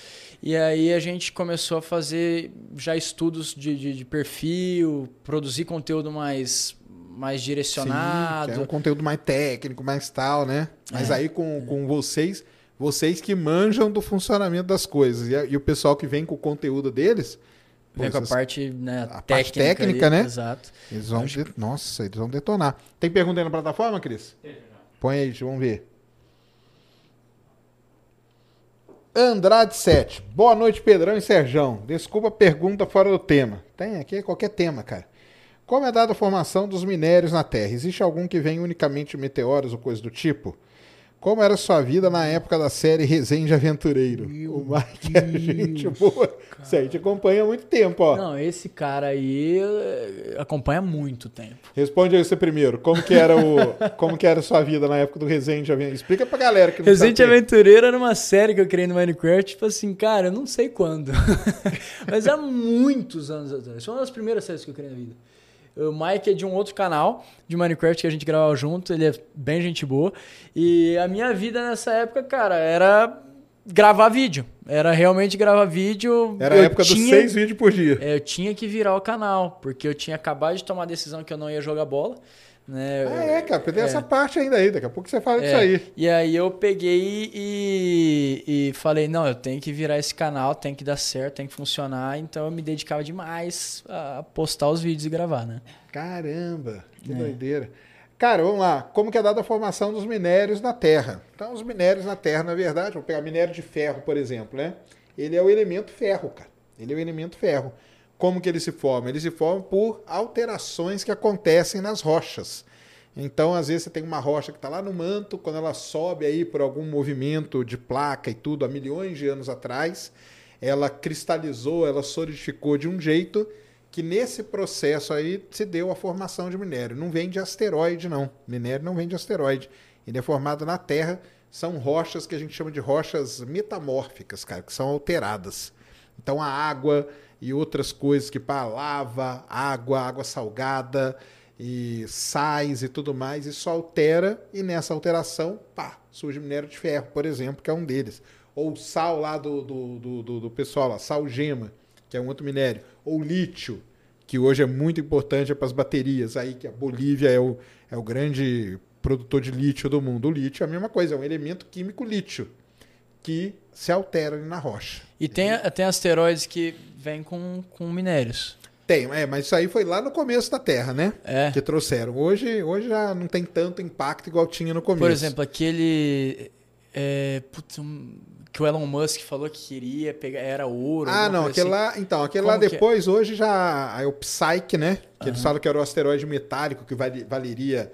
E aí a gente começou a fazer já estudos de, de, de perfil, produzir conteúdo mais, mais Sim, direcionado. que é um conteúdo mais técnico, mais tal, né? Mas É. aí com, com vocês, vocês que manjam do funcionamento das coisas. E, a- e o pessoal que vem com o conteúdo deles, pô, Vem com a parte, né, a parte técnica, técnica, ali, né? Exato. eles vão. de- Nossa, eles vão detonar. Tem pergunta aí na plataforma, Cris? Põe aí, vamos ver. Andrade 7. Boa noite, Pedrão e Serjão. Desculpa a pergunta fora do tema. Tem aqui qualquer tema, cara. Como é dada a formação dos minérios na Terra? Existe algum que vem unicamente de meteoros ou coisa do tipo? Como era sua vida na época da série Resende Aventureiro? o Mike é gente boa. Isso aí te acompanha há muito tempo, ó. Não, esse cara aí eh, acompanha muito tempo. Responde aí você primeiro. Como que era o, [laughs] como que era sua vida na época do Resende Aventureiro? Explica pra galera que não Resident sabe. Aventureiro era uma série que eu criei no Minecraft, tipo assim, cara, eu não sei quando. [laughs] Mas há muitos anos atrás. Foi uma das primeiras séries que eu criei na vida. O Mike é de um outro canal de Minecraft que a gente gravava junto, ele é bem gente boa. E a minha vida nessa época, cara, era gravar vídeo. Era realmente gravar vídeo. Era a época dos tinha- seis vídeos por dia. é, eu tinha que virar o canal, porque eu tinha acabado de tomar a decisão que eu não ia jogar bola. Né? Ah, é, cara, tem É. essa parte ainda aí. Daqui a pouco você fala disso É, aí. E aí eu peguei e, e falei, não, eu tenho que virar esse canal, tem que dar certo, tem que funcionar. Então eu me dedicava demais a postar os vídeos e gravar, né? Caramba, que É. doideira. Cara, vamos lá. Como que é dada a formação dos minérios na Terra? Então, os minérios na Terra, na verdade, vou pegar minério de ferro, por exemplo, né? Ele é o elemento ferro, cara. Ele é o elemento ferro. Como que ele se forma? Ele se forma por alterações que acontecem nas rochas. Então, às vezes, você tem uma rocha que está lá no manto, quando ela sobe aí por algum movimento de placa e tudo, há milhões de anos atrás, ela cristalizou, ela solidificou de um jeito que nesse processo aí se deu a formação de minério. Não vem de asteroide, não. Minério não vem de asteroide. Ele é formado na Terra. São rochas que a gente chama de rochas metamórficas, cara, que são alteradas. Então a água e outras coisas que para lava, água, água salgada e sais e tudo mais, isso altera e nessa alteração, pá, surge minério de ferro, por exemplo, que é um deles. Ou sal lá do, do, do, do, do pessoal lá, sal gema que é um outro minério, ou lítio, que hoje é muito importante para as baterias, aí que a Bolívia é o, é o grande produtor de lítio do mundo. O lítio é a mesma coisa, é um elemento químico lítio, que se altera na rocha. E tem, tem asteroides que vêm com, com minérios. Tem, é, mas isso aí foi lá no começo da Terra, né? É. Que trouxeram. Hoje, hoje já não tem tanto impacto igual tinha no começo. Por exemplo, aquele. É, putz, que o Elon Musk falou que queria pegar, era ouro. Ah, não, aquele assim. lá, então, aquele Como lá é? depois, é? hoje já é o Psyche, né? Que uhum. eles falam que era o asteroide metálico que valeria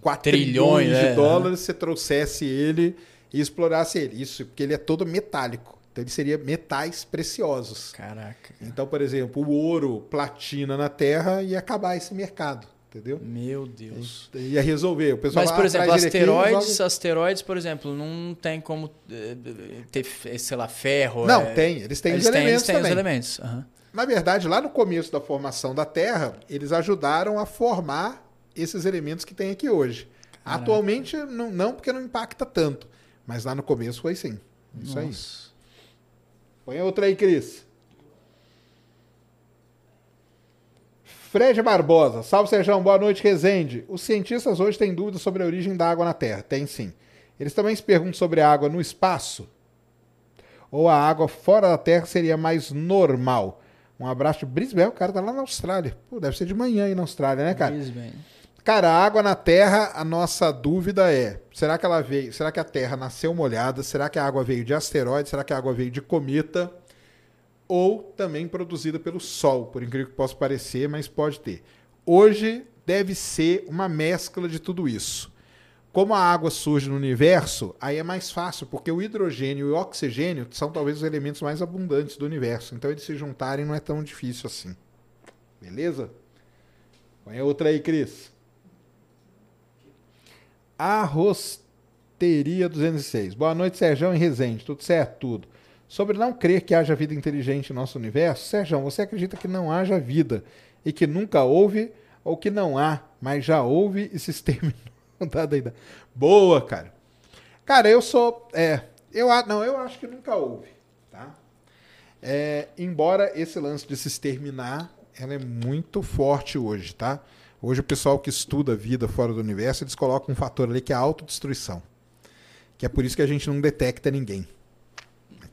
4 trilhões, trilhões de é, dólares se trouxesse ele e explorasse ele. Isso, porque ele é todo metálico. Então ele seria metais preciosos. Caraca. Cara. Então, por exemplo, o ouro, platina na Terra ia acabar esse mercado entendeu? Meu Deus. Ia resolver. O pessoal Mas, por exemplo, asteroides, aqui, asteroides, por exemplo, não tem como eh, ter, sei lá, ferro. Não, é... tem. Eles têm eles os têm, elementos eles têm também. os elementos. Uhum. Na verdade, lá no começo da formação da Terra, eles ajudaram a formar esses elementos que tem aqui hoje. Caraca. Atualmente, não, não, porque não impacta tanto. Mas lá no começo foi sim. Isso aí. Põe outra aí, Cris. Fred Barbosa, salve Sejão, boa noite, Rezende. Os cientistas hoje têm dúvidas sobre a origem da água na Terra. Tem sim. Eles também se perguntam sobre a água no espaço. Ou a água fora da Terra seria mais normal. Um abraço de Brisbane, o cara tá lá na Austrália. Pô, deve ser de manhã aí na Austrália, né, cara? Brisbane. Cara, a água na Terra, a nossa dúvida é: será que ela veio? Será que a Terra nasceu molhada? Será que a água veio de asteroide? Será que a água veio de cometa? ou também produzida pelo Sol, por incrível que possa parecer, mas pode ter. Hoje deve ser uma mescla de tudo isso. Como a água surge no universo, aí é mais fácil, porque o hidrogênio e o oxigênio são talvez os elementos mais abundantes do universo. Então eles se juntarem não é tão difícil assim. Beleza? Põe outra aí, Cris. Arrosteria 206. Boa noite, Sérgio e Resende. Tudo certo? Tudo. Sobre não crer que haja vida inteligente no nosso universo, Sérgio, você acredita que não haja vida e que nunca houve, ou que não há, mas já houve e se exterminou? [laughs] Boa, cara. Cara, eu sou. É, eu, não, eu acho que nunca houve. Tá? É, embora esse lance de se exterminar, ela é muito forte hoje, tá? Hoje o pessoal que estuda a vida fora do universo, eles colocam um fator ali que é a autodestruição. Que é por isso que a gente não detecta ninguém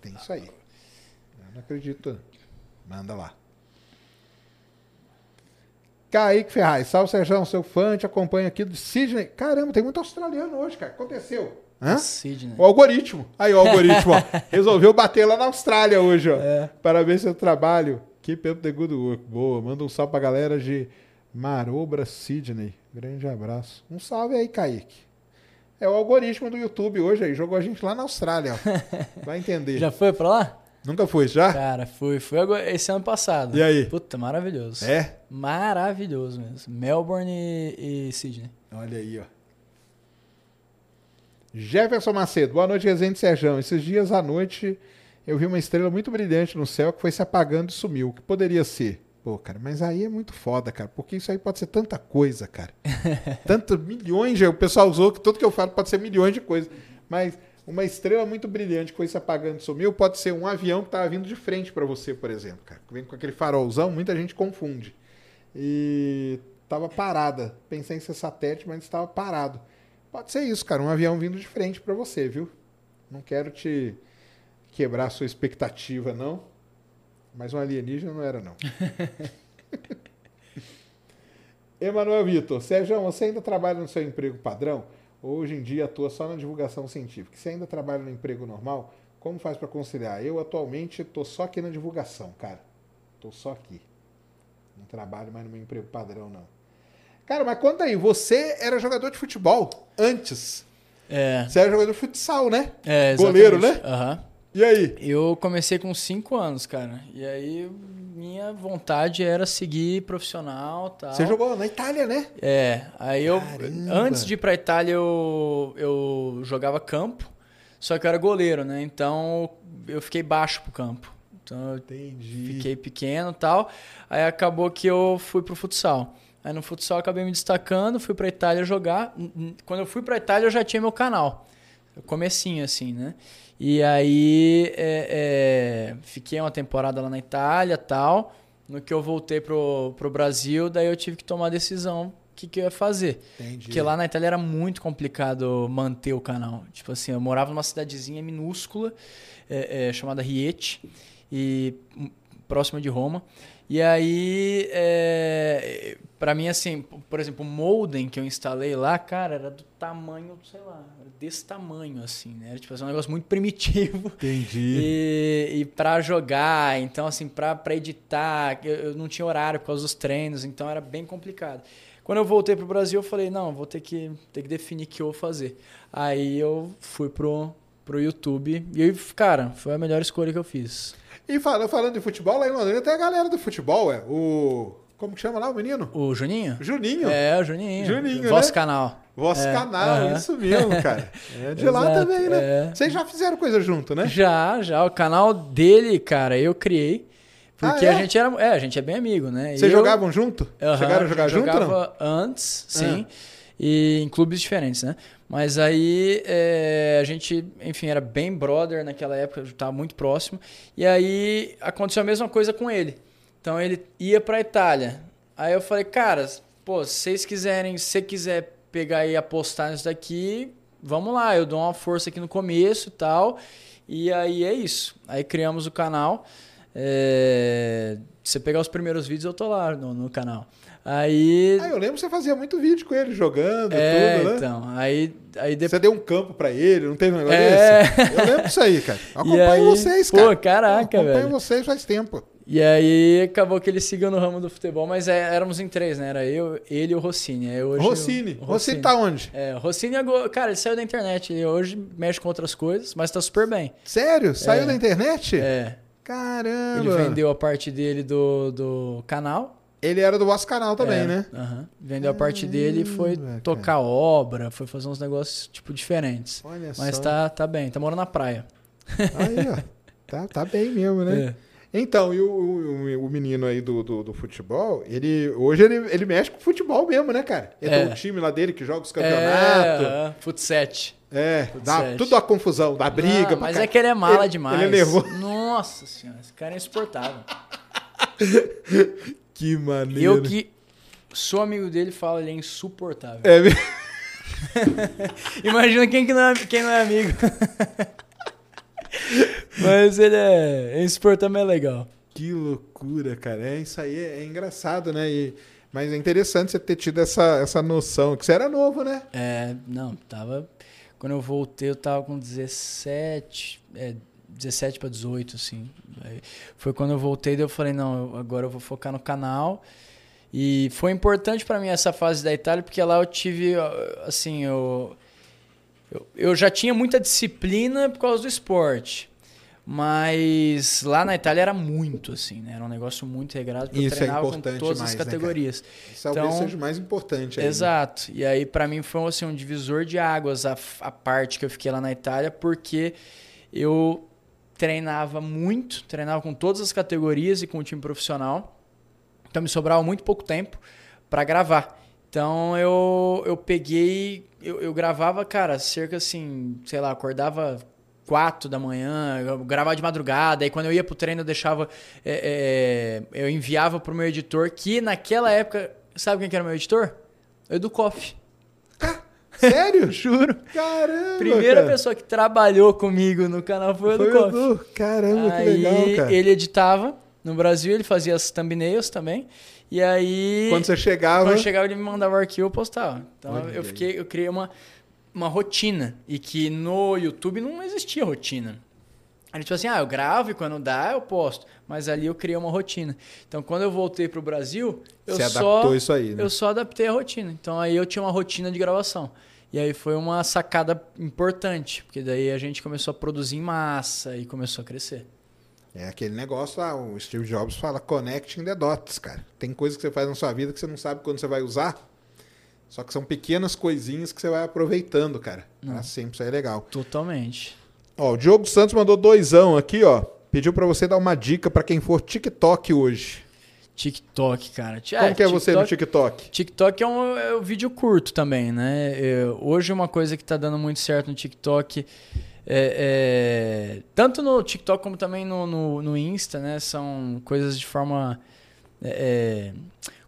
tem isso aí. Eu não acredito. Manda lá. Kaique Ferraz, salve Sérgio, seu fã, te acompanha aqui do Sydney. Caramba, tem muito australiano hoje, cara. Aconteceu. Hã? Sydney. O algoritmo. Aí, o algoritmo, ó. [laughs] Resolveu bater lá na Austrália hoje, ó. É. Parabéns pelo trabalho. Keep up the good work. Boa. Manda um salve pra galera de Marobra, Sydney. Grande abraço. Um salve aí, Kaique. É o algoritmo do YouTube hoje aí. Jogou a gente lá na Austrália. Ó. [laughs] Vai entender. já foi pra lá? Nunca foi, já? Cara, fui. Fui esse ano passado. E aí? Puta, maravilhoso. É? Maravilhoso mesmo. Melbourne e, e Sydney. Olha aí, ó. Jefferson Macedo, boa noite, Resende Serjão. Esses dias à noite eu vi uma estrela muito brilhante no céu que foi se apagando e sumiu. O que poderia ser? Pô, cara, mas aí é muito foda, cara, porque isso aí pode ser tanta coisa, cara. [laughs] Tanto milhões, de, o pessoal usou que tudo que eu falo pode ser milhões de coisas. Mas uma estrela muito brilhante que foi se apagando e sumiu pode ser um avião que estava vindo de frente para você, por exemplo, cara. Vem com aquele farolzão, muita gente confunde. E estava parada. Pensei em ser satélite, mas estava parado. Pode ser isso, cara, um avião vindo de frente para você, viu? Não quero te quebrar a sua expectativa, não. Mas um alienígena não era, não. [laughs] Emanuel Vitor, Sérgio, você ainda trabalha no seu emprego padrão? Hoje em dia atua só na divulgação científica. Você ainda trabalha no emprego normal? Como faz para conciliar? Eu atualmente estou só aqui na divulgação, cara. Estou só aqui. Não trabalho mais no meu emprego padrão, não. Cara, mas conta aí, você era jogador de futebol antes. É. Você era jogador de futsal, né? É, Goleiro, exatamente. né? Aham. E aí? Eu comecei com 5 anos, cara. E aí minha vontade era seguir profissional tal. Você jogou na Itália, né? É, aí eu. Caramba. Antes de ir pra Itália, eu, eu jogava campo, só que eu era goleiro, né? Então eu fiquei baixo pro campo. Então eu Entendi. fiquei pequeno e tal. Aí acabou que eu fui pro futsal. Aí no futsal eu acabei me destacando, fui pra Itália jogar. Quando eu fui pra Itália eu já tinha meu canal. Comecinho assim, né? E aí é, é, fiquei uma temporada lá na Itália tal. No que eu voltei pro, pro Brasil, daí eu tive que tomar a decisão o que, que eu ia fazer. Entendi. Porque lá na Itália era muito complicado manter o canal. Tipo assim, eu morava numa cidadezinha minúscula é, é, chamada Rieti, e próxima de Roma. E aí, é, para mim, assim, por exemplo, o modem que eu instalei lá, cara, era do tamanho, sei lá, desse tamanho, assim, né? Era tipo assim, um negócio muito [laughs] primitivo. Entendi. E, e para jogar, então assim, pra pra editar, eu, eu não tinha horário por causa dos treinos, então era bem complicado. Quando eu voltei pro Brasil, eu falei, não, vou ter que, ter que definir o que eu vou fazer. Aí eu fui pro, pro YouTube e, cara, foi a melhor escolha que eu fiz. E falando, falando de futebol, lá em Londrina tem a galera do futebol, é. O. Como que chama lá o menino? O Juninho? Juninho. É, o Juninho. Juninho, Vosso né? canal. Vosso É, canal, aham. isso mesmo, cara. É de lá Exato, também, né? é. Vocês já fizeram coisa junto, né? Já, já. O canal dele, cara, eu criei. Porque Ah, é? a gente era. É, a gente é bem amigo, né? Vocês eu- jogavam junto? Aham, Chegaram a jogar junto ou não? Jogava antes, sim. E em clubes diferentes, né? Mas aí é, a gente, enfim, era bem brother naquela época, estava muito próximo. E aí aconteceu a mesma coisa com ele. Então ele ia pra Itália. Aí eu falei, cara, pô, se vocês quiserem, se quiser pegar e apostar nisso daqui, vamos lá, eu dou uma força aqui no começo e tal. E aí é isso. Aí criamos o canal. É, Se você pegar os primeiros vídeos, eu tô lá no, no canal. Aí. Ah, eu lembro que você fazia muito vídeo com ele, jogando é, tudo, né? então. Aí, aí depois. Você deu um campo pra ele, não teve um negócio É. desse? Eu lembro disso aí, cara. [laughs] Eu acompanho aí- vocês, Pô, cara. caraca, Eu acompanho velho. vocês faz tempo. E aí acabou que ele seguiu no ramo do futebol, mas é, éramos em três, né? Era eu, ele e o Rossini. Aí hoje Rossini. o- o Rossini tá onde? É, o Rossini, agora- cara, ele saiu da internet. Ele hoje mexe com outras coisas, mas tá super bem. Sério? Saiu É. da internet? É, Caramba. ele vendeu a parte dele do, do canal. Ele era do vosso canal também, É, né? aham. Vendeu a parte dele e foi Caramba, tocar obra, foi fazer uns negócios, tipo, diferentes. Olha Mas só. tá, tá bem, tá morando na praia. Aí, ó. Tá, tá bem mesmo, né? É. Então, e o, o, o menino aí do, do, do futebol, ele hoje ele, ele mexe com futebol mesmo, né, cara? Ele É. tem um time lá dele que joga os campeonatos. É, uh, futset. É, dá tudo a confusão, dá briga. Ah, mas cá. é que ele é mala Ele- demais. Ele é nervoso. Nossa senhora, esse cara é insuportável. [laughs] Que maneiro. Eu que sou amigo dele falo, ele é insuportável. É, mesmo. [laughs] Imagina quem, que não é, quem não é amigo. [laughs] Mas ele é, é insuportável, é legal. que loucura, cara. É, isso aí é, é engraçado, né? E, mas é interessante você ter tido essa, essa noção, que você era novo, né? É, não, tava. Quando eu voltei, eu tava com 17, é, 17 para 18, assim. Aí foi quando eu voltei, daí eu falei, não, agora eu vou focar no canal. E foi importante para mim essa fase da Itália, porque lá eu tive, assim, eu, eu, eu já tinha muita disciplina por causa do esporte. Mas lá na Itália era muito, assim, né? Era um negócio muito regrado, porque Isso é eu treinava com importante todas mais, as né, cara? categorias. Isso talvez Então- seja o mais importante aí. né? Exato. E aí, pra mim, foi assim, um divisor de águas a, a parte que eu fiquei lá na Itália, porque eu treinava muito, treinava com todas as categorias e com o time profissional. Então, me sobrava muito pouco tempo pra gravar. Então, eu, eu peguei, eu, eu gravava, cara, cerca assim, sei lá, acordava quatro da manhã, eu gravava de madrugada, aí quando eu ia pro treino eu deixava, é, é, eu enviava pro meu editor, que naquela época, sabe quem que era meu editor? O Edu Koff. Sério? [laughs] Juro. Caramba! Primeira cara. pessoa que trabalhou comigo no canal foi o Foi Edu o Koff. Edu. Caramba, que Aí legal, cara. ele editava No Brasil ele fazia as thumbnails também. E aí. Quando você chegava. Quando chegava, ele me mandava o arquivo e eu postava. Então Olha eu aí. fiquei, eu criei uma, uma rotina. E que no YouTube não existia rotina. A gente falou assim, ah, eu gravo e quando dá eu posto. Mas ali eu criei uma rotina. Então quando eu voltei pro Brasil, eu Você só. adaptou isso aí, né? Eu só adaptei a rotina. Então aí eu tinha uma rotina de gravação. E aí foi uma sacada importante, porque daí a gente começou a produzir em massa e começou a crescer. É aquele negócio lá, o Steve Jobs fala connecting the dots, cara. Tem coisas que você faz na sua vida que você não sabe quando você vai usar. Só que são pequenas coisinhas que você vai aproveitando, cara. Pra sempre, isso aí é legal. Totalmente. Ó, o Diogo Santos mandou doisão aqui, ó. Pediu pra você dar uma dica pra quem for TikTok hoje. TikTok, cara. Como que é você no TikTok? TikTok é um, é um vídeo curto também, né? Eu- hoje uma coisa que tá dando muito certo no TikTok, é, é- tanto no TikTok como também no, no, no Insta, né? São coisas de forma... é, é,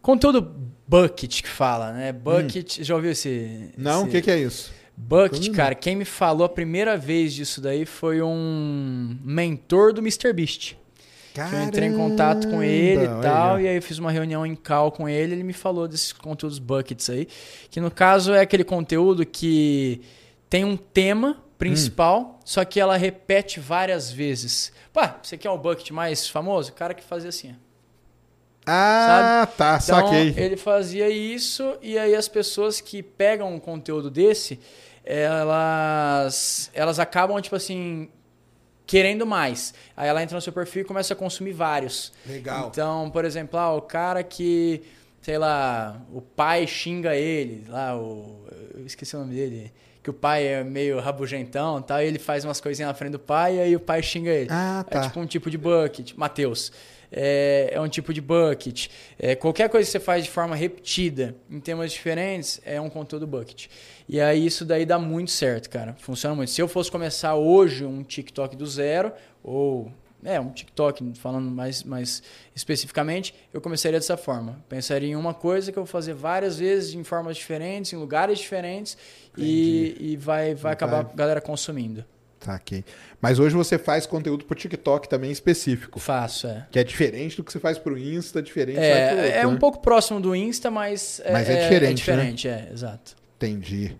conteúdo bucket que fala, né? Bucket, já ouviu esse... Não, o esse- que, que é isso? Bucket, cara, quem me falou a primeira vez disso daí foi um mentor do MrBeast. Que eu entrei em contato com ele e Caramba, tal, e aí eu fiz uma reunião em call com ele, ele me falou desses conteúdos buckets aí, que no caso é aquele conteúdo que tem um tema principal, Hum. só que ela repete várias vezes. Pá, você quer um bucket mais famoso? O cara que fazia assim. ó. Ah, tá, Então, saquei. ele fazia isso e aí as pessoas que pegam um conteúdo desse, elas elas acabam tipo assim querendo mais. Aí ela entra no seu perfil e começa a consumir vários. Legal. Então, por exemplo, ah, o cara que, sei lá, o pai xinga ele, lá o eu esqueci o nome dele, que o pai é meio rabugentão, e tal, e ele faz umas coisinhas na frente do pai e aí o pai xinga ele. Ah, tá. É tipo um tipo de bucket. Mateus. É, é um tipo de bucket. É, qualquer coisa que você faz de forma repetida em temas diferentes é um conteúdo bucket. E aí isso daí dá muito certo, cara. Funciona muito. Se eu fosse começar hoje um TikTok do zero, ou é, um TikTok, falando mais, mais especificamente, eu começaria dessa forma. Pensaria em uma coisa que eu vou fazer várias vezes, em formas diferentes, em lugares diferentes, e, e vai, vai acabar a galera consumindo. Saquei. Mas hoje você faz conteúdo pro TikTok também específico. Faço, é. Que é diferente do que você faz pro Insta, diferente É, outro, é um né? pouco próximo do Insta, mas é, Mas é diferente, É diferente, é, exato. Entendi.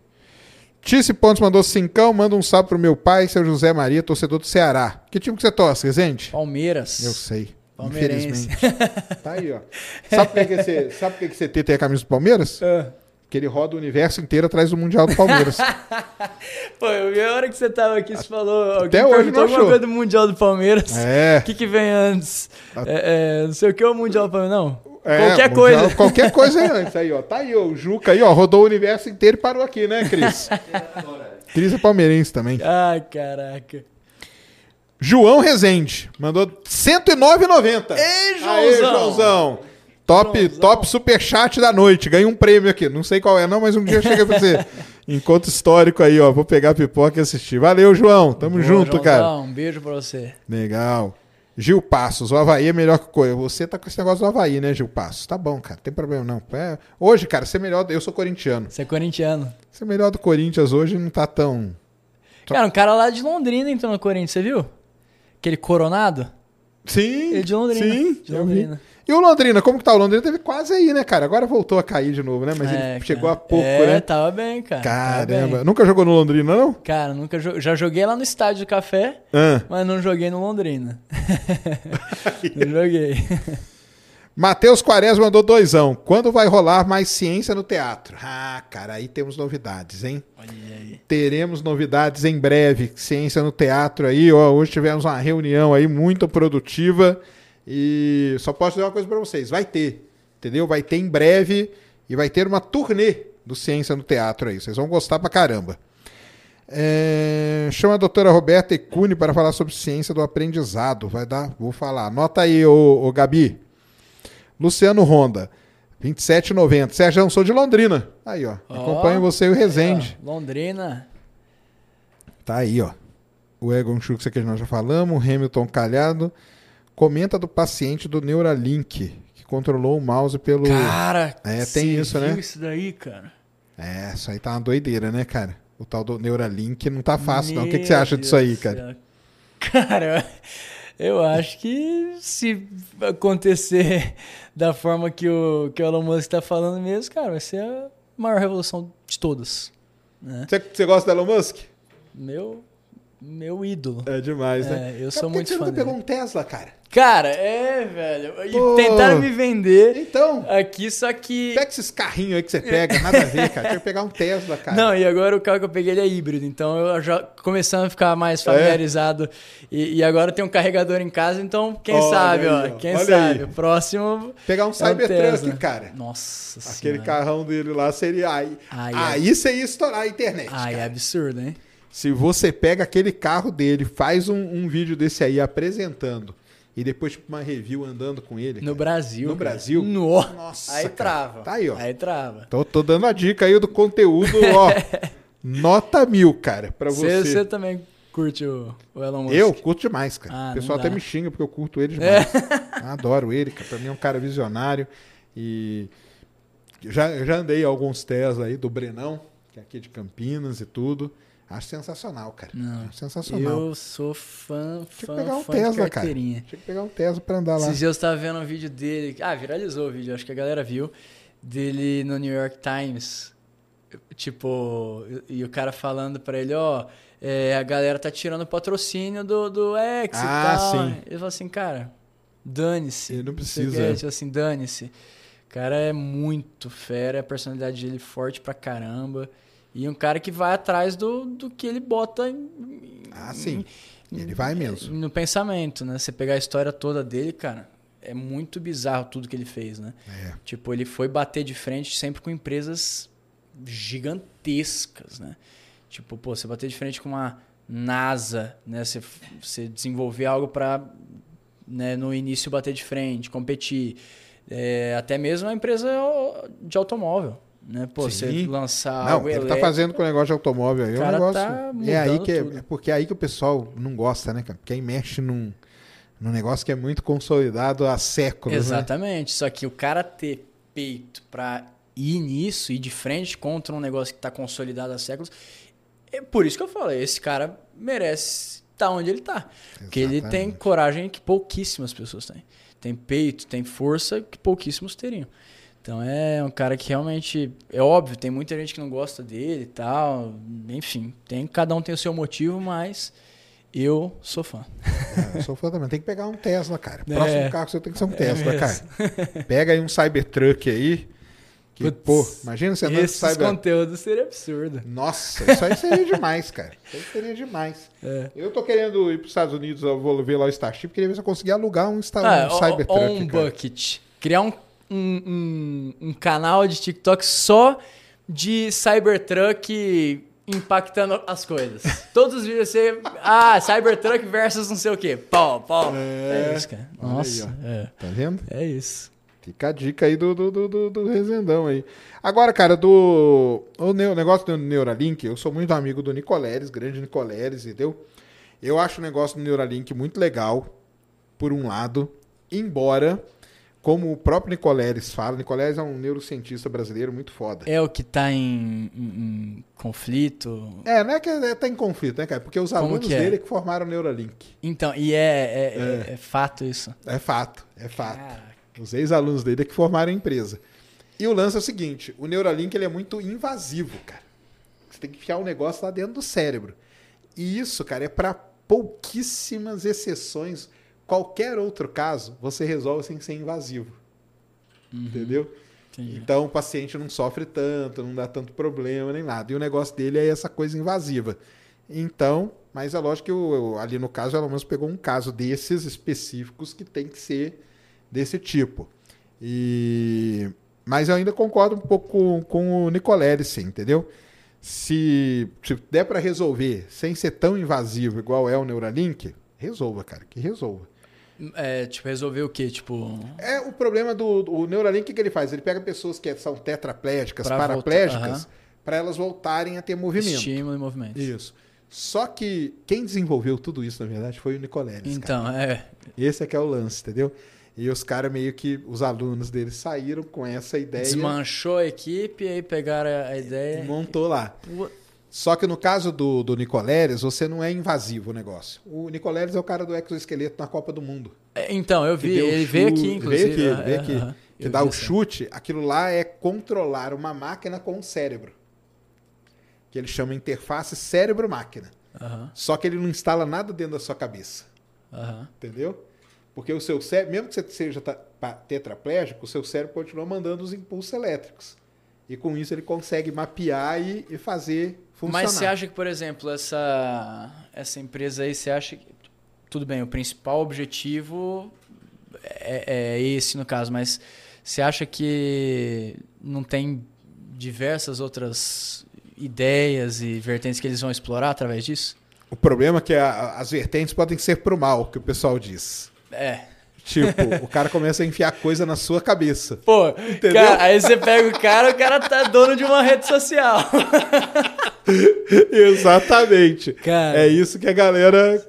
Tice Pontes mandou cincão, manda um salve pro meu pai, seu José Maria, torcedor do Ceará. Que time que você torce, Resende? Palmeiras. Eu sei. Palmeirense. Infelizmente. [laughs] tá aí, ó. Sabe por que, que você, sabe por que, que você tem a camisa do Palmeiras? Ah. Que ele roda o universo inteiro atrás do Mundial do Palmeiras. [laughs] Pô, eu vi a hora que você tava aqui, você falou. Até hoje não achou. coisa do Mundial do Palmeiras. é. O que, que vem antes? É, é, não sei o que é o Mundial do Palmeiras, não. É, Qualquer Mundial- coisa. Qualquer coisa aí antes. Aí, ó. Tá aí, ó. O Juca aí, ó. Rodou o universo inteiro e parou aqui, né, Cris? Cris é palmeirense também. Ai, caraca. João Rezende mandou 109,90. Ei, Aê, Joãozão! Top, Joãozão. top superchat da noite. Ganhei um prêmio aqui. Não sei qual é, não, mas um dia chega pra você. Encontro histórico aí, ó. Vou pegar a pipoca e assistir. Valeu, João. Tamo Boa, junto, Joãozão, cara. Um beijo pra você. Legal. Gil Passos, o Havaí é melhor que o Corinthians. Você tá com esse negócio do Havaí, né, Gil Passos? Tá bom, cara. Não tem problema, não. É, Hoje, cara, ser melhor. Eu sou corintiano. Você é corintiano. Ser melhor do Corinthians hoje não tá tão. Cara, um cara lá de Londrina entrou no Corinthians, você viu? Aquele Coronado? Sim. Ele é de Londrina. Sim, de. Londrina. E o Londrina, como que tá? O Londrina teve quase aí, né, cara? Agora voltou a cair de novo, né? Mas É, ele chegou cara. há pouco, é, né? tava bem, cara. Caramba. bem. Nunca jogou no Londrina, não? Cara, nunca jo- já joguei lá no estádio do café, Ah. mas não joguei no Londrina. [laughs] não joguei. Matheus Quaresma mandou doisão. Quando vai rolar mais ciência no teatro? Ah, cara, aí temos novidades, hein? Olha aí. Teremos novidades em breve. Ciência no teatro aí, ó. Hoje tivemos uma reunião aí muito produtiva. E só posso dizer uma coisa pra vocês: vai ter, entendeu? Vai ter em breve e vai ter uma turnê do Ciência no Teatro aí. Vocês vão gostar pra caramba. É, chama a doutora Roberta Ecune para falar sobre ciência do aprendizado. Vai dar, vou falar. Anota aí, ô, ô Gabi. Luciano Honda, 27,90. Sérgio, sou de Londrina. Aí, ó. Ó. Acompanho você e o Resende. Ó, Londrina. Tá aí, ó. O Egon Schultz que nós já falamos, o Hamilton Calhado. Comenta do paciente do Neuralink, que controlou o mouse pelo. Cara, É, tem isso, né? isso daí, cara? É, isso aí tá uma doideira, né, cara? O tal do Neuralink não tá fácil, não. O que, que Meu você acha disso aí, Deus cara? Cara, Eu acho que se acontecer [laughs] da forma que o, que o Elon Musk está falando mesmo, cara, vai ser a maior revolução de todas. Né? Você, você gosta do Elon Musk? Meu, meu ídolo. É demais, né? É, eu Cara, sou muito que você fã nunca pegou um Tesla, cara? Cara, é, velho. E Pô. tentaram me vender Então, aqui, só que. pega esses carrinhos aí que você pega, nada a ver, cara. Quero pegar um Tesla, cara. Não, e agora o carro que eu peguei é híbrido, então eu já começando a ficar mais É? familiarizado. E, e agora tem um carregador em casa, então quem Olha sabe, aí, ó. Quem sabe? aí. Próximo. Pegar um é Cybertruck, cara. Nossa Aquele senhora. carrão dele lá seria. Aí, Ai, aí você ia estourar a internet. Ai, é absurdo, hein? Se você pega aquele carro dele, faz um, um vídeo desse aí apresentando e depois tipo, uma review andando com ele. No cara. Brasil. No cara. Brasil? No. Nossa, Aí cara. trava. Tá aí, ó. Aí trava. Tô, tô dando a dica aí do conteúdo, ó. [laughs] nota mil, cara, pra você. Você você também curte o, o Elon Musk? Eu curto demais, cara. Ah, o pessoal até me xinga porque eu curto ele demais. [laughs] Adoro ele, cara. Pra mim é um cara visionário. E já, eu já andei alguns Tesla aí do Brenão, que é aqui de Campinas e tudo. Acho sensacional, cara. Não. Acho sensacional. Eu sou fã, Tinha que fã, pegar um fã de Tesla, cara. carteirinha. Tinha que pegar um Tesla pra andar lá. Esses dias eu tava vendo um vídeo dele. Ah, viralizou o vídeo, acho que a galera viu. Dele no New York Times. Tipo, e, o cara falando pra ele, ó, é, a galera tá tirando o patrocínio do, do X Ah, e tal. sim. Ele falou assim, cara, dane-se. Ele não precisa. quê, Tipo assim, dane-se. O cara é muito fera, a personalidade dele é forte pra caramba. E um cara que vai atrás do, do que ele bota em, Ah, sim. em- Ele vai mesmo. no pensamento, né? Você pegar a história toda dele, cara, é muito bizarro tudo que ele fez, né? É. Tipo, ele foi bater de frente sempre com empresas gigantescas, né? Tipo, pô, você bater de frente com uma NASA, né? Você, você desenvolver algo para, né, no início bater de frente, competir. É, até mesmo a empresa de automóvel, né? Pô, Sim. você lançar Não, algo ele tá fazendo com o negócio de automóvel aí. É um cara negócio. tá é aí que é, é porque é aí que o pessoal não gosta, né, cara? Porque aí mexe num, num negócio que é muito consolidado há séculos. Né? Exatamente. Só que o cara ter peito pra ir nisso, ir de frente contra um negócio que tá consolidado há séculos, é por isso que eu falei, esse cara merece estar onde ele tá. Porque ele tem Exatamente. coragem que pouquíssimas pessoas têm. Tem peito, tem força que pouquíssimos teriam. Então é um cara que realmente. É óbvio, tem muita gente que não gosta dele e tal. Enfim, tem, cada um tem o seu motivo, mas eu sou fã. É, eu sou fã também. Tem que pegar um Tesla, cara. É. Próximo carro que você tem que ser um Tesla, mesmo. cara. Pega aí um Cybertruck aí. Que, Putz, pô, imagina você andando Esses Cyber... conteúdos seria absurdo. Nossa, isso aí seria demais, cara. Isso aí seria demais. É. Eu tô querendo ir pros Estados Unidos, eu vou ver lá o Starship, queria ver se eu conseguir alugar um, Star... Ah, um Cybertruck. ó um cara. bucket. Criar um, um, um, um canal de TikTok só de Cybertruck impactando as coisas. Todos os vídeos você. Ah, Cybertruck versus não sei o quê. Pau, pau. É, É. isso, cara. Olha aí, Nossa, é. Tá vendo? É isso. Fica a dica aí do, do, do, do, Rezendão aí. Agora, cara, do o negócio do Neuralink, eu sou muito amigo do Nicoleres, grande Nicoleres, entendeu? Eu acho o negócio do Neuralink muito legal, por um lado, embora, como o próprio Nicoleres fala, Nicoleres é um neurocientista brasileiro muito foda. É o que tá em, em- em conflito. É, não é que é, tá em conflito, né, cara? Porque os Como alunos que é? dele que formaram o Neuralink. Então, e é, é, é- é fato isso. É fato, é fato. Caraca. Os ex-alunos dele é que formaram a empresa. E o lance é o seguinte: o Neuralink ele é muito invasivo, cara. Você tem que enfiar o negócio lá dentro do cérebro. E isso, cara, é para pouquíssimas exceções. Qualquer outro caso, você resolve sem ser invasivo. Entendeu? Entendi. Então o paciente não sofre tanto, não dá tanto problema nem nada. E o negócio dele é essa coisa invasiva. Então, mas é lógico que o- ali no caso, ela mesmo pegou um caso desses específicos que tem que ser desse tipo. E mas eu ainda concordo um pouco com, com o Nicoletti, sim, entendeu? Se, se der para resolver sem ser tão invasivo igual é o Neuralink, resolva, cara, que resolva. É, tipo, resolver o quê? Tipo. É o problema do, do Neuralink, o que, que ele faz? Ele pega pessoas que são tetraplégicas, Pra paraplégicas, para elas voltarem a ter movimento. Estímulo e movimento. Isso. Só que quem desenvolveu tudo isso, na verdade, foi o Nicoleles. cara. Então, é. Esse é que é o lance, entendeu? E os caras meio que, os alunos deles saíram com essa ideia Desmanchou a equipe e aí pegaram a e ideia. montou lá. Só que no caso do, do Nicoleres, você não é invasivo o negócio. O Nicoleres é o cara do exoesqueleto na Copa do Mundo. É, Então, eu vi, ele veio aqui, inclusive. Veio aqui, veio aqui. aham. que Eu dá o chute, aquilo lá é controlar uma máquina com o cérebro. Que ele chama interface cérebro-máquina. Aham, Só que ele não instala nada dentro da sua cabeça. aham. Entendeu? Porque o seu cérebro, mesmo que você seja tetraplégico, o seu cérebro continua mandando os impulsos elétricos. E com isso ele consegue mapear e, e fazer funcionar. Mas você acha que, por exemplo, essa, essa empresa aí, você acha que. Tudo bem, o principal objetivo é, é esse no caso, mas você acha que não tem diversas outras ideias e vertentes que eles vão explorar através disso? O problema é que a- as vertentes podem ser pro mal, que o pessoal diz. É. Tipo, o cara começa a enfiar coisa na sua cabeça. Pô, Entendeu? cara, aí você pega o cara, o cara tá dono de uma rede social. [laughs] Exatamente. Cara. É isso que a galera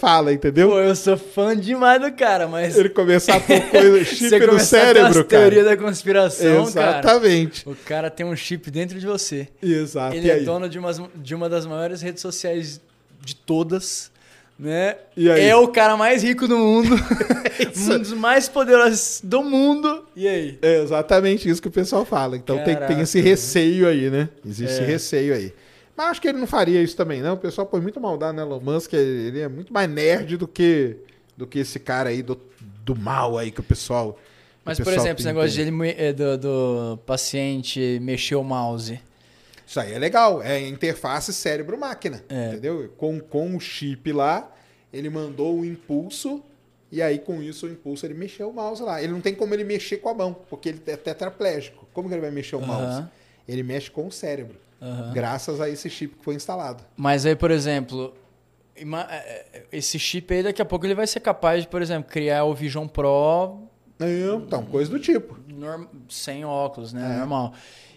fala, entendeu? Pô, eu sou fã demais do cara, mas. Ele começar a pôr coisa, [laughs] chip no a cérebro, teorias cara. da conspiração, cara. Exatamente. O cara tem um chip dentro de você. Exato. Ele e é dono de, umas, de uma das maiores redes sociais de todas, né? É o cara mais rico do mundo, [laughs] Isso. um dos mais poderosos do mundo. E aí? É exatamente isso que o pessoal fala. Então tem, tem esse receio aí, né? Existe esse É. receio aí. Mas acho que ele não faria isso também, não. O pessoal põe muito maldade no Elon Musk. Ele é muito mais nerd do que, do que esse cara aí do, do mal aí que o pessoal. Mas, o por pessoal exemplo, esse negócio de aí. ele, me- é, do, do paciente mexer o mouse. Isso aí é legal. É interface cérebro-máquina. É. Entendeu? Com, com o chip lá, ele mandou o impulso. E aí, com isso, o impulso, ele mexeu o mouse lá. Ele não tem como ele mexer com a mão, porque ele é tetraplégico. Como que ele vai mexer o mouse? Aham. Ele mexe com o cérebro. Aham. Graças a esse chip que foi instalado. Mas aí, por exemplo, é, é, esse chip aí, daqui a pouco ele vai ser capaz de, por exemplo, criar o Vision Pro Então, coisa do tipo. norm- sem óculos, né? É. Normal.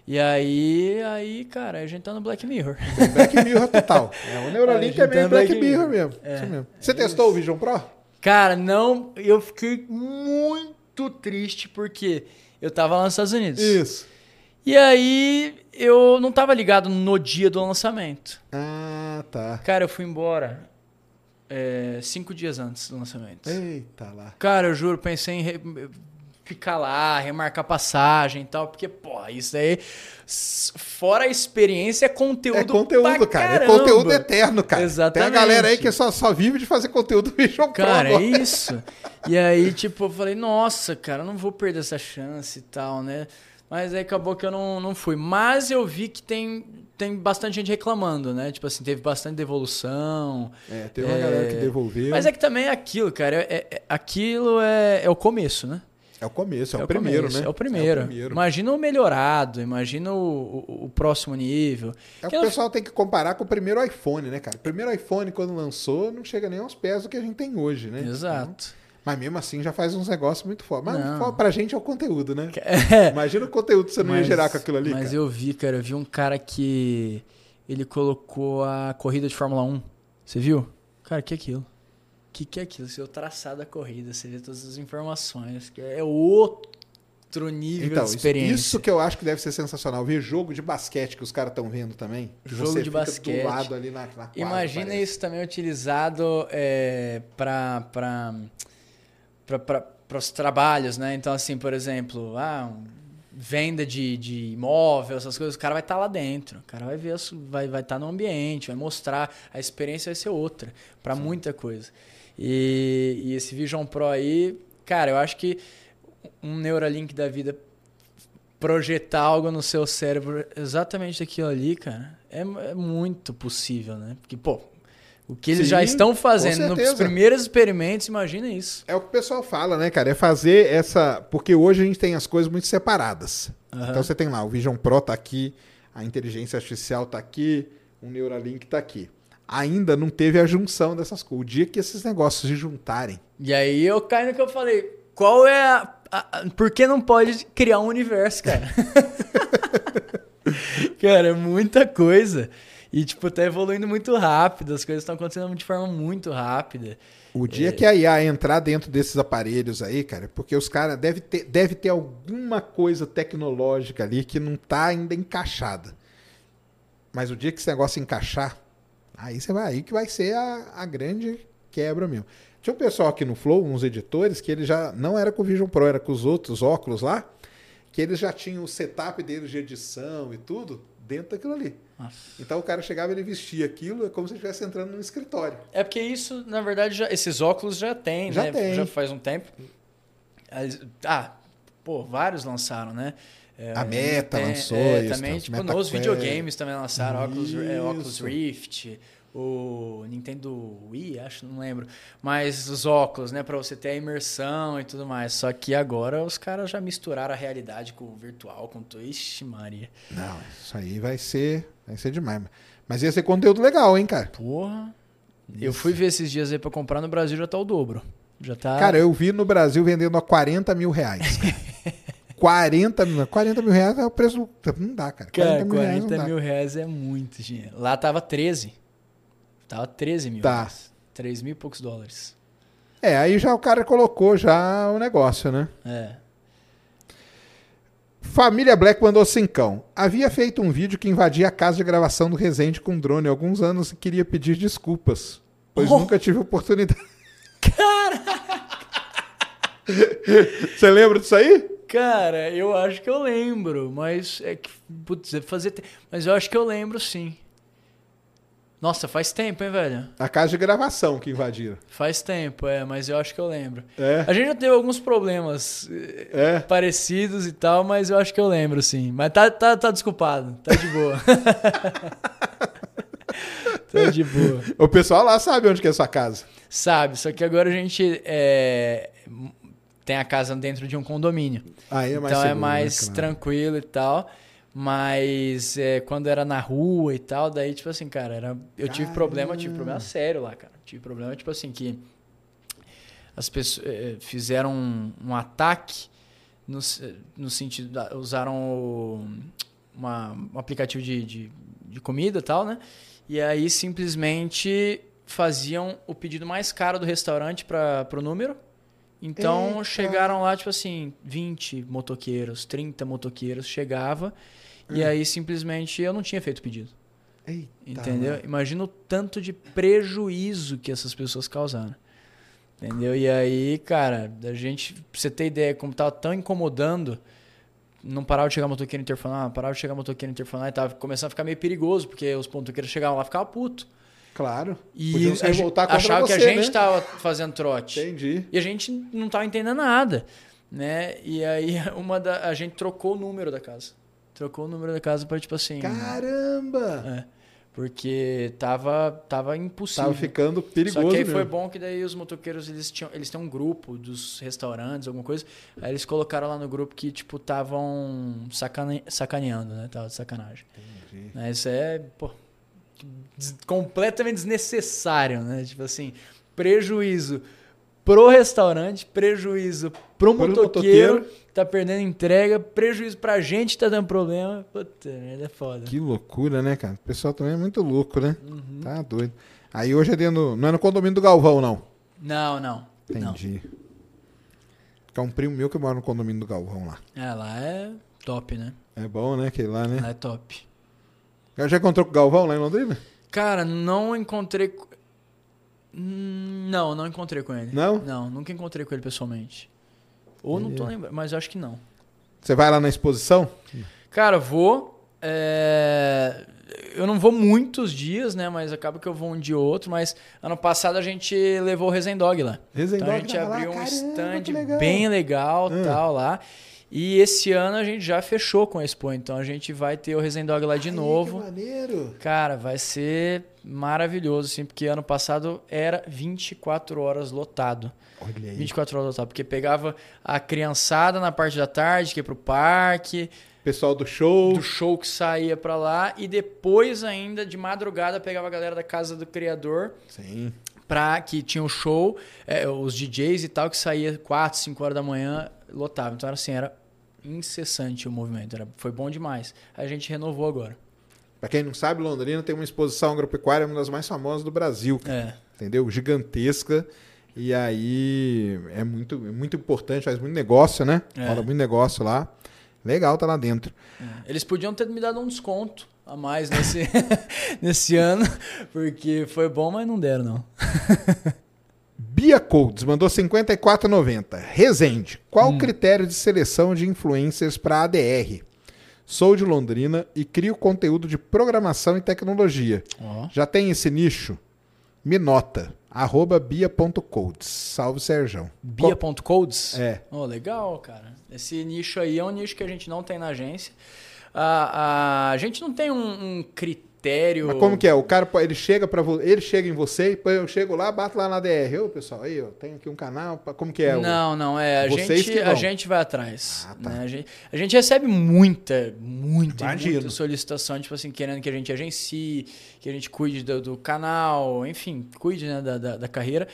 E aí, aí, cara, a gente tá no Black Mirror. Black Mirror total. [laughs] É, o Neuralink é gente meio tá Black Black Mirror mesmo. É. Isso mesmo. Você testou o Vision Pro? Cara, não, eu fiquei muito triste porque eu tava lá nos Estados Unidos. Isso. E aí eu não tava ligado no dia do lançamento. Ah, tá. Cara, eu fui embora é, cinco dias antes do lançamento. Eita lá. Cara, eu juro, pensei em re- ficar lá, remarcar passagem e tal, porque, pô, isso daí, s- fora a experiência, é conteúdo É conteúdo, cara. É caramba. conteúdo eterno, cara. Exatamente. Tem a galera aí que só, só vive de fazer conteúdo [laughs] Vision Cara, é isso. E aí, tipo, eu falei, nossa, cara, não vou perder essa chance e tal, né? Mas aí acabou que eu não, não fui. Mas eu vi que tem, tem bastante gente reclamando, né? Tipo assim, teve bastante devolução. É, teve uma É, galera que devolveu. Mas é que também é aquilo, cara. é- é- aquilo é, é o começo, né? É o começo, é, o primeiro, começo, né? É o primeiro. É o, primeiro. Imagina o melhorado, imagina o, o- o próximo nível. É o Que o eu- pessoal tem que comparar com o primeiro iPhone, né, cara? O primeiro iPhone, quando lançou, não chega nem aos pés do que a gente tem hoje, né? Então, Exato. mas mesmo assim já faz uns negócios muito fortes. Mas Não. pra gente é o conteúdo, né? [laughs] É. Imagina o conteúdo que você não ia gerar com aquilo ali, Mas cara. eu vi, cara, eu vi um cara que ele colocou a corrida de Fórmula 1. Você viu? Cara, o que é aquilo? O que, que é aquilo? Você vê o traçado da corrida, você vê todas as informações. que É outro nível Então, de experiência. isso que eu acho que deve ser sensacional. Ver jogo de basquete que os caras estão vendo também. Jogo de basquete. do lado ali na, na quadra, Imagina parece. isso também utilizado é, para os trabalhos, né? Então, assim, por exemplo, ah, venda de, de imóvel, essas coisas, o cara vai estar lá dentro. O cara vai ver, vai vai estar no ambiente, vai mostrar, a experiência vai ser outra para muita coisa. E, e esse Vision Pro aí, cara, eu acho que um Neuralink da vida projetar algo no seu cérebro exatamente daquilo ali, cara, é, é muito possível, né? Porque, pô, o que eles Sim, já estão fazendo nos primeiros experimentos, imagina isso. É o que o pessoal fala, né, cara? É fazer essa. Porque hoje a gente tem as coisas muito separadas. Aham. Então você tem lá, o Vision Pro tá aqui, a inteligência artificial tá aqui, o Neuralink tá aqui. Ainda não teve a junção dessas coisas. O dia que esses negócios se juntarem. E aí eu caio no que eu falei. Qual é a. a- a- por que não pode criar um universo, cara? [laughs] cara, é muita coisa. E, tipo, tá evoluindo muito rápido, as coisas estão acontecendo de forma muito rápida. O É. dia que a IA entrar dentro desses aparelhos aí, cara, porque os caras deve ter, deve ter alguma coisa tecnológica ali que não tá ainda encaixada. Mas o dia que esse negócio encaixar, aí você vai, aí que vai ser a, a grande quebra mesmo. Tinha um pessoal aqui no Flow, uns editores, que ele já não era com o Vision Pro, era com os outros óculos lá, que eles já tinham o setup deles de edição e tudo dentro daquilo ali. Nossa. Então o cara chegava, ele vestia aquilo, é como se estivesse entrando num escritório. É porque isso, na verdade, já- esses óculos já tem, Já né? tem. Já faz um tempo. Ah, pô, vários lançaram, né? É, A Meta tem- lançou é, isso, também, os tipo, Meta nos Quest. videogames também lançaram óculos, é, Isso. Rift, o Nintendo Wii, acho, não lembro. Mas os óculos, né, Pra você ter a imersão e tudo mais. Só que agora os caras já misturaram a realidade com o virtual, com tudo. Ixi, Maria. Não, isso aí vai ser, vai ser demais. Mas ia ser conteúdo legal, hein, cara? Porra. Eu fui ver esses dias aí pra comprar no Brasil, já tá o dobro. Já tá. Cara, eu vi no Brasil vendendo a 40 mil reais. [laughs] cara. 40 mil. 40 mil reais é o preço. Não dá, cara. Cara, 40 mil 40 reais mil reais é muito dinheiro. Lá tava 13. Tava 13 mil. Tá. reais. 3 mil e poucos dólares. É, aí já o cara colocou já o negócio, né? É. Família Black mandou cincão. Havia feito um vídeo que invadia a casa de gravação do Resende com drone há alguns anos e queria pedir desculpas. Pois Oh. nunca tive oportunidade. [laughs] Você lembra disso aí? Cara, eu acho que eu lembro, mas é que. Putz, deve fazer. te- Mas eu acho que eu lembro sim. Nossa, faz tempo, hein, velho? A casa de gravação que invadiram. Faz tempo, é, mas eu acho que eu lembro. É. A gente já teve alguns problemas eh, É. parecidos e tal, mas eu acho que eu lembro, sim. Mas tá, tá, tá desculpado, tá de boa. [laughs] tá de boa. O pessoal lá sabe onde que é a sua casa. Sabe, só que agora a gente é, tem a casa dentro de um condomínio. Aí é mais então é seguro, mais né, claro. tranquilo e tal. Mas é, quando era na rua e tal, daí, tipo assim, cara, era, eu tive problema, tive problema sério lá, cara. Tive problema, tipo assim, que as pessoas eh, fizeram um, um ataque no, no sentido, da, usaram o- uma, um aplicativo de, de, de comida e tal, né? E aí simplesmente faziam o pedido mais caro do restaurante para o número. Então Eita. chegaram lá, tipo assim, 20 motoqueiros, 30 motoqueiros, chegava. E aí simplesmente eu não tinha feito o pedido. Eita, Entendeu? Imagina o tanto de prejuízo que essas pessoas causaram. Entendeu? E aí, cara, a gente, pra você ter ideia, como tava tão incomodando, não parava de chegar motoqueiro interfonar, parava de chegar motoqueiro interfonar e tava começando a ficar meio perigoso, porque os motoqueiros chegavam lá e ficavam puto. Claro. E a contra achava que a você, gente né? tava fazendo trote. Entendi. E a gente não tava entendendo nada, né? E aí [laughs] uma da, a gente trocou o número da casa. Trocou o número da casa para tipo assim, Caramba! é, porque tava tava impossível. Tava ficando perigoso Só que aí mesmo. foi bom que daí os motoqueiros eles tinham eles têm um grupo dos restaurantes, alguma coisa. Aí eles colocaram lá no grupo que tipo estavam sacane... sacaneando, né? Tava de sacanagem. Entendi. Né, Isso é, pô, completamente desnecessário, né? Tipo assim, prejuízo pro restaurante, prejuízo pro Pro motoqueiro, motoqueiro. que tá perdendo entrega, prejuízo pra gente que tá dando problema. Puta, merda, é foda. Que loucura, né, cara? O pessoal também é muito louco, né? Uhum. Tá doido. Aí hoje é dentro. Não é no condomínio do Galvão, não. Não, não. Não. Entendi. Que é um primo meu que mora no condomínio do Galvão lá. É, lá é top, né? É bom, né? Aquele lá, né? Lá é top. Já encontrou com o Galvão lá em Londrina? Cara, não encontrei. co- Não, não encontrei com ele. Não? Não, nunca encontrei com ele pessoalmente. Ou não tô lembrando, mas eu acho que não. Você vai lá na exposição? Cara, vou. é, Eu não vou muitos dias, né? Mas acaba que eu vou um dia ou outro. Mas ano passado a gente levou o Resendog lá. Resendog Então a gente tava lá, abriu um caramba, stand legal. bem legal Hum. tal lá. E esse ano a gente já fechou com a Expo. Então a gente vai ter o Resendog lá de Ai, novo. Que maneiro. Cara, vai ser maravilhoso, assim, porque ano passado era 24 horas lotado. Olha aí. 24 horas lotado, porque pegava a criançada na parte da tarde, que ia pro parque, Pessoal do show. do show que saía pra lá, e depois ainda de madrugada pegava a galera da casa do criador Sim. pra que tinha o show, é, os DJs e tal, que saía 4, 5 horas da manhã, lotava. Então era assim, era incessante o movimento, era, foi bom demais. A gente renovou agora. Pra quem não sabe, Londrina tem uma exposição agropecuária, uma das mais famosas do Brasil. É. Entendeu? Gigantesca. E aí é muito, é muito importante, faz muito negócio, né? É. Rola muito negócio lá. Legal tá lá dentro. É. Eles podiam ter me dado um desconto a mais nesse, [laughs] nesse ano, porque foi bom, mas não deram, não. [laughs] Bia Codes mandou 54,90. Resende, qual Hum. o critério de seleção de influencers para ADR? Sou de Londrina e crio conteúdo de programação e tecnologia. Ó. Já tem esse nicho? Me nota. Arroba bia.codes. Salve, Serjão. Bia.codes? É. Oh, legal, cara. Esse nicho aí é um nicho que a gente não tem na agência. A, a gente não tem um, um critério. Mas como que é? O cara, ele chega para ele chega em você, eu chego lá, bato lá na DR. Ô, pessoal, aí, ó, tem aqui um canal, como que é? o- Não, não, é. A Vocês gente, a gente vai atrás. Ah, tá. né? A, gente, a gente recebe muita, muita, Imagino. muita solicitação, tipo assim, querendo que a gente agencie, que a gente cuide do, do canal, enfim, cuide né, da, da, da carreira.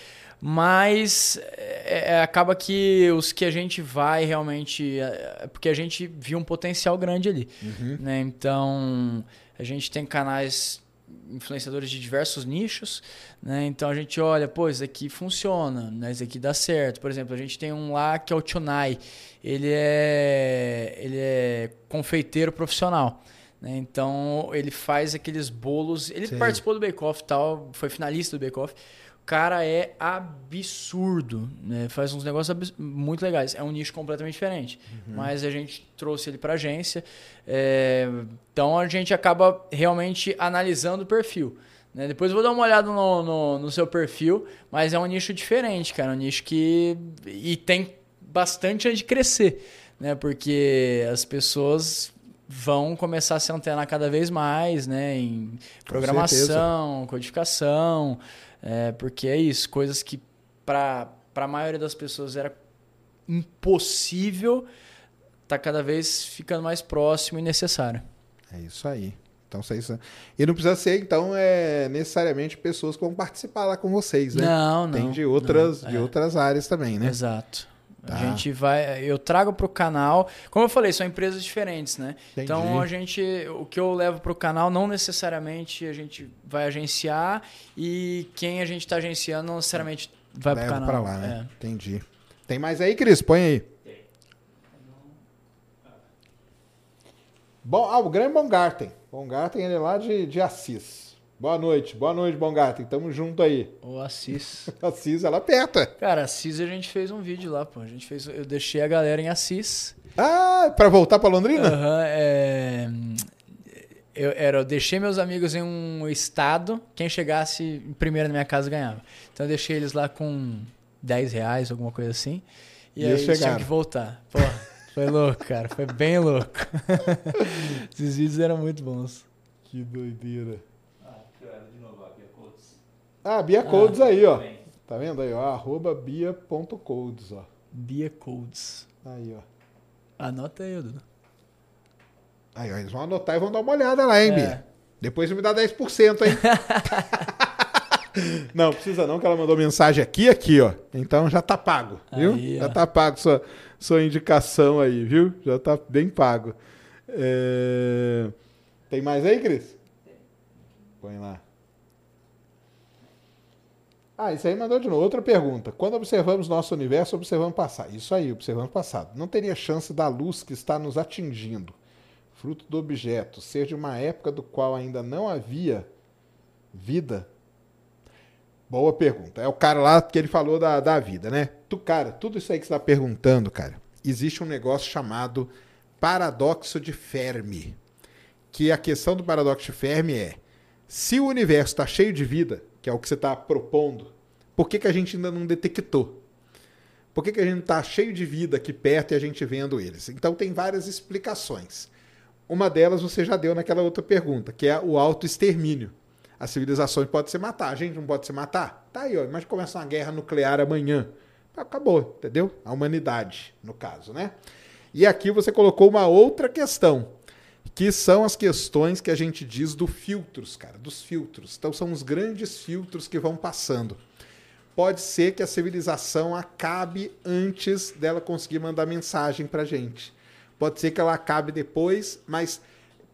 Mas é, é, acaba que os que a gente vai realmente. É é porque a gente viu um potencial grande ali. Uhum. né? Então, a gente tem canais influenciadores de diversos nichos, né? Então a gente olha, pô, isso aqui funciona, né? Isso aqui dá certo. Por exemplo, a gente tem um lá que é o Tunai. Ele é ele é confeiteiro profissional. né? Então ele faz aqueles bolos. Ele Sei. participou do Bake Off e tal, foi finalista do Bake Off. O cara é absurdo, né? Faz uns negócios muito legais. É um nicho completamente diferente. Mas a gente trouxe ele para agência. é, Então a gente acaba realmente analisando o perfil. né? Depois eu vou dar uma olhada no, no, no seu perfil, mas é um nicho diferente, cara. Um nicho que. E tem bastante onde crescer, né? Porque as pessoas vão começar a se antenar cada vez mais, né? Em programação, codificação, é, porque é isso, coisas que para a maioria das pessoas era impossível, tá cada vez ficando mais próximo e necessário. É isso aí. Então, vocês... E não precisa ser, então, é, necessariamente pessoas que vão participar lá com vocês, né? Não, não. Tem de outras, não, de é. outras áreas também, né? Exato. Tá. A gente vai. Eu trago para o canal. Como eu falei, são empresas diferentes, né? Entendi. Então a gente. O que eu levo para o canal não necessariamente a gente vai agenciar e quem a gente está agenciando não necessariamente vai para o Leva canal. pra lá, né? É. Entendi. Tem mais aí, Cris? Põe aí. Bom, ah, o grande Bongarten. Bongarten, ele é lá de, de Assis. Boa noite, boa noite, Bongarten. Tamo junto aí. O Assis. [laughs] Assis perto, é. Cara, Assis a gente fez um vídeo lá, pô. A gente fez. Eu deixei a galera em Assis. Ah, pra voltar pra Londrina? Aham, é, eu, era, eu deixei meus amigos em um estado, quem chegasse primeiro na minha casa ganhava. Então eu deixei eles lá com 10 reais, alguma coisa assim. E, E aí eles tinham que voltar. Pô, foi louco, cara. Foi bem louco. [laughs] Esses vídeos eram muito bons. Que doideira. Ah, que era de novo aqui, a Codes. Ah, Bia Codes aí, ó. Bem, Tá vendo aí, ó? Arroba bia.codes, ó. Bia Codes. Aí, ó. Anota aí, Dudu. Aí, ó. Eles vão anotar e vão dar uma olhada lá, hein, É. Bia? Depois você me dá 10%, hein? [laughs] não, precisa não, que ela mandou mensagem aqui aqui, ó. Então já tá pago, viu? Aí, já tá pago sua, sua indicação aí, viu? Já tá bem pago. É, Tem mais aí, Cris? Põe lá. Ah, isso aí mandou de novo. Outra pergunta. Quando observamos nosso universo, observamos passado. Isso aí, observamos passado. Não teria chance da luz que está nos atingindo, fruto do objeto, ser de uma época do qual ainda não havia vida? Boa pergunta. É o cara lá que ele falou da, da vida, né? Tu, cara, tudo isso aí que você está perguntando, cara, existe um negócio chamado paradoxo de Fermi. Que a questão do paradoxo de Fermi é: se o universo está cheio de vida, que é o que você está propondo, por que, que a gente ainda não detectou? Por que, que a gente está cheio de vida aqui perto e a gente vendo eles? Então tem várias explicações. Uma delas você já deu naquela outra pergunta, que é o autoextermínio. As civilizações podem se matar, a gente não pode se matar? Tá aí, ó. Mas começa uma guerra nuclear amanhã. Acabou, entendeu? A humanidade, no caso, né? E aqui você colocou uma outra questão, que são as questões que a gente diz do filtros, cara, dos filtros. Então são os grandes filtros que vão passando. Pode ser que a civilização acabe antes dela conseguir mandar mensagem pra gente. Pode ser que ela acabe depois, mas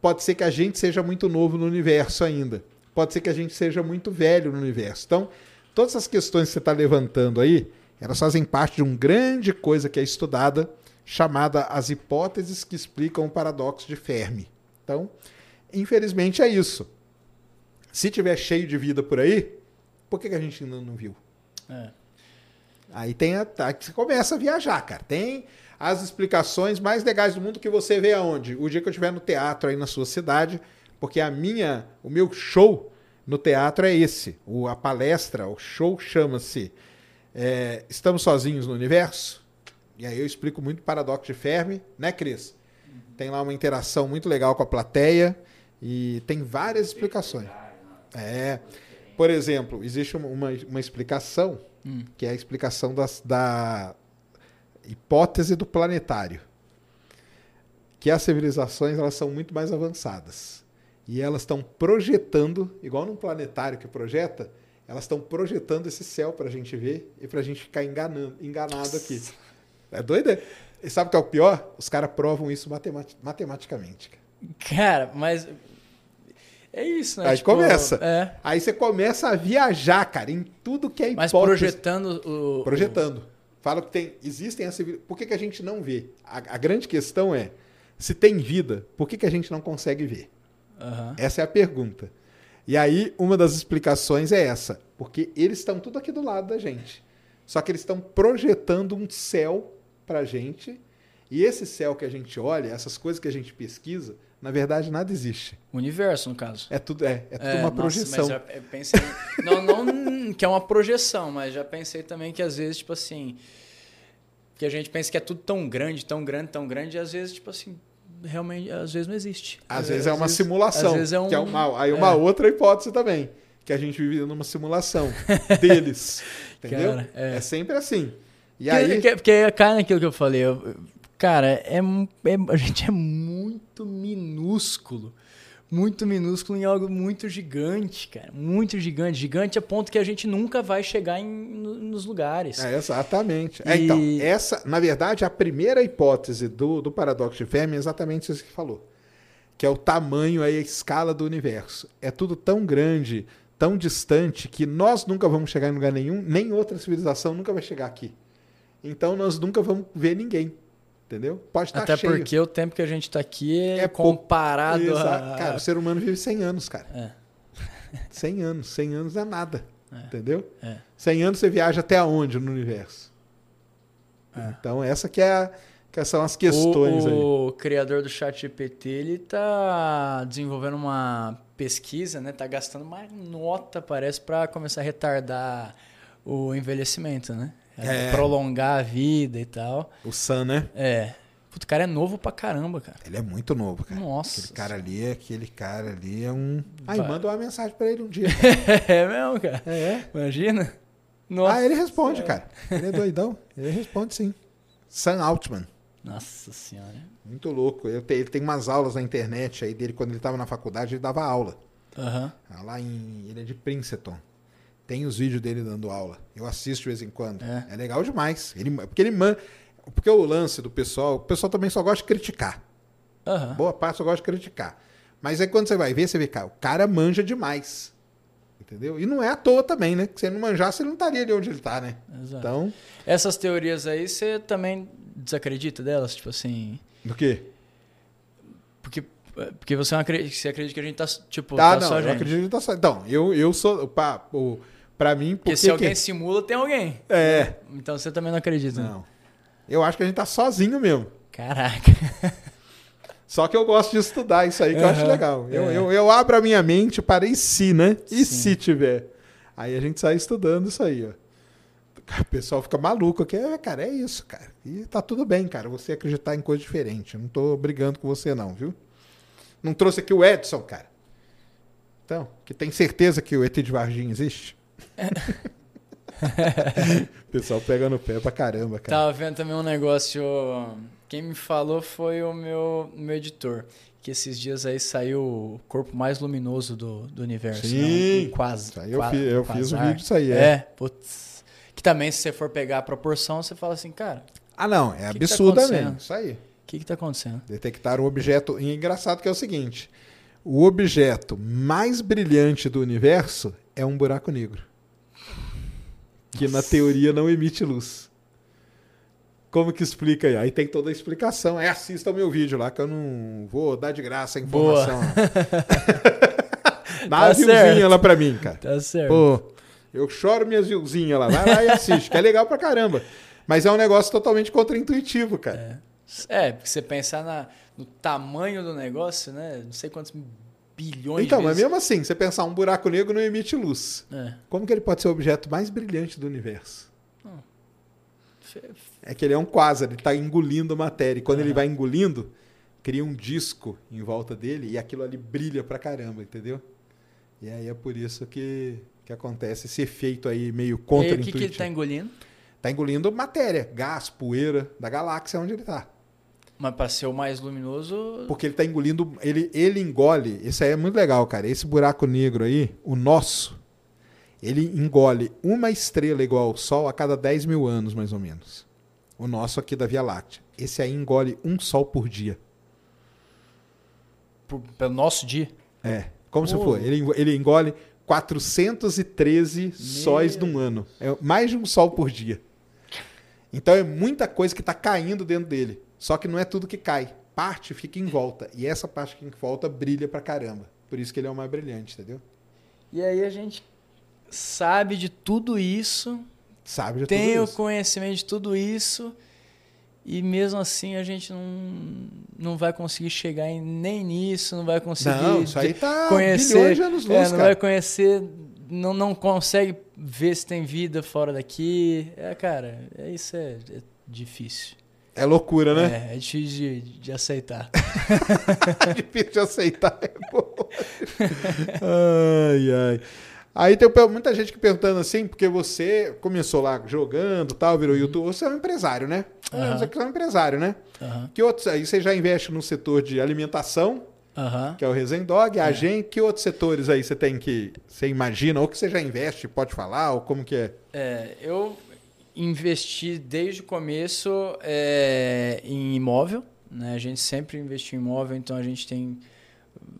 pode ser que a gente seja muito novo no universo ainda. Pode ser que a gente seja muito velho no universo. Então, todas essas questões que você está levantando aí, elas fazem parte de uma grande coisa que é estudada, chamada as hipóteses que explicam o paradoxo de Fermi. Então, Infelizmente é isso. Se tiver cheio de vida por aí, por que, que a gente ainda não viu? É. Aí tem a, tá, que você começa a viajar, cara. Tem as explicações mais legais do mundo que você vê aonde? O dia que eu estiver no teatro aí na sua cidade, porque a minha, o meu show no teatro é esse. O, a palestra, o show chama-se é, Estamos Sozinhos no Universo. E aí eu explico muito o paradoxo de Fermi, né, Cris? Tem lá uma interação muito legal com a plateia e tem várias explicações. É. Por exemplo, existe uma, uma, uma explicação, Hum. que é a explicação das, da hipótese do planetário. Que as civilizações elas são muito mais avançadas. E elas estão projetando, igual num planetário que projeta, elas estão projetando esse céu para a gente ver e para a gente ficar enganando, enganado aqui. É doido? é? E sabe o que é o pior? Os caras provam isso matemati- matematicamente. cara. Mas. É isso, né? Aí começa. É. Aí você começa a viajar, cara, em tudo que é Mas hipótese. projetando o. Projetando. Fala que tem, existem as civili- Por que, que a gente não vê? A, a grande questão é, se tem vida, por que, que a gente não consegue ver? Aham. Essa é a pergunta. E aí, uma das explicações é essa. Porque eles estão tudo aqui do lado da gente. Só que eles estão projetando um céu pra gente. E esse céu que a gente olha, essas coisas que a gente pesquisa, na verdade nada existe. Universo, no caso. É tudo, é, é tudo É, uma nossa, projeção. mas já eu pensei. [laughs] não, não que é uma projeção, mas já pensei também que às vezes, tipo assim. Que a gente pensa que é tudo tão grande, tão grande, tão grande, e às vezes, tipo assim, realmente, às vezes não existe. Às vezes é uma simulação. Às vezes é um. que é uma, aí uma é. outra hipótese também. Que a gente vive numa simulação [laughs] deles. Entendeu? Cara, é. é. sempre assim. E Porque, aí. porque, porque cai naquilo que eu falei. eu- cara, é, é- a gente é muito minúsculo. Muito minúsculo em algo muito gigante, cara. Muito gigante. Gigante a ponto que a gente nunca vai chegar em- no- nos lugares. É, exatamente. É, E- então, essa, na verdade, a primeira hipótese do, do paradoxo de Fermi é exatamente isso que falou. Que é o tamanho, aí, a escala do universo. É tudo tão grande, tão distante, que nós nunca vamos chegar em lugar nenhum, nem outra civilização nunca vai chegar aqui. Então nós nunca vamos ver ninguém. Entendeu? Pode estar Até cheio. porque o tempo que a gente tá aqui é, É comparado a... Cara, o ser humano vive 100 anos, cara. É. [laughs] 100 anos. 100 anos é nada. Entendeu? É. 100 anos você viaja até onde no universo? É. Então, essa que, é a- que são as questões o, aí. o criador do chat GPT, ele tá desenvolvendo uma pesquisa, né? Tá gastando uma nota, parece, para começar a retardar o envelhecimento, né? É. Prolongar a vida e tal. O Sam, né? É. Puto, o cara é novo pra caramba, cara. Ele é muito novo, cara. Nossa. Aquele cara ali, aquele cara ali é um. Aí manda uma mensagem pra ele um dia. [laughs] é mesmo, cara. É. Imagina. Nossa. Ah, ele responde, cara. Ele é doidão. Ele responde sim. Sam Altman. Nossa senhora. Muito louco. Eu te- ele tem umas aulas na internet aí dele, quando ele estava na faculdade, ele dava aula. Aham. Ah, Lá em. Ele é de Princeton. Tem os vídeos dele dando aula. Eu assisto de vez em quando. É. É, legal demais. Ele, porque ele man... Porque o lance do pessoal, o pessoal também só gosta de criticar. Aham. Boa parte só gosta de criticar. Mas aí quando você vai ver, você vê, cara, o cara manja demais. Entendeu? E não é à toa também, né? Que se ele não manjasse, ele não estaria ali onde ele tá, né? Exato. Então, Essas teorias aí, você também desacredita delas? Tipo assim. do quê? Porque, porque você, não acredita, você acredita que a gente tá, tipo, Tá, tá não, só eu gente. acredito que tá só. Então, eu, eu sou. Pra, o, pra mim, Porque porque se alguém que... simula, tem alguém. É. Então você também não acredita. né? Não. Eu acho que a gente tá sozinho mesmo. Caraca. [laughs] Só que eu gosto de estudar isso aí, que eu acho legal. Eu, É. eu, eu abro a minha mente para e se, né? E Sim. se tiver? Aí a gente sai estudando isso aí, ó. O pessoal fica maluco aqui. É, cara, é isso, cara. E tá tudo bem, cara. Você acreditar em coisa diferente. Eu não tô brigando com você, não, viu? Não trouxe aqui o Edson, cara. Então, que tem certeza que o ET de Varginha existe? O [laughs] pessoal pega no pé pra caramba, cara. Tava vendo também um negócio. Quem me falou foi o meu, meu editor. Que esses dias aí saiu o corpo mais luminoso do, do universo. Sim. né? Um quase. Isso aí eu fi- eu fiz um vídeo disso aí, é. É, putz. Que também, se você for pegar a proporção, você fala assim, cara, Ah, não. É Que que tá mesmo. Isso aí. o que que tá acontecendo? Detectar o objeto. E é engraçado que é o seguinte: o objeto mais brilhante do universo é um buraco negro. Que na teoria não emite luz. Como que explica aí? Aí tem toda a explicação. Aí assista o meu vídeo lá, que eu não vou dar de graça a informação. [laughs] Dá Tá viewzinha lá pra mim, cara. Tá certo. Pô, eu choro minhas viewzinhas lá. Vai lá e assiste, que é legal pra caramba. Mas é um negócio totalmente contraintuitivo, cara. É, porque você pensar na, no tamanho do negócio, né? Não sei quantos bilhões Então, de mas vezes. mesmo assim, você pensar um buraco negro não emite luz. É. Como que ele pode ser o objeto mais brilhante do universo? É que ele é um quasar, ele está engolindo matéria. E quando ele vai engolindo, cria um disco em volta dele e aquilo ali brilha pra caramba, entendeu? E aí é por isso que, que acontece esse efeito aí meio E aí, o que, que ele tá engolindo? Tá engolindo matéria, gás, poeira da galáxia onde ele tá. Mas para ser o mais luminoso. Porque ele tá engolindo, ele, ele engole, isso aí é muito legal, cara. Esse buraco negro aí, o nosso, ele engole uma estrela igual ao Sol a cada 10 mil anos, mais ou menos. O nosso aqui da Via Láctea. Esse aí engole um Sol por dia. por- pelo nosso dia. É, como se for. Ele, ele engole 413 sóis num ano. É mais de um Sol por dia. Então é muita coisa que está caindo dentro dele. Só que não é tudo que cai. Parte fica em volta. E essa parte que em volta brilha pra caramba. Por isso que ele é o mais brilhante, entendeu? E aí a gente sabe de tudo isso, Sabe de tem tudo o isso. conhecimento de tudo isso, e mesmo assim a gente não, não vai conseguir chegar em, nem nisso, não vai conseguir Não, isso aí tá conhecer, bilhões de anos é, luz, não cara. vai conhecer, não, não consegue ver se tem vida fora daqui. É, cara, é, isso é, é difícil. É loucura, né? É, é difícil de, de aceitar. É [laughs] difícil de aceitar. É bom. ai, ai. Aí tem muita gente que perguntando assim, porque você começou lá jogando tal, virou YouTube. Você é um empresário, né? Uhum. Você é um empresário, né? Aham, Que outros, aí você já investe no setor de alimentação, aham. que é o Resendog, a É. Gen, que outros setores aí você tem que, você imagina, ou que você já investe, pode falar, ou como que é? É, eu investi desde o começo é, em imóvel. Né? A gente sempre investiu em imóvel, então a gente tem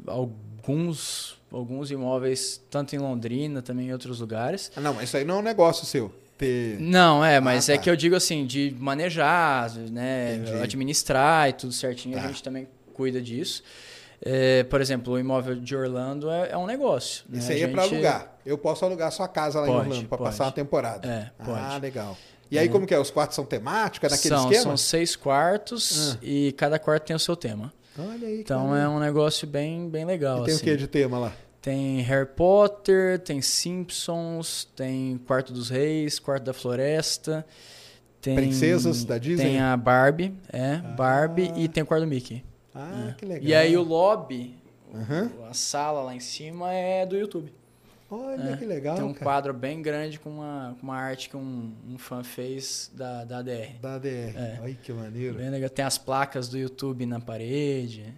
alguns, alguns imóveis, tanto em Londrina, também em outros lugares. Ah, não, mas isso aí não é um negócio seu. Ter... Não, é, mas Ah, é tá. que eu digo assim, de manejar, né, Entendi. administrar e tudo certinho, Tá. a gente também cuida disso. É, por exemplo, o imóvel de Orlando é, é um negócio. né? Isso aí A é gente- alugar. Eu posso alugar sua casa lá em Pode, Orlando pra pode. passar uma temporada. É, Ah, pode. legal. E aí, como que é? Os quartos são temáticos? É naquele são, esquema? são seis quartos Ah. e cada quarto tem o seu tema. Olha aí. Então é um negócio bem, bem legal. E tem assim. o que de tema lá? Tem Harry Potter, tem Simpsons, tem Quarto dos Reis, Quarto da Floresta. Tem, Princesas da Disney? Tem a Barbie, é, Barbie e tem o quarto do Mickey. Ah, que legal. É. E aí o lobby, a sala lá em cima é do YouTube. Olha É, que legal, tem um cara. quadro bem grande com uma, com uma arte que um, um fã fez da, da ADR. Da ADR. É. Olha que maneiro. Bem legal. Tem as placas do YouTube na parede.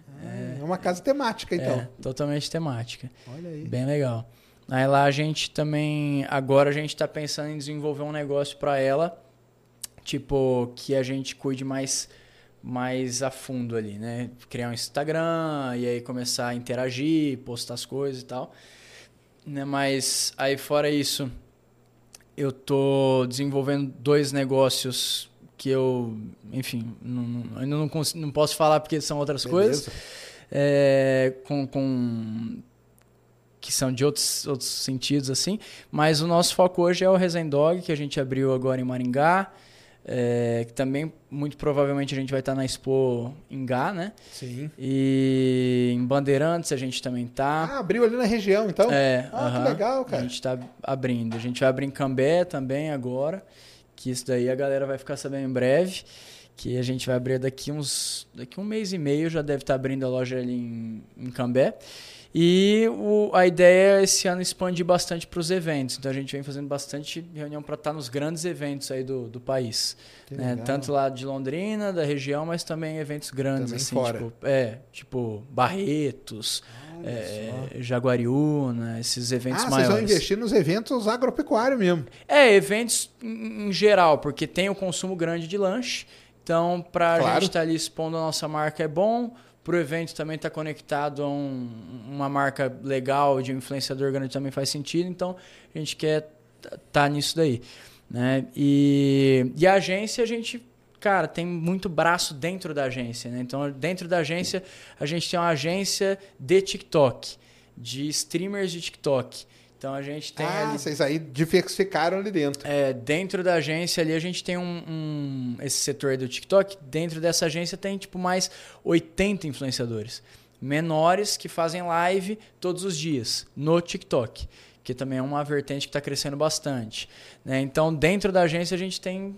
É uma casa temática, então. É, totalmente temática. Olha aí. Bem legal. Aí lá a gente também. Agora a gente está pensando em desenvolver um negócio para ela, tipo, que a gente cuide mais, mais a fundo ali, né? Criar um Instagram e aí começar a interagir, postar as coisas e tal. Né? Mas aí fora isso, eu tô desenvolvendo dois negócios que eu, enfim, não, ainda não, não posso falar porque são outras coisas Beleza. é, com, com- que são de outros, outros sentidos assim, mas o nosso foco hoje é o Resendog, que a gente abriu agora em Maringá, é, que também muito provavelmente a gente vai estar na Expo em Gá, né? Sim. E em Bandeirantes a gente também tá. Ah, abriu ali na região, então? É, Ah, que aham. legal, cara. A gente tá abrindo. A gente vai abrir em Cambé também agora, que isso daí a galera vai ficar sabendo em breve, que a gente vai abrir daqui uns daqui um mês e meio já deve estar abrindo a loja ali em, em Cambé. E o- a ideia é esse ano expandir bastante para os eventos. Então a gente vem fazendo bastante reunião para estar nos grandes eventos aí do, do país. Né? Tanto lá de Londrina, da região, mas também eventos grandes, Também assim, fora. tipo, é, tipo Barretos, é. Jaguariúna, esses eventos Ah, vocês vão maiores. investir nos eventos agropecuários mesmo. É, eventos em, geral, porque tem o consumo grande de lanche. Então, para a Claro. gente estar ali expondo a nossa marca é bom. Para o evento também estar conectado a um- uma marca legal de um influenciador grande também faz sentido. Então, a gente quer estar nisso daí. Né? E, e a agência, a gente cara, tem muito braço dentro da agência, né? Então, dentro da agência, a gente tem uma agência de TikTok, de streamers de TikTok. Então a gente tem ah, ali. vocês aí diversificaram ali dentro. É, dentro da agência ali a gente tem um, um, esse setor do TikTok. Dentro dessa agência tem tipo mais 80 influenciadores menores que fazem live todos os dias no TikTok, que também é uma vertente que está crescendo bastante. Né? Então dentro da agência a gente tem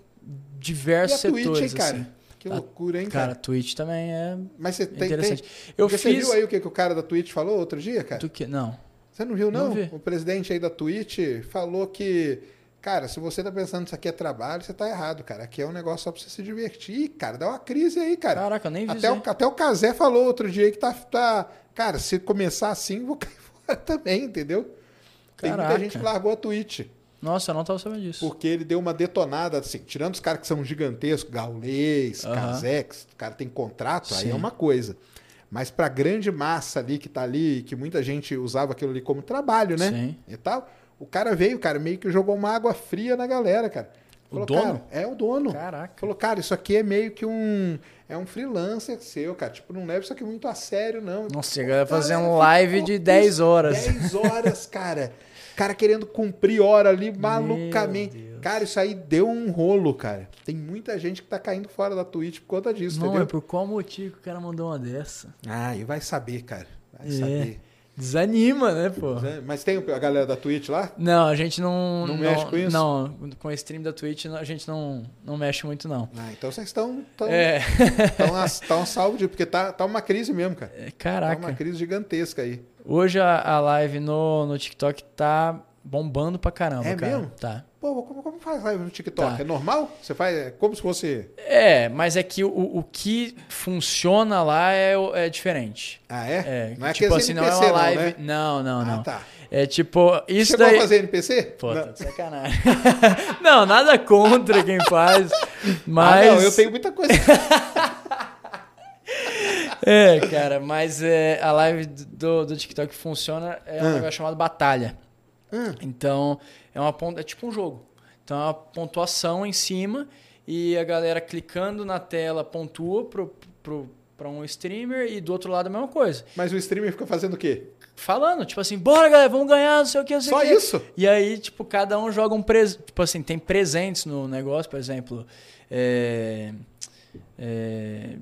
diversos e a Twitch, setores. Hein, cara? Assim. Que loucura, hein, cara? Cara, Twitch também é Mas você tem, interessante. Tem... Eu Porque fiz... Você viu aí o que, que o cara da Twitch falou outro dia, cara? Do que? Não. Você não viu, não? não vi. o presidente aí da Twitch falou que, cara, se você tá pensando que isso aqui é trabalho, você tá errado, cara. Aqui é um negócio só pra você se divertir. Ih, cara, dá uma crise aí, cara. Caraca, eu nem vi até o, até o Casé falou outro dia que tá, tá. Cara, se começar assim, vou [laughs] cair fora também, entendeu? Tem Caraca. muita gente que largou a Twitch. Nossa, eu não tava sabendo disso. Porque ele deu uma detonada, assim, tirando os caras que são gigantescos, Gaulês, Aham. Casex, o cara tem contrato, aí Sim. é uma coisa. Mas pra grande massa ali que tá ali, que muita gente usava aquilo ali como trabalho, né? Sim. E tal, o cara veio, cara, meio que jogou uma água fria na galera, cara. O dono? É o dono. Caraca. Falou, cara, isso aqui é meio que um. É um freelancer seu, cara. Tipo, não leva isso aqui muito a sério, não. Nossa, chega a fazer um live de 10 horas. 10 horas, cara. [laughs] Cara querendo cumprir hora ali malucamente. Cara, isso aí deu um rolo, cara. Tem muita gente que tá caindo fora da Twitch por conta disso, Não, é entendeu? por qual motivo que o cara mandou uma dessa? Ah, e vai saber, cara. Vai É. saber. Desanima, né, pô? Mas tem a galera da Twitch lá? Não, a gente não. Não mexe com isso? Não, com o stream da Twitch a gente não, não mexe muito, não. Ah, então vocês estão tão, É. tão, a- tão a salvo de. Porque tá, tá uma crise mesmo, cara. É, Tá Caraca. uma crise gigantesca aí. Hoje a, a live no, no TikTok tá bombando pra caramba, É cara. mesmo? Tá. Pô, como, como faz live no TikTok? Tá. É normal? Você faz é como se fosse. É, mas é que o, o que funciona lá é, é diferente. Ah, é? É, não é tipo aqueles assim, não é NPC, uma live. né? Não, não, Ah, não. tá. É tipo, isso Chegou daí. a fazer NPC? Pô, não. tá de sacanagem. [laughs] não, nada contra quem faz. Mas. Ah, não, eu tenho muita coisa. [laughs] É, cara, mas é, a live do, do TikTok funciona é um Ah. negócio chamado batalha. Ah. Então, é uma ponta, é tipo um jogo. Então, é uma pontuação em cima e a galera clicando na tela pontua pro, pro, pra um streamer e do outro lado a mesma coisa. Mas o streamer fica fazendo o quê? Falando, tipo assim, bora galera, vamos ganhar, não sei o que, não sei Só o que. isso? E aí, tipo, cada um joga um presente. Tipo assim, tem presentes no negócio, por exemplo. é, é,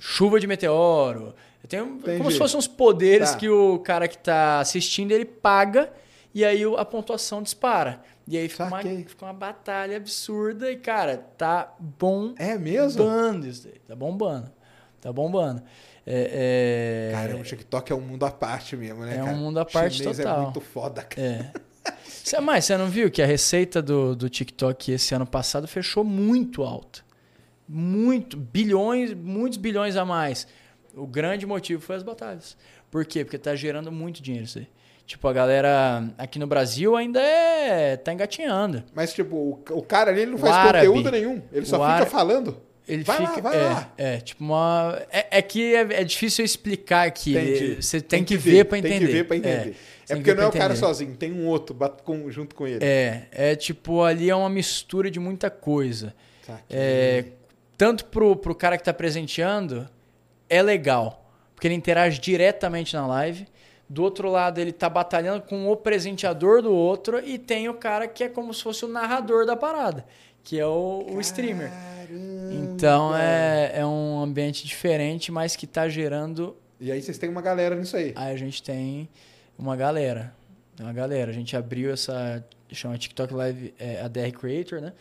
chuva de meteoro. Tem um- Entendi. como se fossem uns poderes Tá. que o cara que tá assistindo ele paga e aí a pontuação dispara. E aí fica uma, fica uma batalha absurda e, cara, tá bom É mesmo? bombando isso daí. Tá bombando. Tá bombando. É, é- Cara, o TikTok é um mundo à parte mesmo, né, É um cara? mundo à parte Chinês total. é muito foda, cara. É. Mas você não viu que a receita do, do TikTok esse ano passado fechou muito alta? Muito. Bilhões, muitos bilhões a mais. O grande motivo foi as batalhas. Por quê? Porque tá gerando muito dinheiro isso aí. Tipo, a galera aqui no Brasil ainda é. tá engatinhando. Mas, tipo, o, o cara ali ele não O faz árabe. conteúdo nenhum. Ele só fica árabe. falando. Ele Vai lá, fica. vai é, lá. é, tipo uma. É, é que é, é difícil eu explicar aqui. Entendi. Você tem, que, ver pra entender. Tem que ver pra entender. É, É, tem que porque ver não é o cara entender. sozinho, tem um outro junto com ele. É, é tipo, ali é uma mistura de muita coisa. Saquei. É, tanto pro, pro cara que tá presenteando, é legal. Porque ele interage diretamente na live. Do outro lado, ele tá batalhando com o presenteador do outro. E tem o cara que é como se fosse o narrador da parada. Que é o, o streamer. Então é, é um ambiente diferente, mas que tá gerando. E aí vocês têm uma galera nisso aí. Aí a gente tem uma galera. Uma galera. A gente abriu essa. chama TikTok Live é, ADR Creator, né?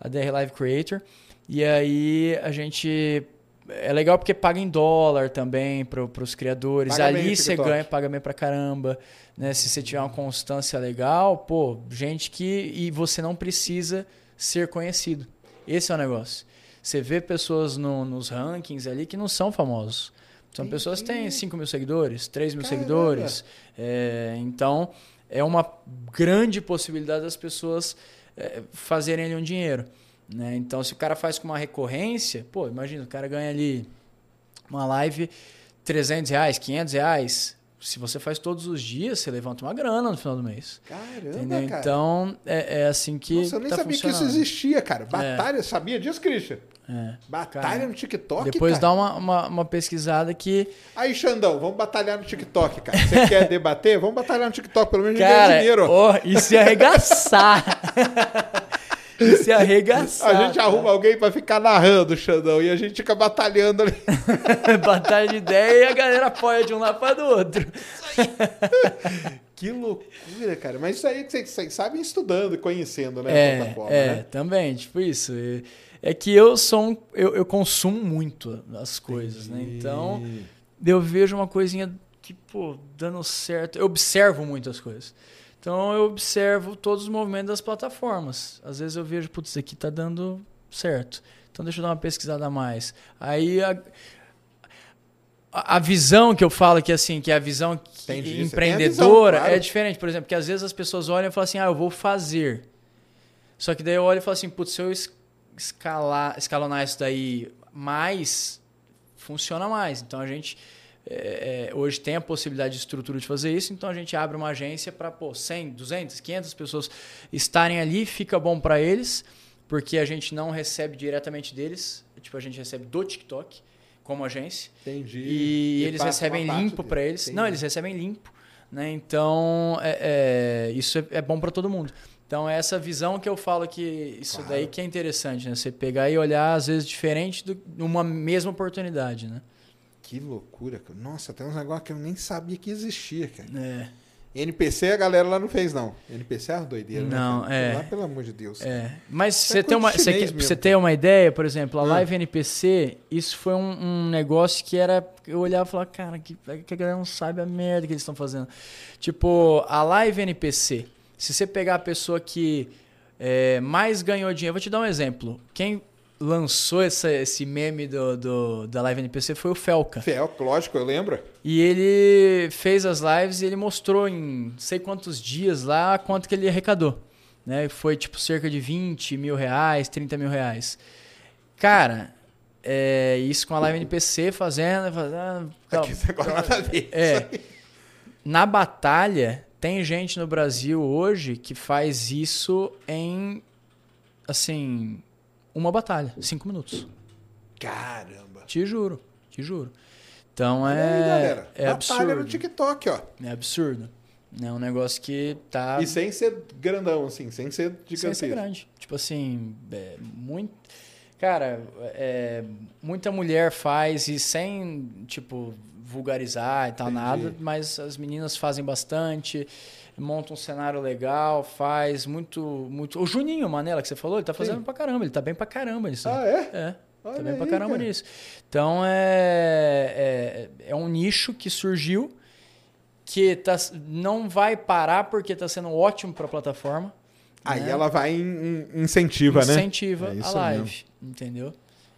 ADR Live Creator. E aí a gente. É legal porque paga em dólar também para os criadores. Paga Ali você ganha, paga bem pra caramba. Né? Se você tiver uma constância legal, pô, gente que. E você não precisa ser conhecido. Esse é o negócio. Você vê pessoas no- nos rankings ali que não são famosos. São Entendi. pessoas que têm 5 mil seguidores, 3 mil Caramba. seguidores. É, então, é uma grande possibilidade das pessoas é, fazerem ali um dinheiro. Né? Então, se o cara faz com uma recorrência, pô, imagina, o cara ganha ali uma live 300 reais, 500 reais. se você faz todos os dias, você levanta uma grana no final do mês. Caramba, Entendeu? cara. Então, é, é assim que. Nossa, eu nem tá sabia que isso existia, cara. Batalha, sabia disso, Christian? É. Batalha Cara, no TikTok, Depois cara. dá uma, uma, uma pesquisada que. Aí, Xandão, vamos batalhar no TikTok, cara. Você quer debater? Vamos batalhar no TikTok, pelo menos ganhar Cara, dinheiro. ó, isso ia arregaçar. [laughs] [laughs] isso ia arregaçar. A gente arruma alguém pra ficar narrando, Xandão, e a gente fica batalhando ali. [laughs] Batalha de ideia e a galera apoia de um lado para do outro. [laughs] Que loucura, cara. Mas isso aí que vocês, sabem estudando e conhecendo, né? É, plataforma, é, né? também, tipo isso. É, que eu sou um, eu, eu consumo muito as coisas, né? Então, eu vejo uma coisinha que, pô, dando certo. Eu observo muito as coisas. Então, eu observo todos os movimentos das plataformas. Às vezes eu vejo, putz, isso aqui tá dando certo. Então, deixa eu dar uma pesquisada a mais. Aí, a, a visão que eu falo que assim, que é a visão Entendi, empreendedora visão, claro. é diferente, por exemplo, que às vezes as pessoas olham e falam assim: "Ah, eu vou fazer". Só que daí eu olho e falo assim: "Putz, se eu es- escalar, escalonar isso daí mais, funciona mais". Então a gente é, é, hoje tem a possibilidade de estrutura de fazer isso, então a gente abre uma agência para pô, 100, 200, 500 pessoas estarem ali, fica bom para eles, porque a gente não recebe diretamente deles, tipo a gente recebe do TikTok como agência. Entendi. E, eles passa recebem limpo para eles. Entendi. Não, eles recebem limpo. Né? Então, é, é, isso é, é bom para todo mundo. Então, é essa visão que eu falo que isso Claro. daí que é interessante, né? Você pegar e olhar, às vezes, diferente de uma mesma oportunidade, né? Que loucura, cara. Nossa, tem uns negócios que eu nem sabia que existia, cara. É, NPC a galera lá não fez, não. NPC é uma doideira, né? Não, cara? é. Lá, pelo amor de Deus. é. Mas É você tem uma, você, mesmo, você ter uma ideia, por exemplo, a Hum. Live NPC, isso foi um, um negócio que era. Eu olhava e falava, cara, que, que a galera não sabe a merda que eles estão fazendo. Tipo, a Live NPC, se você pegar a pessoa que é, mais ganhou dinheiro, vou te dar um exemplo. Quem lançou essa, esse meme do, do- da Live NPC foi o Felca. Fel, lógico, eu lembro. E ele fez as lives e ele mostrou em não sei quantos dias lá quanto que ele arrecadou. Né? Foi tipo cerca de 20 mil reais, 30 mil reais. Cara, é, isso com a live NPC fazendo, fazendo. tal. Aqui, nada. É. Na batalha, tem gente no Brasil hoje que faz isso em, assim, uma batalha, cinco minutos. Caramba. Te juro, te juro. Então Olha é, aí, galera. é Batalha no absurdo. TikTok, ó. É absurdo. É um negócio que tá E sem ser grandão, assim, sem ser sem gigantesco. ser grande. Tipo assim, é, muito. Cara, é, muita mulher faz e sem, tipo, vulgarizar e tal, Entendi. nada, mas as meninas fazem bastante, montam um cenário legal, faz muito. muito O Juninho Manela, que você falou, ele tá fazendo Sim. pra caramba, ele tá bem pra caramba nisso. aí. Ah, é? É. Olha Também pra aí, caramba cara. nisso. Então é, é, é um nicho que surgiu que tá, não vai parar porque está sendo ótimo para a plataforma. Aí né? ela vai em, em- incentiva, né? Incentiva É a live, mesmo. entendeu?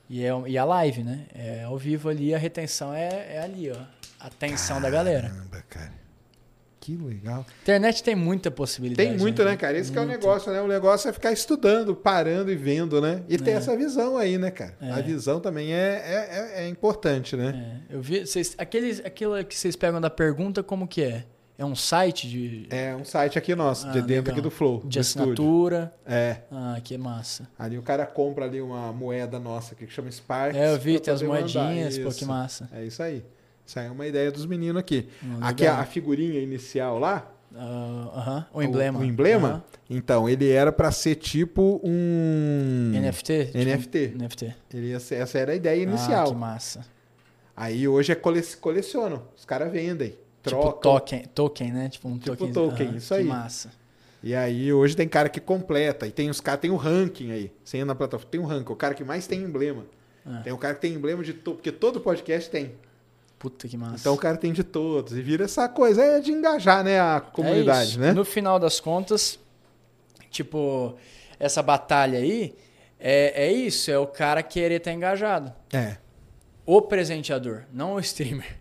E, é, e a live, né? É ao vivo ali, a retenção é, é ali, ó. A atenção da galera. Caramba, cara. Que legal. Internet tem muita possibilidade. Tem muito, né, cara? Esse que é o negócio, né? O negócio é ficar estudando, parando e vendo, né? E ter É. essa visão aí, né, cara? É. A visão também é, é, é- é importante, né? É, eu vi, vocês, aqueles, aquilo que vocês pegam da pergunta, como que é? É um site de, É, um site aqui nosso, Ah, de dentro legal. aqui do Flow. de do estúdio. assinatura? É. Ah, que massa. Ali o cara compra ali uma moeda nossa aqui que chama Sparks. É, eu vi, tem as moedinhas, pô, que massa. É isso aí. É uma ideia dos meninos aqui. Hum, aqui a, a figurinha inicial lá, Ah, aham, o emblema. O, emblema, Aham. então, ele era pra ser tipo um NFT? Tipo, NFT. NFT. Ele ser- essa era a ideia Ah, que inicial. massa. Aí hoje é cole, colecionam. Os caras vendem, Tipo trocam. token, token, né? Tipo um Tipo token. token, isso aí. Que massa. E aí hoje tem cara que completa. E tem os caras, tem o ranking aí. Você entra na plataforma, tem um ranking. O cara que mais tem emblema. Ah. Tem o cara que tem emblema de todo. Porque todo podcast tem. Puta que massa. Então o cara tem de todos. E vira essa coisa é de engajar, né? A É comunidade, isso. né? No final das contas, tipo, essa batalha aí é, é isso, é o cara querer estar engajado. É. O presenteador, não o streamer.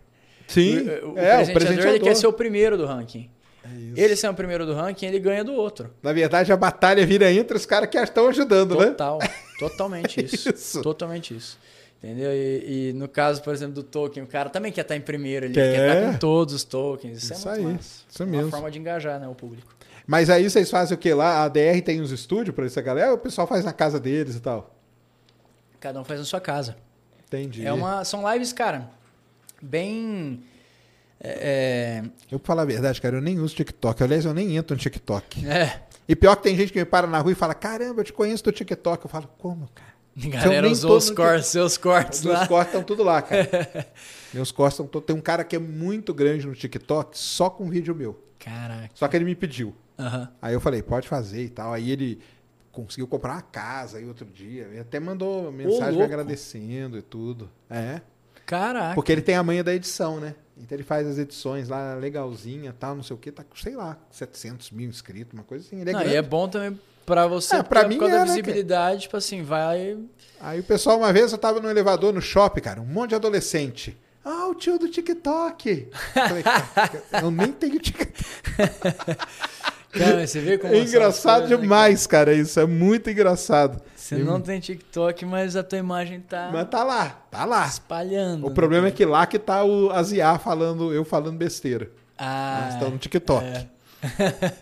Sim. O, o é, presenteador, ele quer ser o primeiro do ranking. É. Ele sendo o primeiro do ranking, ele ganha do outro. Na verdade, a batalha vira entre os caras que estão ajudando, né? Total. Totalmente [laughs] isso. Isso. Totalmente isso. Entendeu? E, e no caso, por exemplo, do token, o cara também quer estar em primeiro, ele Quer. quer estar com todos os tokens. Isso, Isso é aí, isso Uma mesmo. forma de engajar né, o público. Mas aí vocês fazem o que lá? A DR tem uns estúdios pra essa galera ou o pessoal faz na casa deles e tal? Cada um faz na sua casa. Entendi. É uma, são lives, cara, bem. É, Eu, pra falar a verdade, cara, eu nem uso TikTok. Aliás, eu nem entro no TikTok. é, é, E pior que tem gente que me para na rua e fala: Caramba, eu te conheço do TikTok. Eu falo: Como, cara? [laughs] galera nem usou os cortes, seus cortes Meus lá. cortes estão tudo lá, cara. [laughs] Meus cortes estão todos. Tem um cara que é muito grande no TikTok só com vídeo meu. Caraca. Só que ele me pediu. Aham. Aí eu falei, pode fazer e tal. Aí ele conseguiu comprar uma casa aí outro dia. Ele até mandou mensagem me agradecendo e tudo. É. Caraca. Porque ele tem a manha da edição, né? Então ele faz as edições lá legalzinha tal, não sei o que. Tá com, sei lá, 700 mil inscritos, uma coisa assim. Ele é Não, grande. e é bom também pra você, É, pra por mim causa é, da né, visibilidade, tipo assim, vai. Aí o pessoal, uma vez eu tava no elevador no shopping, cara, um monte de adolescente. Ah, o tio do TikTok. Eu Falei, cara, [laughs] eu nem tenho TikTok. [laughs] Cara, você vê como É engraçado coisas, né, demais, cara, isso. É muito engraçado. cara? Você não tem TikTok, mas a tua imagem tá Mas tá lá, tá lá. espalhando. O né, problema é cara? que lá que tá o Aziá falando, eu falando besteira. Ah, Mas estão no TikTok. é. [laughs]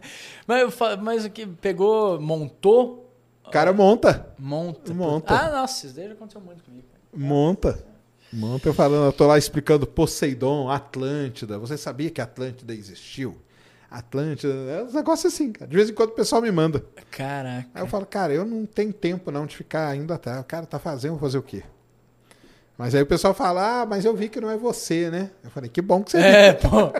mas, mas o que pegou, montou? O cara monta, Monta. Monta. Ah, nossa, isso daí já aconteceu muito comigo. monta. Monta eu falando, eu tô lá explicando Poseidon, Atlântida. Você sabia que Atlântida existiu? Atlântida, é uns negócios assim, cara. De vez em quando o pessoal me manda. Caraca. Aí eu falo, cara, eu não tenho tempo não de ficar ainda atrás. O cara tá fazendo, vou fazer o quê? Mas aí o pessoal fala, ah, mas eu vi que não é você, né? Eu falei, que bom que você É, pô.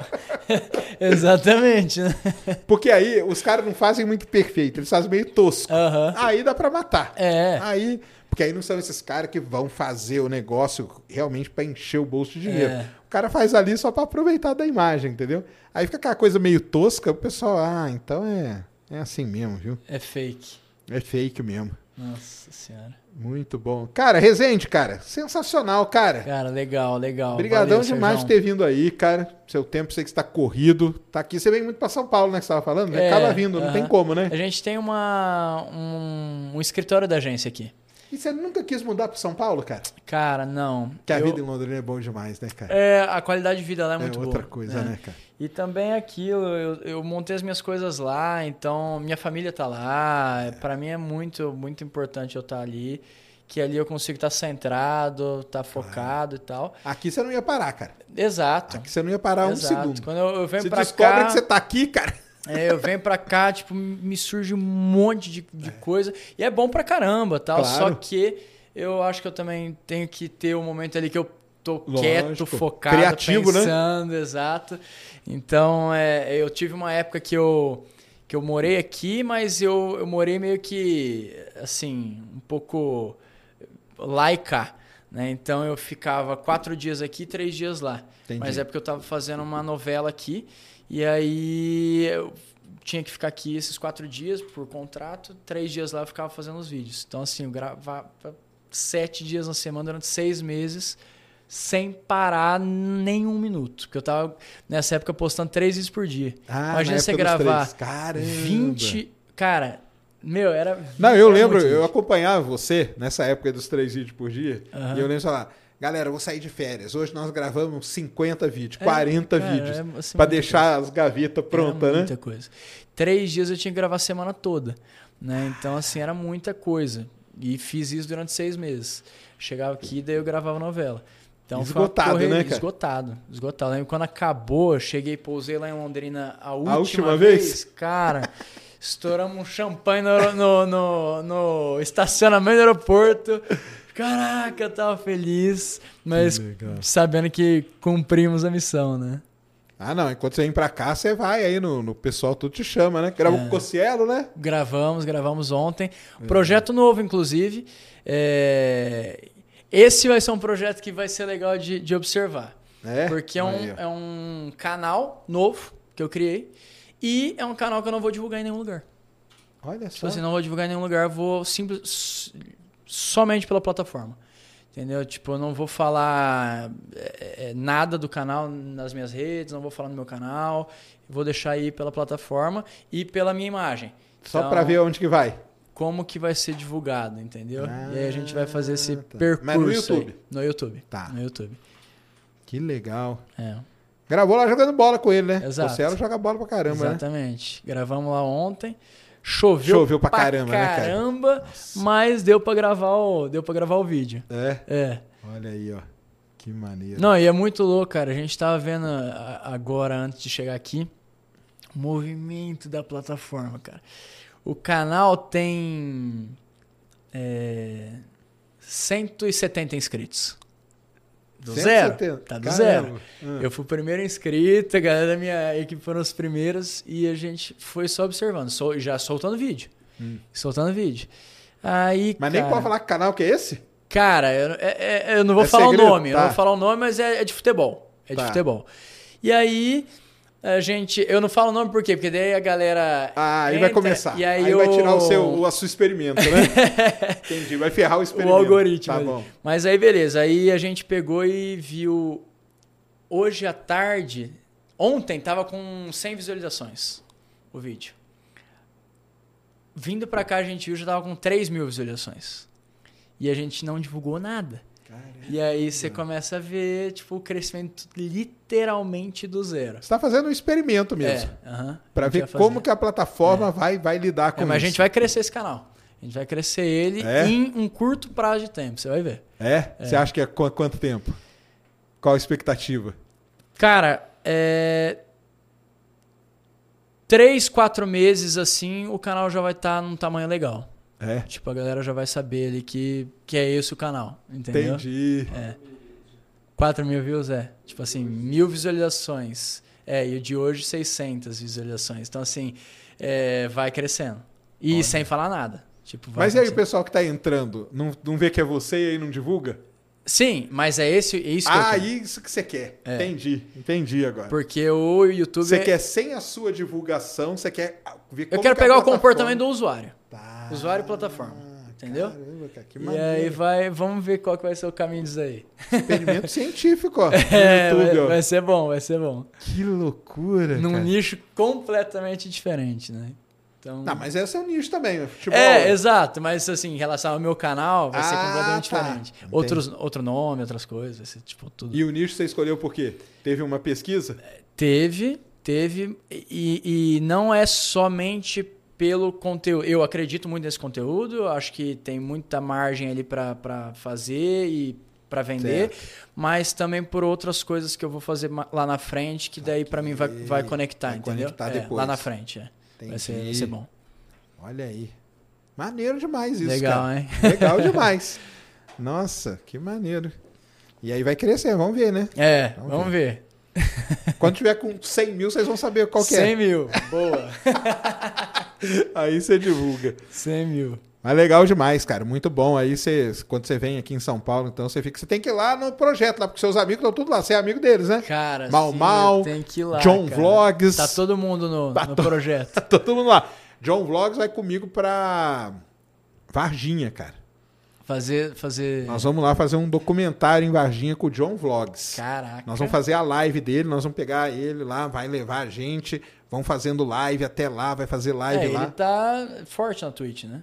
[laughs] Exatamente, né? viu. Porque aí os caras não fazem muito perfeito, eles fazem meio tosco. Aí dá pra matar. É. Aí, porque aí não são esses caras que vão fazer o negócio realmente pra encher o bolso de dinheiro. É. O cara faz ali só pra aproveitar da imagem, entendeu? Aí fica aquela coisa meio tosca, o pessoal, ah, então é, é assim mesmo, viu? É fake. É fake mesmo. Nossa senhora. Muito bom. Cara, Resende, cara, sensacional, cara. Cara, legal, legal. Obrigadão demais de Sérgio. ter vindo aí, cara. Seu tempo, sei que está corrido. Tá aqui, você vem muito pra São Paulo, né? Que você tava falando, né? É, Acaba vindo, não aham. tem como, né? A gente tem uma, um, um escritório da agência aqui. E você nunca quis mudar pra São Paulo, cara? Cara, não. Que a Eu- vida em Londrina é bom demais, né, cara? É, a qualidade de vida lá é muito outra boa. coisa, né, cara? E também aquilo, eu, eu montei as minhas coisas lá, então minha família tá lá. Pra mim é muito, muito importante eu estar ali. Que ali eu consigo estar centrado, estar focado e tal. Aqui você não ia parar, cara. Exato. Aqui você não ia parar um Exato. segundo. Quando eu, eu venho Você pra descobre cá. que você tá aqui, cara. É, eu venho pra cá, tipo, me surge um monte de, de coisa. E é bom pra caramba, tal. Claro. Só que eu acho que eu também tenho que ter um momento ali que eu tô Lógico. quieto, focado, Criativo, né? pensando, exato. Então, é, eu tive uma época que eu, que eu morei aqui, mas eu, eu morei meio que, assim, um pouco laica. Né? Então eu ficava quatro dias aqui, três dias lá. Entendi. Mas é porque eu tava fazendo uma novela aqui e aí eu tinha que ficar aqui esses quatro dias por contrato, três dias lá eu ficava fazendo os vídeos. Então assim, eu gravava sete dias na semana durante seis meses sem parar nenhum minuto. Porque eu tava nessa época postando três vídeos por dia. Ah, Imagina na você gravar. Caramba. 20. Cara, meu, era. Não, eu era lembro, eu acompanhava você nessa época dos três vídeos por dia. Aham. E eu lembro falar, galera, eu vou sair de férias. Hoje nós gravamos 50 vídeos, É, 40 cara, vídeos. é, assim, pra muita deixar as gavetas prontas, né? Muita coisa. Três dias eu tinha que gravar a semana toda. Né? Então, assim, era muita coisa. E fiz isso durante seis meses. Chegava aqui, daí eu gravava novela. Então, Esgotado, né, cara? Esgotado, esgotado. Lembro quando acabou, eu cheguei, pousei lá em Londrina a última, última vez. vez? Cara, estouramos um champanhe no, no, no, no estacionamento do aeroporto. Caraca, eu tava feliz, mas Que sabendo que cumprimos a missão, né? Ah, não, enquanto você vem pra cá, você vai aí no, no pessoal, tudo te chama, né? Gravou É. com o Cossielo, né? Gravamos, gravamos ontem. Projeto novo, inclusive. É, Esse vai ser um projeto que vai ser legal de, de observar. É. Porque é um, Aí, é um canal novo que eu criei. E é um canal que eu não vou divulgar em nenhum lugar. Olha Tipo só. assim, não vou divulgar em nenhum lugar, vou simples, somente pela plataforma. Entendeu? Tipo, eu não vou falar é, é, nada do canal nas minhas redes, não vou falar no meu canal. Vou deixar aí pela plataforma e pela minha imagem. Só Então, pra ver onde que vai. Como que vai ser divulgado, entendeu? Ah, e aí a gente vai fazer esse tá. percurso. Mas no aí. YouTube? No YouTube. Tá. No YouTube. Que legal. É. Gravou lá jogando bola com ele, né? Exato. O Celo joga bola pra caramba, né? Exatamente. Gravamos lá ontem. Choveu, Choveu pra caramba, né, cara? caramba, mas deu pra gravar o, deu para gravar o vídeo. É. É. Olha aí, ó. Que maneiro. Não, e é muito louco, cara. A gente tava vendo agora, antes de chegar aqui, o movimento da plataforma, cara. O canal tem é, 170 inscritos. Do zero. 170. Tá do Caramba. zero. Ah. Eu fui o primeiro inscrito, a galera da minha equipe foram os primeiros e a gente foi só observando, só, já soltando vídeo. Soltando vídeo. Aí, Hum. Mas nem cara, pode falar que canal que é esse? Cara, eu, é- é- eu não vou É falar segredo? o nome, eu Tá. não vou falar o nome, mas é, é de futebol. É de Tá. futebol. E aí, a gente. Eu não falo o nome por quê? Porque daí a galera. Ah, aí vai começar. E aí, aí vai o- tirar o seu, o seu experimento, né? [laughs] Entendi. Vai ferrar o o experimento. algoritmo. Tá bom. Mas aí, beleza. Aí a gente pegou e viu. Hoje à tarde. Ontem tava com 100 visualizações o vídeo. Vindo pra cá a gente viu já tava com 3 mil visualizações. E a gente não divulgou nada. E aí você começa a ver, tipo, o crescimento literalmente do zero. Você tá fazendo um experimento mesmo. É, aham. Pra A gente ver como que a plataforma vai, vai lidar com É, mas a isso. gente vai crescer esse canal. A gente vai crescer ele É? em um curto prazo de tempo, você vai ver. É? Você acha que é qu- quanto tempo? Qual a expectativa? Cara, é. Três, quatro meses assim, o canal já vai estar num tamanho legal. É? Tipo, a galera já vai saber ali que, que é esse o canal, entendeu? Entendi. 4 mil views é. Tipo assim, mil visualizações. É, e o de hoje 600 visualizações. Então, assim, é, vai crescendo. E sem falar nada. Tipo, Mas e aí o crescendo. pessoal que tá entrando, não, não vê que é você e aí não divulga? Sim, mas é esse, é isso que eu Ah, isso que você quer. É. Entendi. Entendi agora. Porque o YouTube... Você é- quer sem a sua divulgação, você quer ver como Eu quero que a pegar o comportamento do usuário. Tá. Usuário e plataforma. Entendeu? Caramba, cara, que E maneiro. aí vai, vamos ver qual que vai ser o caminho disso aí. Experimento científico, ó. [laughs] É, YouTube, vai, ó. vai ser bom, vai ser bom. Que loucura, Num cara. nicho completamente diferente, né? Então... Não, mas esse é o nicho também, é futebol. É, exato, mas assim, em relação ao meu canal, vai ser Ah, completamente tá. diferente. Outros, outro nome, outras coisas, vai ser tipo tudo. E o nicho você escolheu por quê? Teve uma pesquisa? Teve, teve, e, e não é somente pelo conteúdo. Eu acredito muito nesse conteúdo, acho que tem muita margem ali para fazer e para vender, mas também por outras coisas que eu vou fazer lá na frente, que daí para mim vai, vai conectar, Vai entendeu? conectar É, depois. lá na frente, é. Vai ser, vai ser bom. Olha aí. Maneiro demais isso, Legal, cara. hein? [laughs] Legal demais. Nossa, que maneiro. E aí vai crescer, vamos ver, né? É, Vamos vamos ver. [laughs] Quando tiver com 100 mil, vocês vão saber qual que 100 é. mil, boa. [laughs] Aí você divulga. 100 mil. Mas legal demais, cara. Muito bom. Aí você, quando você vem aqui em São Paulo, então você fica. Você tem que ir lá no projeto, lá, porque seus amigos estão tudo lá. Você é amigo deles, né? Cara, Mal sim, Mal, tem que ir lá, John cara. Vlogs. Tá todo mundo no, Tá no to- projeto. [laughs] Tá todo mundo lá. John Vlogs vai comigo pra Varginha, cara. Fazer, fazer... Nós vamos lá fazer um documentário em Varginha com o John Vlogs. Caraca. Nós vamos fazer a live dele, nós vamos pegar ele lá, vai levar a gente, vão fazendo live até lá, vai fazer live É, lá. ele tá forte na Twitch, né?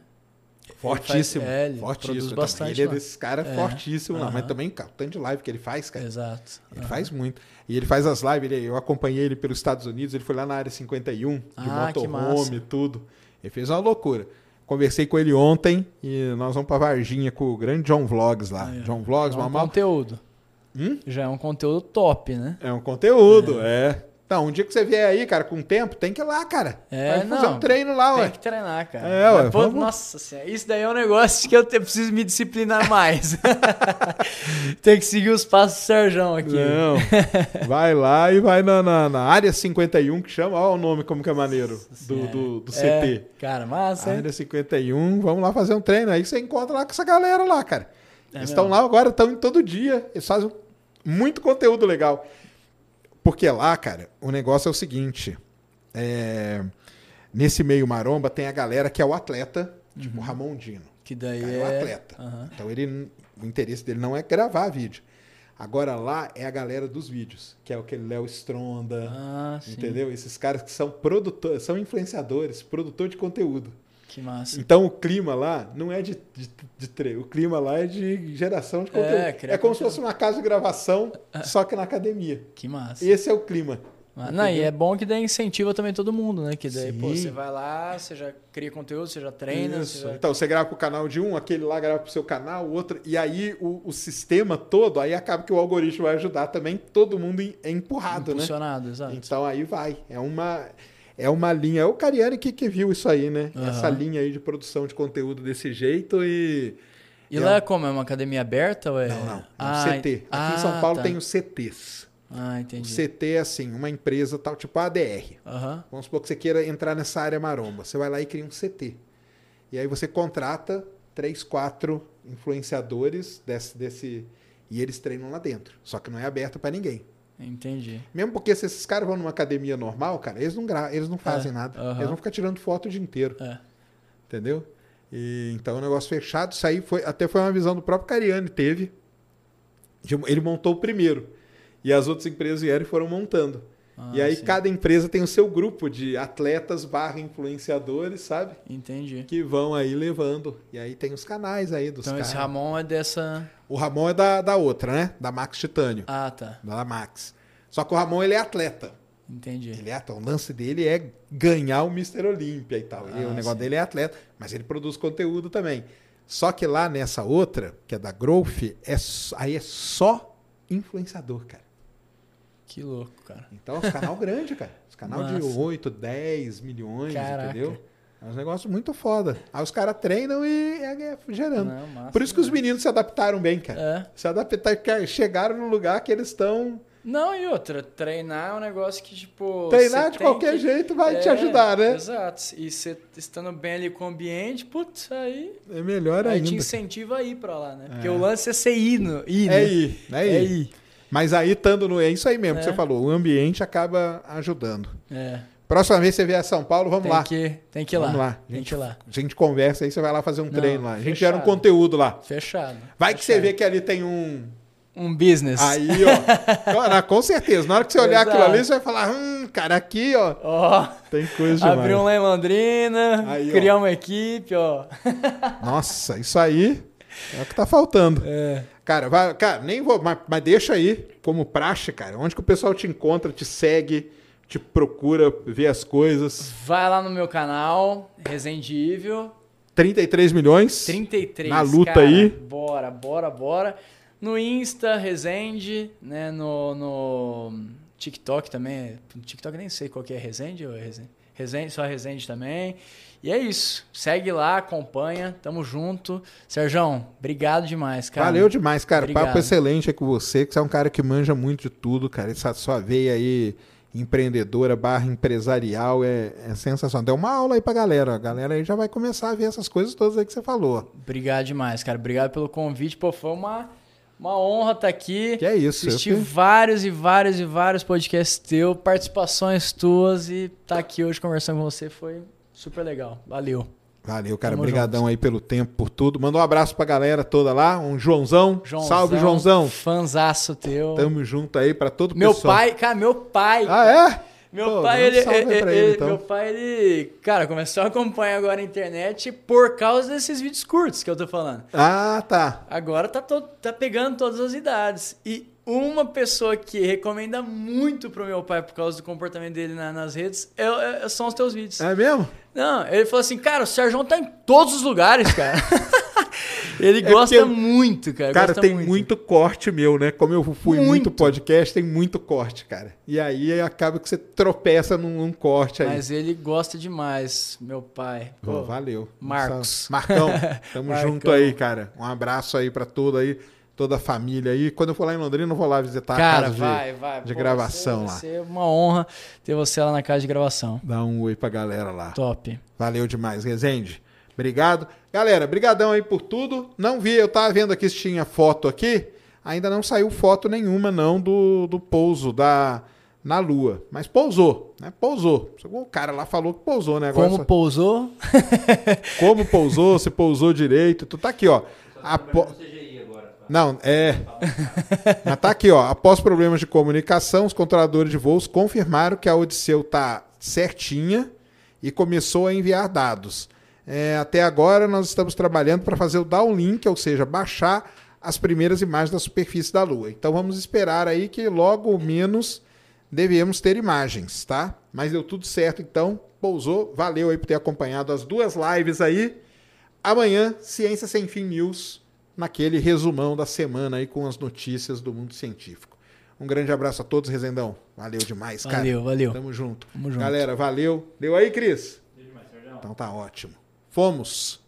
Fortíssimo. Ele faz- é, ele fortíssimo. bastante Ele é lá. desses caras É, fortíssimo lá. Mas aham. também, cara, o tanto de live que ele faz, cara. Exato. Ele faz muito. E ele faz as lives, ele- eu acompanhei ele pelos Estados Unidos, ele foi lá na área 51, de Ah, motorhome e tudo. Ele fez uma loucura. Conversei com ele ontem e nós vamos pra Varginha com o grande John Vlogs lá. Aí, ó. John Vlogs, É um Mamal. conteúdo. Hum? Já é um conteúdo top, né? É um conteúdo, é. Então, um dia que você vier aí, cara, com tempo, tem que ir lá, cara. É, Vai fazer não, um treino lá, Tem ué. que treinar, cara. É, ué, Mas, pô, vamos- Nossa senhora, isso daí é um negócio que eu preciso me disciplinar mais. [laughs] Tem que seguir os passos do Serjão aqui. Não. Vai lá e vai na, na, na área 51, que chama. Olha o nome como que é maneiro. Do, É. do, do É, CT. cara, massa, hein? Área 51, vamos lá fazer um treino. Aí você encontra lá com essa galera lá, cara. É eles estão lá agora, estão todo dia. Eles fazem muito conteúdo legal. Porque lá, cara, o negócio é o seguinte. é, Nesse meio maromba tem a galera que é o atleta, tipo o Ramon Dino. Que daí Cara, Uhum. é... é o atleta. Aham. Então ele, o interesse dele não é gravar vídeo. Agora lá é a galera dos vídeos, que é aquele Léo Stronda, Ah, sim. entendeu? Esses caras que são produtores, são influenciadores, produtor de conteúdo. Que massa. Então o clima lá não é de, de, de treino, o clima lá é de geração de conteúdo. É, criar como se conteúdo. fosse uma casa de gravação, [laughs] só que na academia. Que massa. Esse é o clima. Ah, Não, e é bom que daí incentiva também todo mundo, né? Que daí, pô, Sim. você vai lá, você já cria conteúdo, você já treina, você já... Então, você grava pro canal de um, aquele lá grava pro seu canal, o outro. E aí o, o sistema todo, aí acaba que o algoritmo vai ajudar também, todo mundo é empurrado, né? impulsionado, exato. Então aí vai. É uma, é uma linha. É o Cariani que, que viu isso aí, né? Aham. Essa linha aí de produção de conteúdo desse jeito e. E é lá um- é como? É uma academia aberta ou é... Não, não. É um Ah, CT. Aqui ah, em São Paulo tá. tem os CTs. Ah, O entendi. CT é assim, uma empresa tal, tipo a ADR. Aham. Vamos supor que você queira entrar nessa área maromba. Você vai lá e cria um CT. E aí você contrata três, quatro influenciadores desse, desse e eles treinam lá dentro. Só que não é aberto para ninguém. Entendi. Mesmo porque se esses caras vão numa academia normal, cara, eles não, gra eles não fazem É, nada. Eles vão ficar tirando foto o dia inteiro. É. Entendeu? E, então é um negócio fechado. Isso aí foi, até foi uma visão do próprio Cariani teve. de- Ele montou o primeiro. E as outras empresas vieram e foram montando. Ah, e aí sim. cada empresa tem o seu grupo de atletas barra influenciadores, sabe? Entendi. Que vão aí levando. E aí tem os canais aí dos Então caras. esse Ramon é dessa... O Ramon é da, da outra, né? Da Max Titânio. Ah, tá. Da Max. Só que o Ramon ele é atleta. Entendi. Ele é atleta. O lance dele é ganhar o Mr. Olímpia e tal. E Ah, o negócio sim. dele é atleta, mas ele produz conteúdo também. Só que lá nessa outra, que é da Growth, é, aí é só influenciador, cara. Que louco, cara. Então, é um canal grande, cara. Os [laughs] canal de Massa. 8, 10 milhões, Caraca. entendeu? É um negócio muito foda. Aí os caras treinam e é, é gerando. Não, massa Por isso que os meninos se adaptaram bem, cara. É. Se adaptaram, chegaram no lugar que eles estão. Não, e outra, treinar é um negócio que, tipo... Treinar de qualquer que- jeito vai te É, ajudar, né? Exato. E você estando bem ali com o ambiente, putz, aí, É melhor aí ainda. te incentiva a ir pra lá, né? Porque É. o lance é você ir, no, ir É né? ir, é ir. É ir. Mas aí, estando no. É isso aí mesmo que É. você falou. O ambiente acaba ajudando. É. Próxima vez que você vier a São Paulo, vamos tem lá. Que, tem que ir lá. Vamos lá. Tem Gente, que ir lá. A gente conversa aí, você vai lá fazer um Não, treino lá. A gente fechado. gera um conteúdo lá. Fechado. Vai que você Fechado. vê que ali tem um. Um business. Aí, ó. [laughs] Com certeza. Na hora que você olhar Exato. aquilo ali, você vai falar: hum, cara, aqui, ó. Ó, Tem coisa demais. abrir um lá em Londrina, Aí, ó. criar uma equipe, ó. [laughs] Nossa, isso aí é o que tá faltando. É. Cara, vai, cara, nem vou, mas, mas deixa aí como praxe, cara. Onde que o pessoal te encontra, te segue, te procura, vê as coisas. Vai lá no meu canal, Resendível, 33 milhões. 33. Na luta cara. aí. Bora, bora, bora. No Insta, Resende, né? No, no TikTok também. No TikTok nem sei qual que é Resende ou é Resende. Resende, só Resende também. E é isso. Segue lá, acompanha. Tamo junto. Serjão, obrigado demais, cara. Valeu demais, cara. Obrigado. Papo excelente aí com você, que você é um cara que manja muito de tudo, cara. Essa sua veia aí empreendedora barra empresarial é, é sensacional. Deu uma aula aí pra galera. A galera aí já vai começar a ver essas coisas todas aí que você falou. Obrigado demais, cara. Obrigado pelo convite. Pô, foi uma, uma honra estar aqui. Que é isso. Assisti eu vários e vários e vários podcasts teus, participações tuas e tá aqui hoje conversando com você foi super legal. Valeu. Valeu, cara. Obrigadão aí pelo tempo, por tudo. Manda um abraço pra galera toda lá. Um Joãozão. Joãozão Salve, Joãozão. Fanzaço teu. Tamo junto aí pra todo meu pessoal. pai, cara, meu pai. Ah, é? Meu Pô, pai, ele, ele- ele, então. meu pai, ele, cara, começou a acompanhar agora a internet por causa desses vídeos curtos que eu tô falando. Ah, tá. Agora tá, to- tá pegando todas as idades. E uma pessoa que recomenda muito pro meu pai por causa do comportamento dele na- nas redes é- é- são os teus vídeos. É mesmo? Não, ele falou assim, cara, o Sérgio tá em todos os lugares, cara. [laughs] ele É gosta porque- muito, cara. Cara, tem muito. corte meu, né? Como eu fui muito. Muito. podcast, tem muito corte, cara. E aí acaba que você tropeça num, num corte aí. Mas ele gosta demais, meu pai. Pô, valeu. Marcos. Marcão, [laughs] tamo Marcão. junto aí, cara. Um abraço aí pra todo aí, toda a família aí. Quando eu for lá em Londrina, eu vou lá visitar a cara, casa de- vai, vai. de Pô, gravação vai lá. ser, Vai ser uma honra ter você lá na casa de gravação. Dar um oi pra galera lá. Top. Valeu demais, Rezende. Obrigado. Galera, brigadão aí por tudo. Não vi, eu tava vendo aqui se tinha foto aqui. Ainda não saiu foto nenhuma não do, do pouso da na lua, mas pousou, né? Pousou. O cara lá falou que pousou, né? Agora Como só- pousou? como pousou, se pousou direito. Tu tá aqui, ó. A Não, é. [laughs] Mas tá aqui, ó. Após problemas de comunicação, os controladores de voos confirmaram que a Odisseu tá certinha e começou a enviar dados. É, até agora nós estamos trabalhando para fazer o downlink, ou seja, baixar as primeiras imagens da superfície da Lua. Então vamos esperar aí que logo menos devemos ter imagens, tá? Mas deu tudo certo, então pousou. Valeu aí por ter acompanhado as duas lives aí. Amanhã, Ciência Sem Fim News, naquele resumão da semana aí com as notícias do mundo científico. Um grande abraço a todos, Rezendão. Valeu demais, cara. Valeu, valeu. Tamo junto. Tamo junto. Galera, valeu. Deu aí, Cris? Deu demais, Sérgio. Então tá ótimo. Fomos.